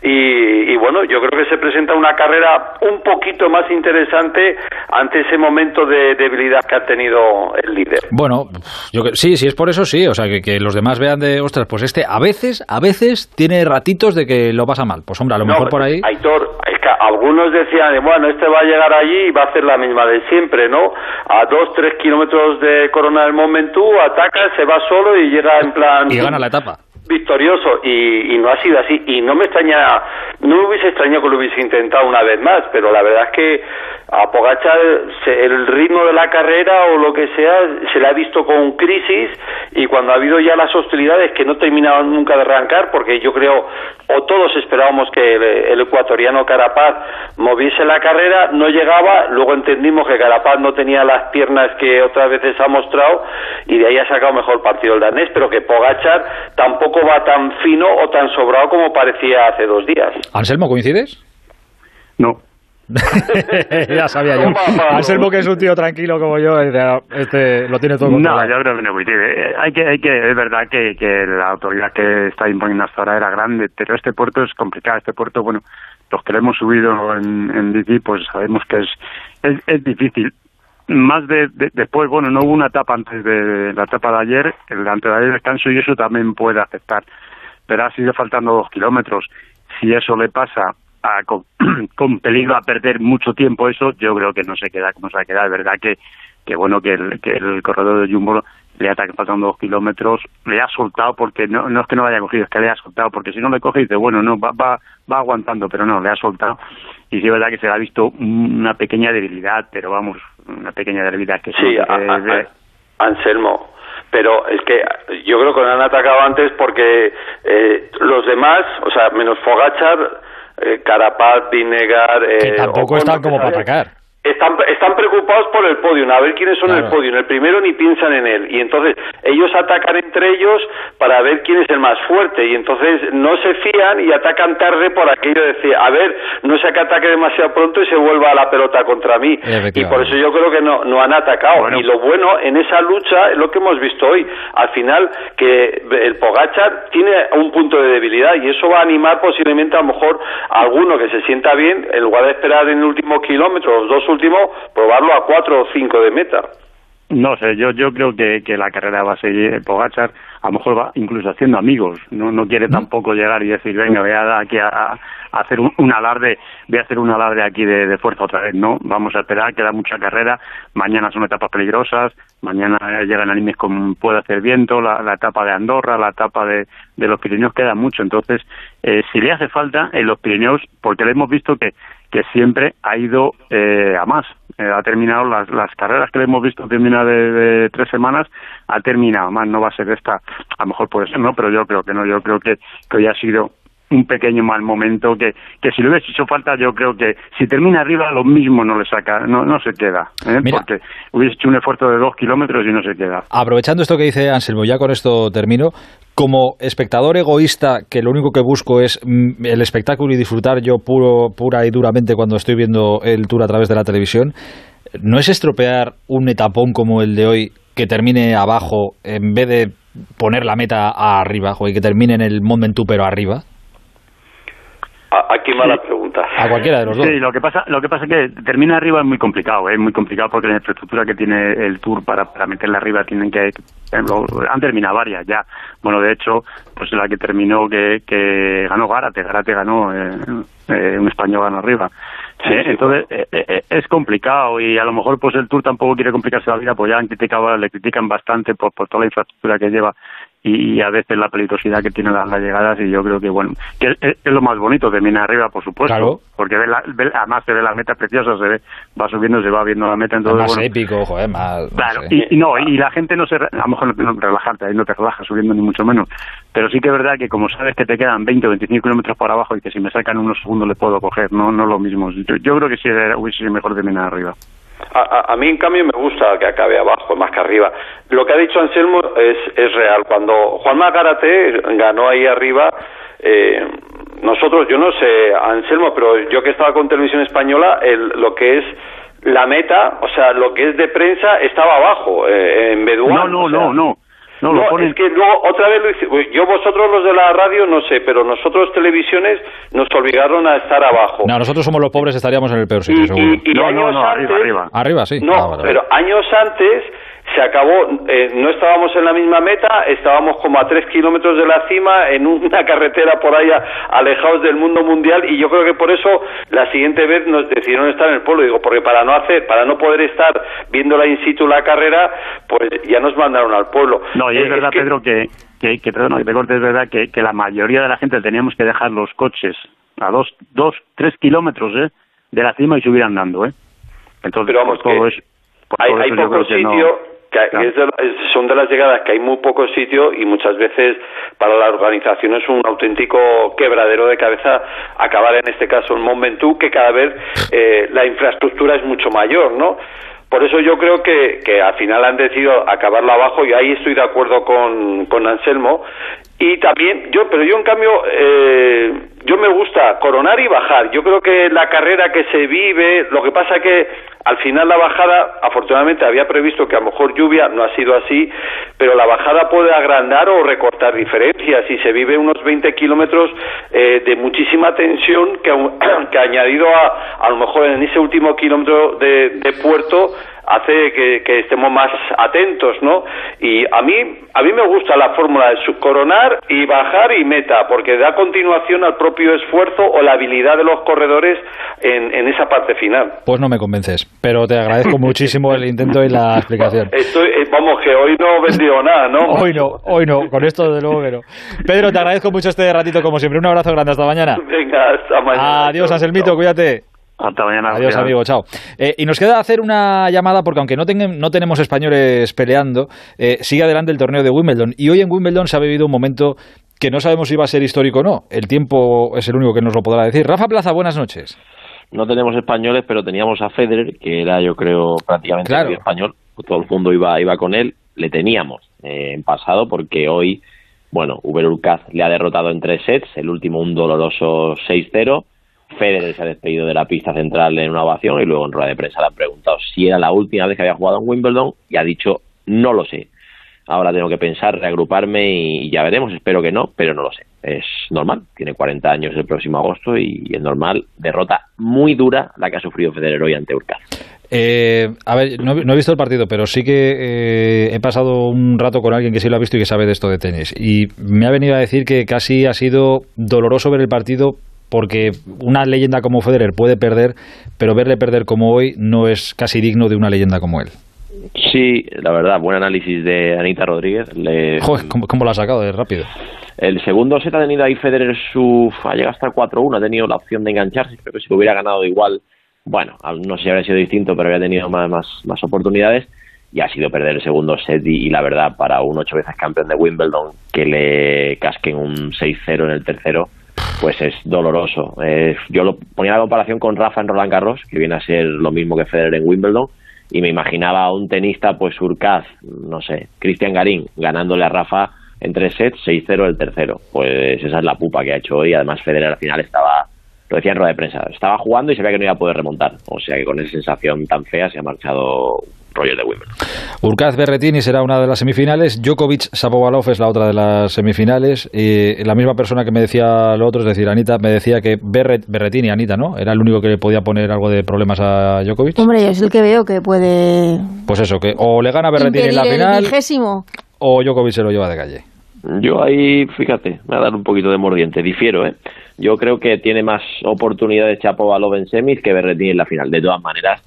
y, y bueno, yo creo que se presenta una carrera un poquito más interesante ante ese momento de debilidad que ha tenido el líder. Bueno, yo que- sí, sí es por eso sí, o sea, que, que los demás vean de, ostras, pues este a veces, a veces tiene ratitos de que lo pasa mal. Pues hombre, a lo No, mejor por ahí... Aitor, es que algunos decían, bueno, este va a llegar allí y va a hacer la misma de siempre, ¿no? A dos, tres kilómetros de Corona del Ventoux, ataca, se va solo y llega en plan... Y gana la etapa. Victorioso y, y no ha sido así. Y no me extraña no hubiese extrañado que lo hubiese intentado una vez más pero la verdad es que a Pogacar se- el ritmo de la carrera o lo que sea se le ha visto con crisis y cuando ha habido ya las hostilidades que no terminaban nunca de arrancar porque yo creo o todos esperábamos que el, el ecuatoriano Carapaz moviese la carrera no llegaba luego entendimos que Carapaz no tenía las piernas que otras veces ha mostrado y de ahí ha sacado mejor partido el danés pero que Pogachar tampoco va tan fino o tan sobrado como parecía hace dos días Anselmo, ¿coincides? No. ya sabía yo. Anselmo, que es un tío tranquilo como yo, "Ah, este lo tiene todo No, controlado". yo creo que no coincide. Eh, Hay que, hay que, es verdad que, que la autoridad que está imponiendo hasta ahora era grande, pero este puerto es complicado. Este puerto, bueno, los que lo hemos subido en, en bici, pues sabemos que es, es, es difícil. Más de, de- después, bueno, no hubo una etapa antes de la etapa de ayer, el antes de ayer descanso y eso también puede afectar. Pero ha sido faltando dos kilómetros. Si eso le pasa a, con, peligro a perder mucho tiempo eso, yo creo que no se queda como se va a quedar. Es verdad que, que bueno, que el, que el corredor de Jumbo le ataque faltando dos kilómetros, le ha soltado porque no, no es que no lo haya cogido, es que le ha soltado, porque si no le coge dice, bueno, no, va, va, va aguantando, pero no, le ha soltado. Y sí es verdad que se le ha visto una pequeña debilidad, pero vamos, una pequeña debilidad que Sí, a- a- de- Anselmo. Pero es que yo creo que lo han atacado antes porque eh, los demás, o sea, menos Fogachar, eh, Carapaz, Vinegar... Eh, Que tampoco Ocon, están como para atacar. Están, están preocupados por el podio, a ver quiénes son Claro. el podio. En el primero ni piensan en él. Y entonces ellos atacan entre ellos para ver quién es el más fuerte. Y entonces no se fían y atacan tarde por aquello de decir, a ver, no sea que ataque demasiado pronto y se vuelva la pelota contra mí. Y por eso yo creo que no, no han atacado. Y lo bueno en esa lucha es lo que hemos visto hoy. Al final, que el Pogachar tiene un punto de debilidad y eso va a animar posiblemente a lo mejor a alguno que se sienta bien, en lugar de esperar en el último kilómetro, los dos últimos, probarlo a cuatro o cinco de meta. No sé, yo yo creo que, que la carrera va a seguir Pogachar, a lo mejor va incluso haciendo amigos, no no quiere tampoco llegar y decir, venga, voy a aquí a, a hacer un, un alarde, voy a hacer un alarde aquí de, de fuerza otra vez, no, vamos a esperar, queda mucha carrera, mañana son etapas peligrosas, mañana llegan animes con puede hacer viento, la, la etapa de Andorra, la etapa de, de los Pirineos queda mucho, entonces eh, si le hace falta en los Pirineos, porque le hemos visto que que siempre ha ido eh, a más. Eh, ha terminado las, las carreras que le hemos visto terminar de, tres semanas, ha terminado más. No va a ser esta, a lo mejor puede ser, ¿no? Pero yo creo que no. Yo creo que, que hoy ha sido un pequeño mal momento que, que si le hubiese hecho falta yo creo que si termina arriba lo mismo no le saca no, no se queda ¿eh? porque hubiese hecho un esfuerzo de dos kilómetros y no se queda. Aprovechando esto que dice Anselmo ya con esto termino. Como espectador egoísta que lo único que busco es mm, el espectáculo y disfrutar yo puro pura y duramente cuando estoy viendo el tour a través de la televisión no es estropear un etapón como el de hoy que termine abajo en vez de poner la meta arriba y que termine en el Mont Ventoux pero arriba Aquí mala pregunta. A cualquiera de los dos. Sí, lo que pasa, lo que pasa es que termina arriba es muy complicado, es muy complicado porque la infraestructura que tiene el Tour para, para meterla arriba tienen que, han terminado varias ya. Bueno, de hecho, pues la que terminó que, que ganó Gárate, Gárate ganó, eh, eh, un español ganó arriba. Sí, entonces eh, eh, es complicado y a lo mejor pues el Tour tampoco quiere complicarse la vida, pues ya han criticado, le critican bastante por, por toda la infraestructura que lleva y, a veces la peligrosidad que tienen las, las, llegadas y yo creo que bueno que es, es, lo más bonito terminar arriba por supuesto claro. porque ve la, ve, además se ve las metas preciosas se ve va subiendo se va viendo la meta entonces más bueno, épico joder más claro no sé. y, y, no y la gente no se a lo mejor no, no relajarte ahí no te relajas subiendo ni mucho menos pero sí que es verdad que como sabes que te quedan 20 o 25 kilómetros por abajo y que si me sacan unos segundos le puedo coger no no lo mismo yo, yo creo que sí hubiese sido mejor terminar arriba a, a, a, mí, en cambio, me gusta que acabe abajo más que arriba. Lo que ha dicho Anselmo es, es real. Cuando Juan Magarate ganó ahí arriba, eh, nosotros, yo no sé, Anselmo, pero yo que estaba con Televisión Española, el, lo que es la meta, o sea, lo que es de prensa, estaba abajo, eh, en Beduán. No, no, o sea, no, no. No, no ponen... es que luego otra vez lo hice, yo vosotros los de la radio no sé, pero nosotros televisiones nos obligaron a estar abajo. No, nosotros somos los pobres, estaríamos en el peor sitio, y, seguro. Y, y no, años no, no, antes, arriba, arriba. Arriba, sí. No, ah, vale, pero vale. años antes se acabó, eh, no estábamos en la misma meta, estábamos como a tres kilómetros de la cima en una carretera por ahí alejados del mundo mundial y yo creo que por eso la siguiente vez nos decidieron estar en el pueblo, digo, porque para no hacer, para no poder estar viéndola in situ la carrera, pues ya nos mandaron al pueblo. No, y es Eh, verdad, que- Pedro, que, que, que perdona que es verdad que, que la mayoría de la gente teníamos que dejar los coches a dos, dos tres kilómetros ¿eh? de la cima y subir andando, ¿eh? Entonces, Pero vamos, por todo eso, hay, hay eso yo poco creo que no- sitio, que Claro. es de son de las llegadas que hay muy poco sitio y muchas veces para la organización es un auténtico quebradero de cabeza acabar en este caso en Mont Ventoux, que cada vez eh, la infraestructura es mucho mayor, ¿no? Por eso yo creo que, que al final han decidido acabarlo abajo y ahí estoy de acuerdo con, con Anselmo. Y también, yo, pero yo en cambio, eh, yo me gusta coronar y bajar. Yo creo que la carrera que se vive, lo que pasa que al final la bajada, afortunadamente había previsto que a lo mejor lluvia, no ha sido así, pero la bajada puede agrandar o recortar diferencias y se vive unos 20 kilómetros eh, de muchísima tensión que, que añadido a, a lo mejor en ese último kilómetro de, de puerto hace que, que estemos más atentos, ¿no? Y a mí, a mí me gusta la fórmula de subcoronar y bajar y meta, porque da continuación al propio esfuerzo o la habilidad de los corredores en, en esa parte final. Pues no me convences, pero te agradezco muchísimo el intento y la explicación. Estoy, eh, vamos, que hoy no he vendido nada, ¿no? Hoy no, hoy no, con esto de luego que no. Pedro, te agradezco mucho este ratito como siempre. Un abrazo grande, hasta mañana. Venga, hasta mañana. Adiós, Anselmito, cuídate. Hasta mañana. Adiós, amigo, chao. Eh, y nos queda hacer una llamada porque aunque no, tengan, no tenemos españoles peleando, eh, sigue adelante el torneo de Wimbledon. Y hoy en Wimbledon se ha vivido un momento que no sabemos si va a ser histórico o no. El tiempo es el único que nos lo podrá decir. Rafa Plaza, buenas noches. no tenemos españoles, pero teníamos a Federer, que era yo creo prácticamente Claro. español, todo el mundo iba, iba con él, le teníamos eh, en pasado porque hoy, bueno, Uber Urkaz le ha derrotado en tres sets, el último un doloroso 6-0, Federer se ha despedido de la pista central en una ovación y luego en rueda de prensa le han preguntado si era la última vez que había jugado en Wimbledon y ha dicho no lo sé. Ahora tengo que pensar, reagruparme y ya veremos. Espero que no, pero no lo sé. Es normal. Tiene 40 años el próximo agosto y es normal. Derrota muy dura la que ha sufrido Federer hoy ante Urkaz. Eh, a ver, no, he visto el partido, pero sí que eh, he pasado un rato con alguien que sí lo ha visto y que sabe de esto de tenis. Y me ha venido a decir que casi ha sido doloroso ver el partido porque una leyenda como Federer puede perder, pero verle perder como hoy no es casi digno de una llegenda como él. Sí, la verdad, buen análisis de Anita Rodríguez. Le... Joder, ¿cómo, lo ha sacado de rápido? El segundo set ha tenido ahí Federer su... ha llegado hasta el 4-1, ha tenido la opción de engancharse, creo que si lo hubiera ganado igual bueno, no sé si habría sido distinto, pero había tenido más, más, oportunidades y ha sido perder el segundo set y, la verdad para un ocho veces campeón de Wimbledon que le casquen un 6-0 en el tercero pues es doloroso eh, yo lo ponía la comparación con Rafa en Roland Garros que viene a ser lo mismo que Federer en Wimbledon y me imaginaba a un tenista pues Urcaz no sé Cristian Garín ganándole a Rafa en tres sets 6-0 el tercero pues esa es la pupa que ha hecho hoy además Federer al final estaba lo decía en rueda de prensa, estaba jugando y se veía que no iba a poder remontar. O sea que con esa sensación tan fea se ha marchado Roger de Wimbledon. Urkaz Berretini será una de las semifinales, Djokovic Sapovalov es la otra de las semifinales. Y la misma persona que me decía lo otro, es decir, Anita, me decía que Berret, Berretini, Anita, ¿no? Era el único que le podía poner algo de problemas a Djokovic. Hombre, es el que veo que puede. Pues eso, que o le gana Berretini en la final. O Djokovic se lo lleva de calle. Yo ahí, fíjate, me va a dar un poquito de mordiente, difiero, ¿eh? Yo creo que tiene más oportunidades Chapovalov en semis que Berrettini en la final. De todas maneras,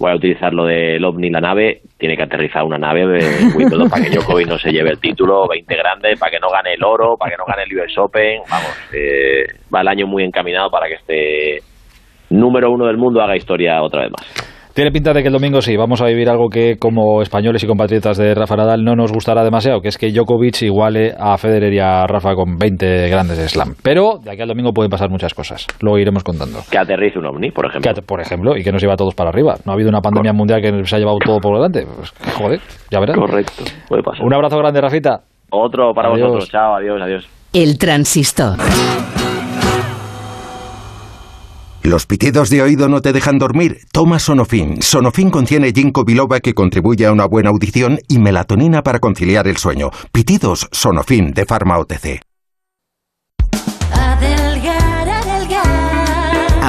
voy a utilizar lo del OVNI, la nave, tiene que aterrizar una nave de Wimbledon para que Djokovic no se lleve el título, 20 grandes, para que no gane el oro, para que no gane el US Open, vamos, eh, va el año muy encaminado para que este número uno del mundo haga historia otra vez más. Tiene pinta de que el domingo sí, vamos a vivir algo que como españoles y compatriotas de Rafa Nadal no nos gustará demasiado, que es que Djokovic iguale a Federer y a Rafa con 20 grandes de slam. Pero de aquí al domingo pueden pasar muchas cosas, lo iremos contando. Que aterrice un ovni, por ejemplo. por ejemplo, y que nos lleva a todos para arriba. No ha habido una pandemia mundial que se ha llevado todo por delante. Pues, joder, ya verás. Correcto, puede pasar. Un abrazo grande, Rafita. Otro para vosotros. Chao, adiós, adiós. El transistor. ¿Los pitidos de oído no te dejan dormir? Toma Sonofin. Sonofin contiene ginkgo biloba que contribuye a una buena audición y melatonina para conciliar el sueño. Pitidos Sonofin de Pharma OTC.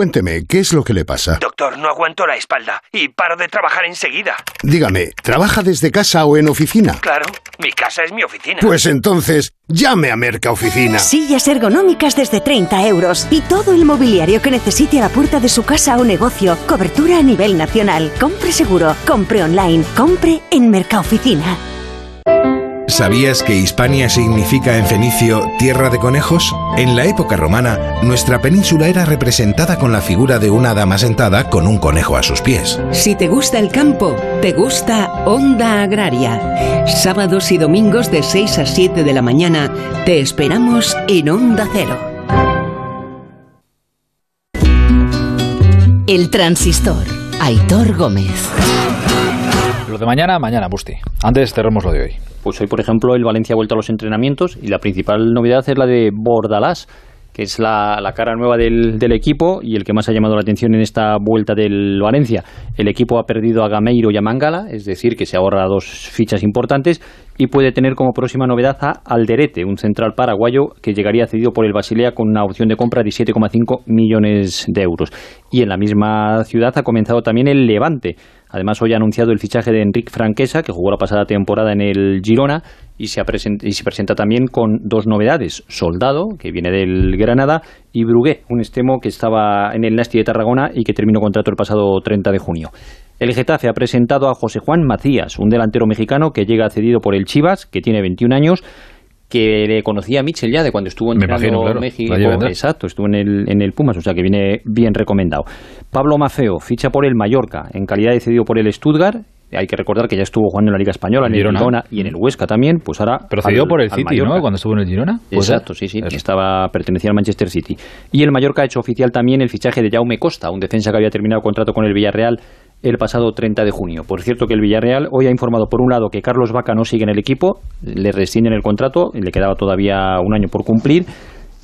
Cuénteme, ¿qué es lo que le pasa? Doctor, no aguanto la espalda y paro de trabajar enseguida. Dígame, ¿trabaja desde casa o en oficina? Claro, mi casa es mi oficina. Pues entonces, llame a Merca Oficina. Sillas ergonómicas desde 30 euros y todo el mobiliario que necesite a la puerta de su casa o negocio. Cobertura a nivel nacional. Compre seguro, compre online, compre en Mercaoficina. ¿Sabías que Hispania significa en fenicio tierra de conejos? En la época romana, nuestra península era representada con la figura de una dama sentada con un conejo a sus pies. Si te gusta el campo, te gusta Onda Agraria. Sábados y domingos de 6 a 7 de la mañana, te esperamos en Onda Cero. El transistor. Aitor Gómez. Lo de mañana, mañana, Busti. Antes cerremos lo de hoy. Pues hoy, por ejemplo, el Valencia ha vuelto a los entrenamientos y la principal novedad es la de Bordalás, que es la, cara nueva del, equipo y el que más ha llamado la atención en esta vuelta del Valencia. El equipo ha perdido a Gameiro y a Mangala, es decir, que se ahorra dos fichas importantes y puede tener como próxima novedad a Alderete, un central paraguayo que llegaría cedido por el Basilea con una opción de compra de 7,5 millones de euros. Y en la misma ciudad ha comenzado también el Levante Además, hoy ha anunciado el fichaje de Enric Franquesa, que jugó la pasada temporada en el Girona, y se, y se presenta también con dos novedades. Soldado, que viene del Granada, y Brugué, un extremo que estaba en el Nasti de Tarragona y que terminó contrato el pasado 30 de junio. El Getafe ha presentado a José Juan Macías, un delantero mexicano que llega cedido por el Chivas, que tiene 21 años, que le conocía a Mitchell ya de cuando estuvo en México. Exacto, estuvo en el, en el Pumas, o sea que viene bien recomendado. Pablo Mafeo ficha por el Mallorca, en calidad de cedido por el Stuttgart. Hay que recordar que ya estuvo jugando en la Liga Española, en el Girona y en el Huesca también, pues ahora... Pero cedido por el City, ¿no? Cuando estuvo en el Girona. Exacto, sí, sí, estaba, pertenecía al Manchester City. Y el Mallorca ha hecho oficial también el fichaje de Jaume Costa, un defensa que había terminado contrato con el Villarreal el pasado 30 de junio. Por cierto que el Villarreal hoy ha informado por un lado que Carlos Vaca no sigue en el equipo, le rescinden el contrato, le quedaba todavía un año por cumplir.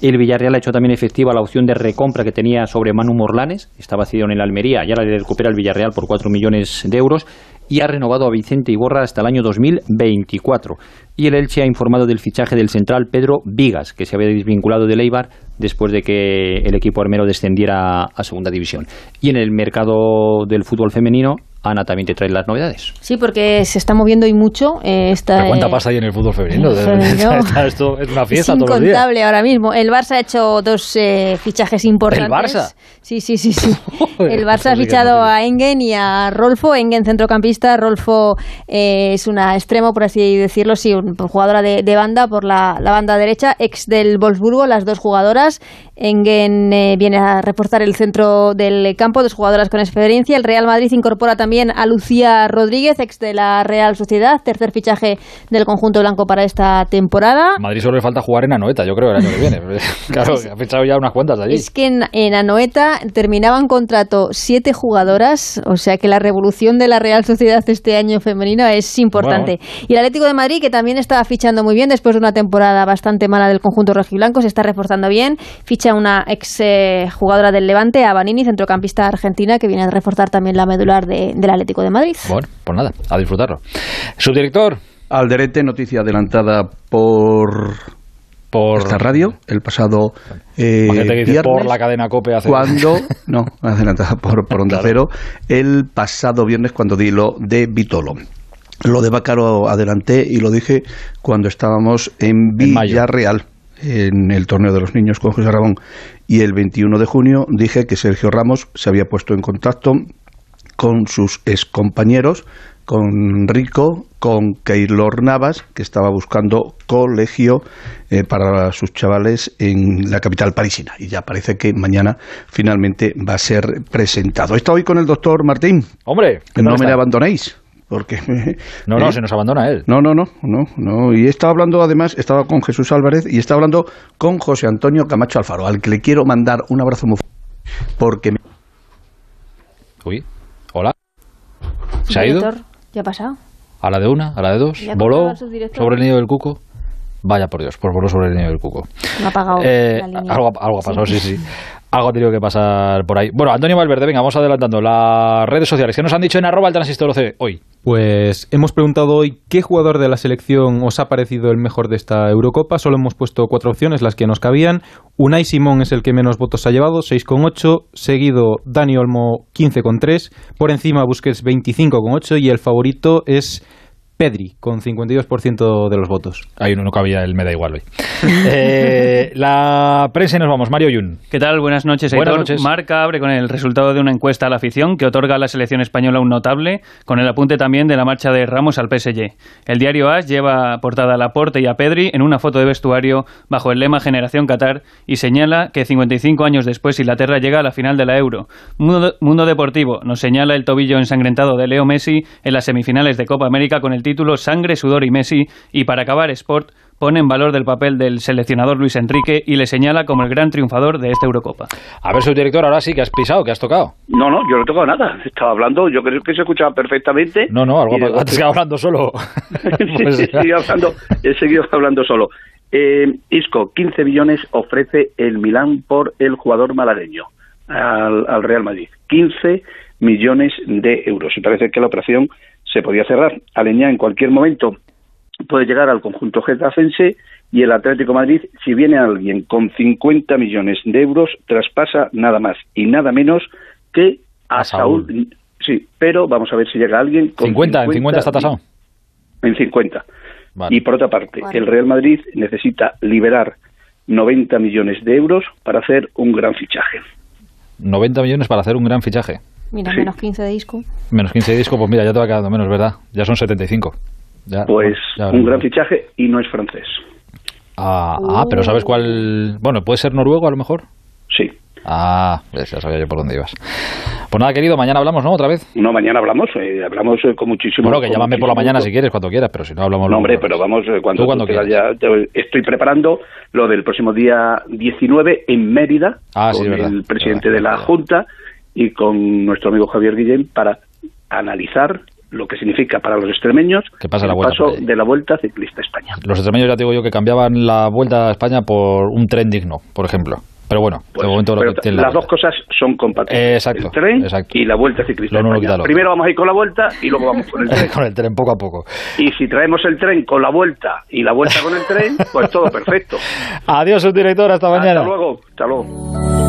El Villarreal ha hecho también efectiva la opción de recompra que tenía sobre Manu Morlanes, estaba cedido en el Almería, ya la recupera el Villarreal por 4 millones de euros y ha renovado a Vicente Iborra hasta el año 2024. Y el Elche ha informado del fichaje del central Pedro Vigas, que se había desvinculado de Leibar después de que el equipo armero descendiera a segunda división. Y en el mercado del fútbol femenino, Ana también te trae las novedades. Sí, porque se está moviendo y mucho. Eh, ¿Cuánta pasa ahí en el fútbol femenino? Esto es una fiesta es todos los días. ahora mismo. El Barça ha hecho dos eh, fichajes importantes. ¿El Barça? Sí, sí, sí. sí. el Barça ha fichado a Engen y a Rolfo. Engen centrocampista, Rolfo eh, es una extremo, por así decirlo, sí, un, jugadora de, banda por la, la, banda derecha, ex del Wolfsburgo, las dos jugadoras. Engen viene a reforzar el centro del campo, dos jugadoras con experiencia. El Real Madrid incorpora también a Lucía Rodríguez, ex de la Real Sociedad, tercer fichaje del conjunto blanco para esta temporada. Madrid solo le falta jugar en Anoeta, yo creo, el año que viene. claro, ha fichado ya unas cuantas allí. Es que en, Anoeta terminaban contrato siete jugadoras, o sea que la revolución de la Real Sociedad este año femenino es importante. Y el Atlético de Madrid, que también estaba fichando muy bien después de una temporada bastante mala del conjunto rojiblanco, se está reforzando bien. Ficha una ex eh, jugadora del Levante, a Banini, centrocampista argentina, que viene a reforzar también la medular de, del Atlético de Madrid. Bueno, pues nada, a disfrutarlo. Subdirector. Alderete, noticia adelantada por por esta radio el pasado eh, viernes, por la cadena COPE hace cuando no adelantada por, por Onda Cero el pasado viernes cuando di lo de Vitolo lo de Bacaro adelanté y lo dije cuando estábamos en Villarreal en el torneo de los niños con José Ramón y el 21 de junio dije que Sergio Ramos se había puesto en contacto con sus excompañeros, con Rico, con Keylor Navas, que estaba buscando colegio eh, para sus chavales en la capital parisina. Y ya parece que mañana finalmente va a ser presentado. Está hoy con el doctor Martín. Hombre, no me abandonéis porque no no ¿eh? se nos abandona él no no no no no y estaba hablando además estaba con Jesús Álvarez y estaba hablando con José Antonio Camacho Alfaro al que le quiero mandar un abrazo muy fuerte porque me... uy. ¿Se ha ido? ¿Qué ha pasado? A la de una, a la de dos. Voló sobre el nido del cuco. Vaya por Dios, pues voló sobre el nido del cuco. ha apagado eh, Algo, algo, ha pasado, sí, sí. Algo ha tenido que pasar por ahí. Bueno, Antonio Valverde, venga, vamos adelantando. Las redes sociales, ¿qué nos han dicho en arroba el transistor hoy? Pues hemos preguntado hoy qué jugador de la selección os ha parecido el mejor de esta Eurocopa. Solo hemos puesto cuatro opciones, las que nos cabían. Unai Simón es el que menos votos ha llevado, 6,8. Seguido Dani Olmo, 15,3. Por encima Busquets, 25,8. Y el favorito es Pedri, con 52% de los votos. Ahí uno no cabía, él me da igual hoy. eh, la prensa y nos vamos. Mario Yun. ¿Qué tal? Buenas noches. Buenas noches. Marca abre con el resultado de una encuesta a la afición que otorga a la selección española un notable, con el apunte también de la marcha de Ramos al PSG. El diario AS lleva portada a Laporte y a Pedri en una foto de vestuario bajo el lema Generación Qatar y señala que 55 años después Inglaterra llega a la final de la Euro. Mundo, Mundo Deportivo nos señala el tobillo ensangrentado de Leo Messi en las semifinales de Copa América con el título Sangre, Sudor y Messi. Y para acabar, Sport pone en valor del papel del seleccionador Luis Enrique y le señala como el gran triunfador de esta Eurocopa. A ver, subdirector, ahora sí que has pisado, que has tocado. No, no, yo no he tocado nada. Estaba hablando, yo creo que se escuchaba perfectamente. No, no, algo antes hablando solo. sí, sí, hablando, he seguido hablando solo. Eh, Isco, 15 millones ofrece el Milán por el jugador malagueño al, al Real Madrid. 15 millones de euros. Y parece que la operación se podía cerrar. Aleñá en cualquier momento puede llegar al conjunto getafense y el Atlético Madrid, si viene alguien con 50 millones de euros, traspasa nada más y nada menos que a, Saúl. Sí, pero vamos a ver si llega alguien con 50, en 50 está tasado. En 50. Y por otra parte, el Real Madrid necesita liberar 90 millones de euros para hacer un gran fichaje. 90 millones para hacer un gran fichaje. Mira, menos 15 de disco. Menos 15 de disco, pues mira, ya te va quedando menos, ¿verdad? Ya son 75. pues un gran fichaje y no es francés. Ah, ah, pero ¿sabes cuál? Bueno, ¿puede ser noruego a lo mejor? Sí. Ah, pues ya sabía yo por dónde ibas. Pues nada, querido, mañana hablamos, ¿no? Otra vez. No, mañana hablamos, eh, hablamos eh, con muchísimo. Bueno, que llámame por la mañana si quieres, cuando quieras, pero si no hablamos. No, hombre, pero vamos, eh, cuando, cuando quieras. Ya, estoy preparando lo del próximo día 19 en Mérida, ah, con el presidente de la Junta y con nuestro amigo Javier Guillén para analizar lo que significa para los extremeños el paso de la Vuelta Ciclista España. Los extremeños ya te digo yo que cambiaban la Vuelta a España por un tren digno, por ejemplo. Pero bueno, de pues, momento las dos cosas son compatibles. exacto, el tren y la vuelta ciclista. Primero vamos a ir con la vuelta y luego vamos con el tren. con el tren, poco a poco. Y si traemos el tren con la vuelta y la vuelta con el tren, pues todo perfecto. Adiós, subdirector, hasta mañana. Hasta luego, hasta luego.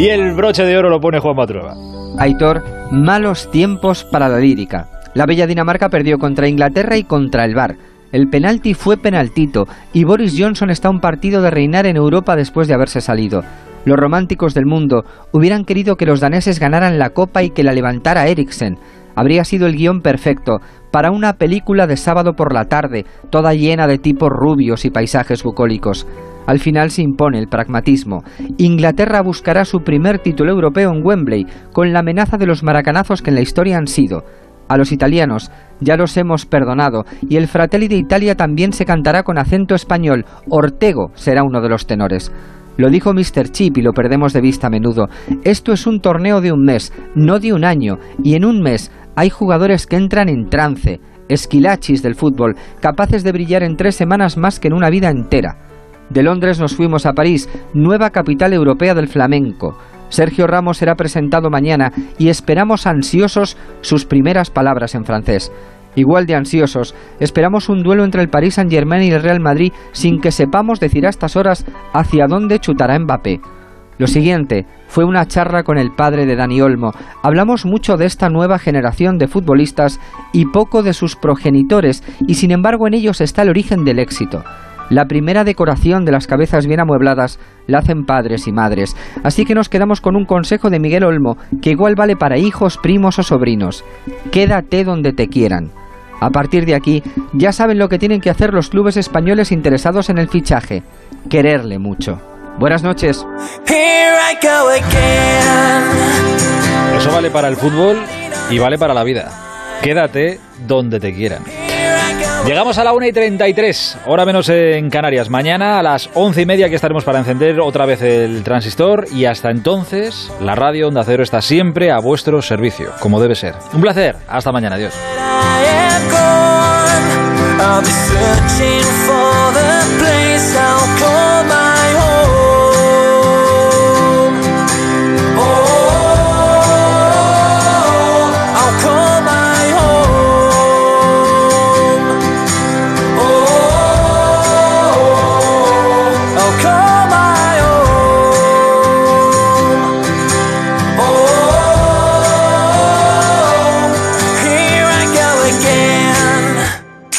Y el broche de oro lo pone Juan Matrueva. Aitor, malos tiempos para la lírica. La bella Dinamarca perdió contra Inglaterra y contra el Bar. El penalti fue penaltito y Boris Johnson está un partido de reinar en Europa después de haberse salido. Los románticos del mundo hubieran querido que los daneses ganaran la copa y que la levantara Eriksen. Habría sido el guion perfecto para una película de sábado por la tarde, toda llena de tipos rubios y paisajes bucólicos. Al final se impone el pragmatismo. Inglaterra buscará su primer título europeo en Wembley, con la amenaza de los maracanazos que en la historia han sido. A los italianos ya los hemos perdonado y el Fratelli de Italia también se cantará con acento español. Ortego será uno de los tenores. Lo dijo Mr. Chip y lo perdemos de vista a menudo. Esto es un torneo de un mes, no de un año, y en un mes hay jugadores que entran en trance, esquilachis del fútbol, capaces de brillar en tres semanas más que en una vida entera. De Londres nos fuimos a París, nueva capital europea del flamenco. Sergio Ramos será presentado mañana y esperamos ansiosos sus primeras palabras en francés. Igual de ansiosos, esperamos un duelo entre el Paris Saint-Germain y el Real Madrid sin que sepamos decir a estas horas hacia dónde chutará Mbappé. Lo siguiente fue una charla con el padre de Dani Olmo. Hablamos mucho de esta nueva generación de futbolistas y poco de sus progenitores, y sin embargo en ellos está el origen del éxito. La primera decoración de las cabezas bien amuebladas la hacen padres y madres, así que nos quedamos con un consejo de Miguel Olmo, que igual vale para hijos, primos o sobrinos. Quédate donde te quieran. A partir de aquí, ya saben lo que tienen que hacer los clubes españoles interesados en el fichaje, quererle mucho. Buenas noches. Eso vale para el fútbol y vale para la vida. Quédate donde te quieran. Llegamos a la 1 y 33, hora menos en Canarias. Mañana a las 11 y media que estaremos para encender otra vez el transistor y hasta entonces la radio Onda Cero está siempre a vuestro servicio, como debe ser. Un placer, hasta mañana, adiós. I'll be searching for the place